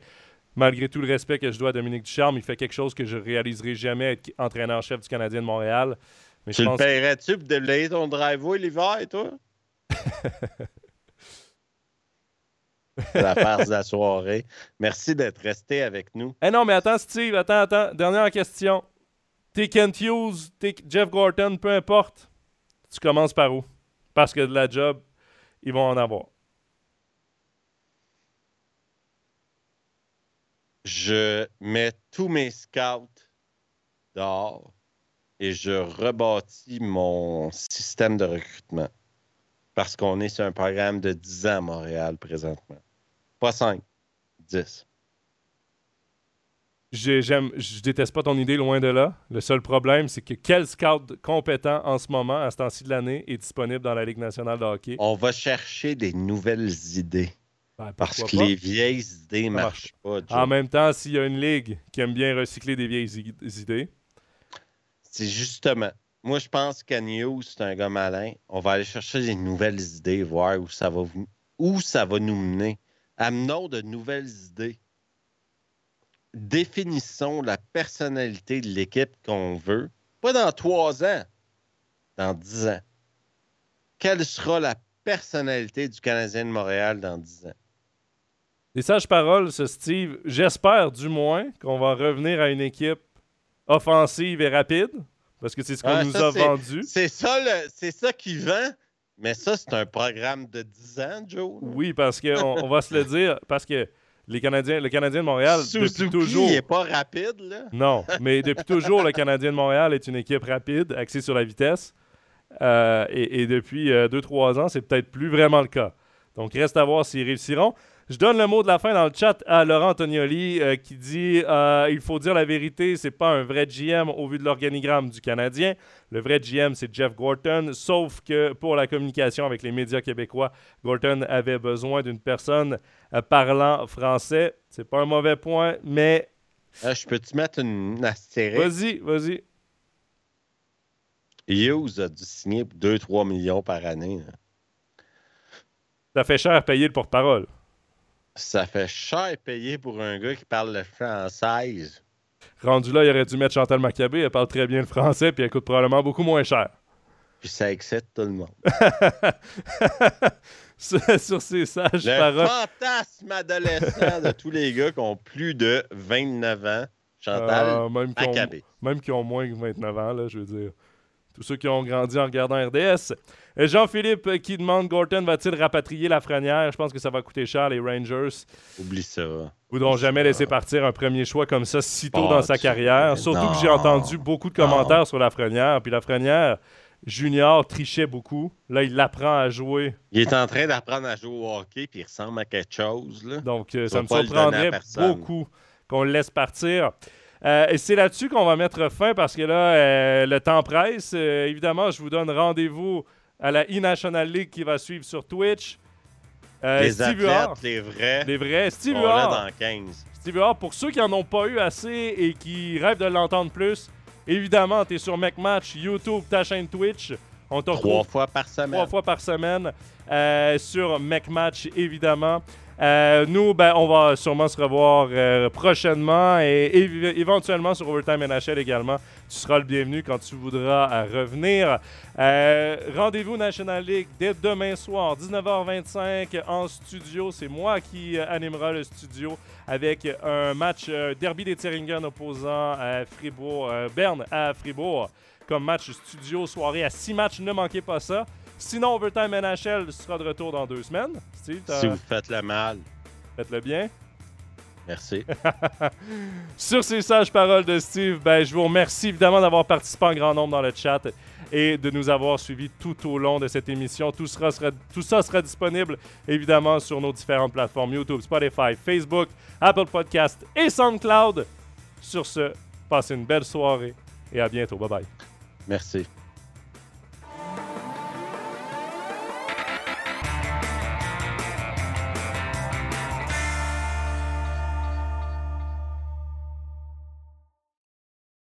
A: Malgré tout le respect que je dois à Dominique Ducharme, il fait quelque chose que je réaliserai jamais être entraîneur-chef du Canadien de Montréal.
B: Mais tu le paierais-tu pour déblayer ton driveway l'hiver, toi? de la soirée. Merci d'être resté avec nous.
A: Eh non, mais attends, Steve, attends, attends. Dernière question. T'es Kent Hughes, t'es Jeff Gorton, peu importe. Tu commences par où? Parce que de la job, ils vont en avoir.
B: Je mets tous mes scouts dehors et je rebâtis mon système de recrutement. Parce qu'on est sur un programme de 10 ans à Montréal présentement. Pas 5, 10.
A: J'aime, je déteste pas ton idée, loin de là. Le seul problème, c'est que quel scout compétent en ce moment, à ce temps-ci de l'année, est disponible dans la Ligue nationale de hockey?
B: On va chercher des nouvelles idées. Ben, parce que les vieilles idées ne marchent pas.
A: En même temps, s'il y a une ligue qui aime bien recycler des vieilles idées.
B: C'est justement. Moi, je pense qu'Agnew, c'est un gars malin. On va aller chercher des nouvelles idées, voir où ça va, où ça va nous mener. Amenons de nouvelles idées. Définissons la personnalité de l'équipe qu'on veut. Pas dans trois ans, dans dix ans. Quelle sera la personnalité du Canadien de Montréal dans dix ans?
A: Des sages paroles, ce Steve. J'espère du moins qu'on va revenir à une équipe offensive et rapide, parce que c'est ce qu'on nous a vendu.
B: C'est ça, c'est ça qui vend. Mais ça, c'est un programme de 10 ans, Joe.
A: Oui, parce qu'on on va se le dire, parce que les Canadiens, le Canadien de Montréal, depuis toujours.
B: n'est pas rapide, là.
A: Non, mais depuis toujours, le Canadien de Montréal est une équipe rapide, axée sur la vitesse. Euh, et, depuis 2-3 euh, ans, c'est peut-être plus vraiment le cas. Donc, reste à voir s'ils réussiront. Je donne le mot de la fin dans le chat à Laurent Antonioli euh, qui dit il faut dire la vérité, c'est pas un vrai GM au vu de l'organigramme du Canadien. Le vrai GM, c'est Jeff Gorton. Sauf que pour la communication avec les médias québécois, Gorton avait besoin d'une personne parlant français. C'est pas un mauvais point, mais.
B: je peux-tu mettre une astérisque?
A: Vas-y, vas-y.
B: Hughes a dû signer 2-3 millions par année.
A: Ça fait cher à payer le porte-parole.
B: Ça fait cher payer pour un gars qui parle le français.
A: Rendu là, il aurait dû mettre Chantal Maccabé. Elle parle très bien le français, puis elle coûte probablement beaucoup moins cher.
B: Puis ça excite tout le monde.
A: sur, ces sages
B: le
A: paroles.
B: fantasme adolescent de tous les gars qui ont plus de 29 ans. Chantal euh,
A: même même qui ont moins que 29 ans, là, je veux dire tous ceux qui ont grandi en regardant RDS. Jean-Philippe euh, qui demande Gorton va-t-il rapatrier la frenière Je pense que ça va coûter cher, les Rangers.
B: Oublie ça.
A: voudront jamais laisser partir un premier choix comme ça si tôt dans sa carrière. Surtout que j'ai entendu beaucoup de commentaires sur la frenière. Puis la frenière, Junior trichait beaucoup. Là, il apprend à jouer.
B: Il est en train d'apprendre à jouer au hockey, puis il ressemble à quelque chose.
A: Donc, euh, ça me surprendrait beaucoup qu'on le laisse partir. Euh, et c'est là-dessus qu'on va mettre fin parce que là, euh, le temps presse. Euh, évidemment, je vous donne rendez-vous à la E-National League qui va suivre sur Twitch.
B: les Steve athlètes, les vrais.
A: Les vrais. Steve
B: dans 15.
A: Steve pour ceux qui n'en ont pas eu assez et qui rêvent de l'entendre plus, évidemment, tu es sur McMatch, YouTube, ta chaîne Twitch.
B: On Trois fois par semaine.
A: Trois fois par semaine sur McMatch, évidemment. Euh, nous, ben, on va sûrement se revoir euh, prochainement et éventuellement sur Overtime NHL également. Tu seras le bienvenu quand tu voudras euh, revenir. Rendez-vous National League dès demain soir, 19h25 en studio. C'est moi qui animera le studio avec un match derby des Thüringen opposant à Fribourg, Berne à Fribourg comme match studio soirée à six matchs. Ne manquez pas ça. Sinon, Overtime NHL sera de retour dans deux semaines.
B: si vous faites le mal.
A: Faites-le bien.
B: Merci.
A: Sur ces sages paroles de Steve, ben, je vous remercie évidemment d'avoir participé en grand nombre dans le chat et de nous avoir suivis tout au long de cette émission. Tout, sera, tout ça sera disponible évidemment sur nos différentes plateformes YouTube, Spotify, Facebook, Apple Podcast et SoundCloud. Sur ce, passez une belle soirée et à bientôt. Bye bye.
B: Merci.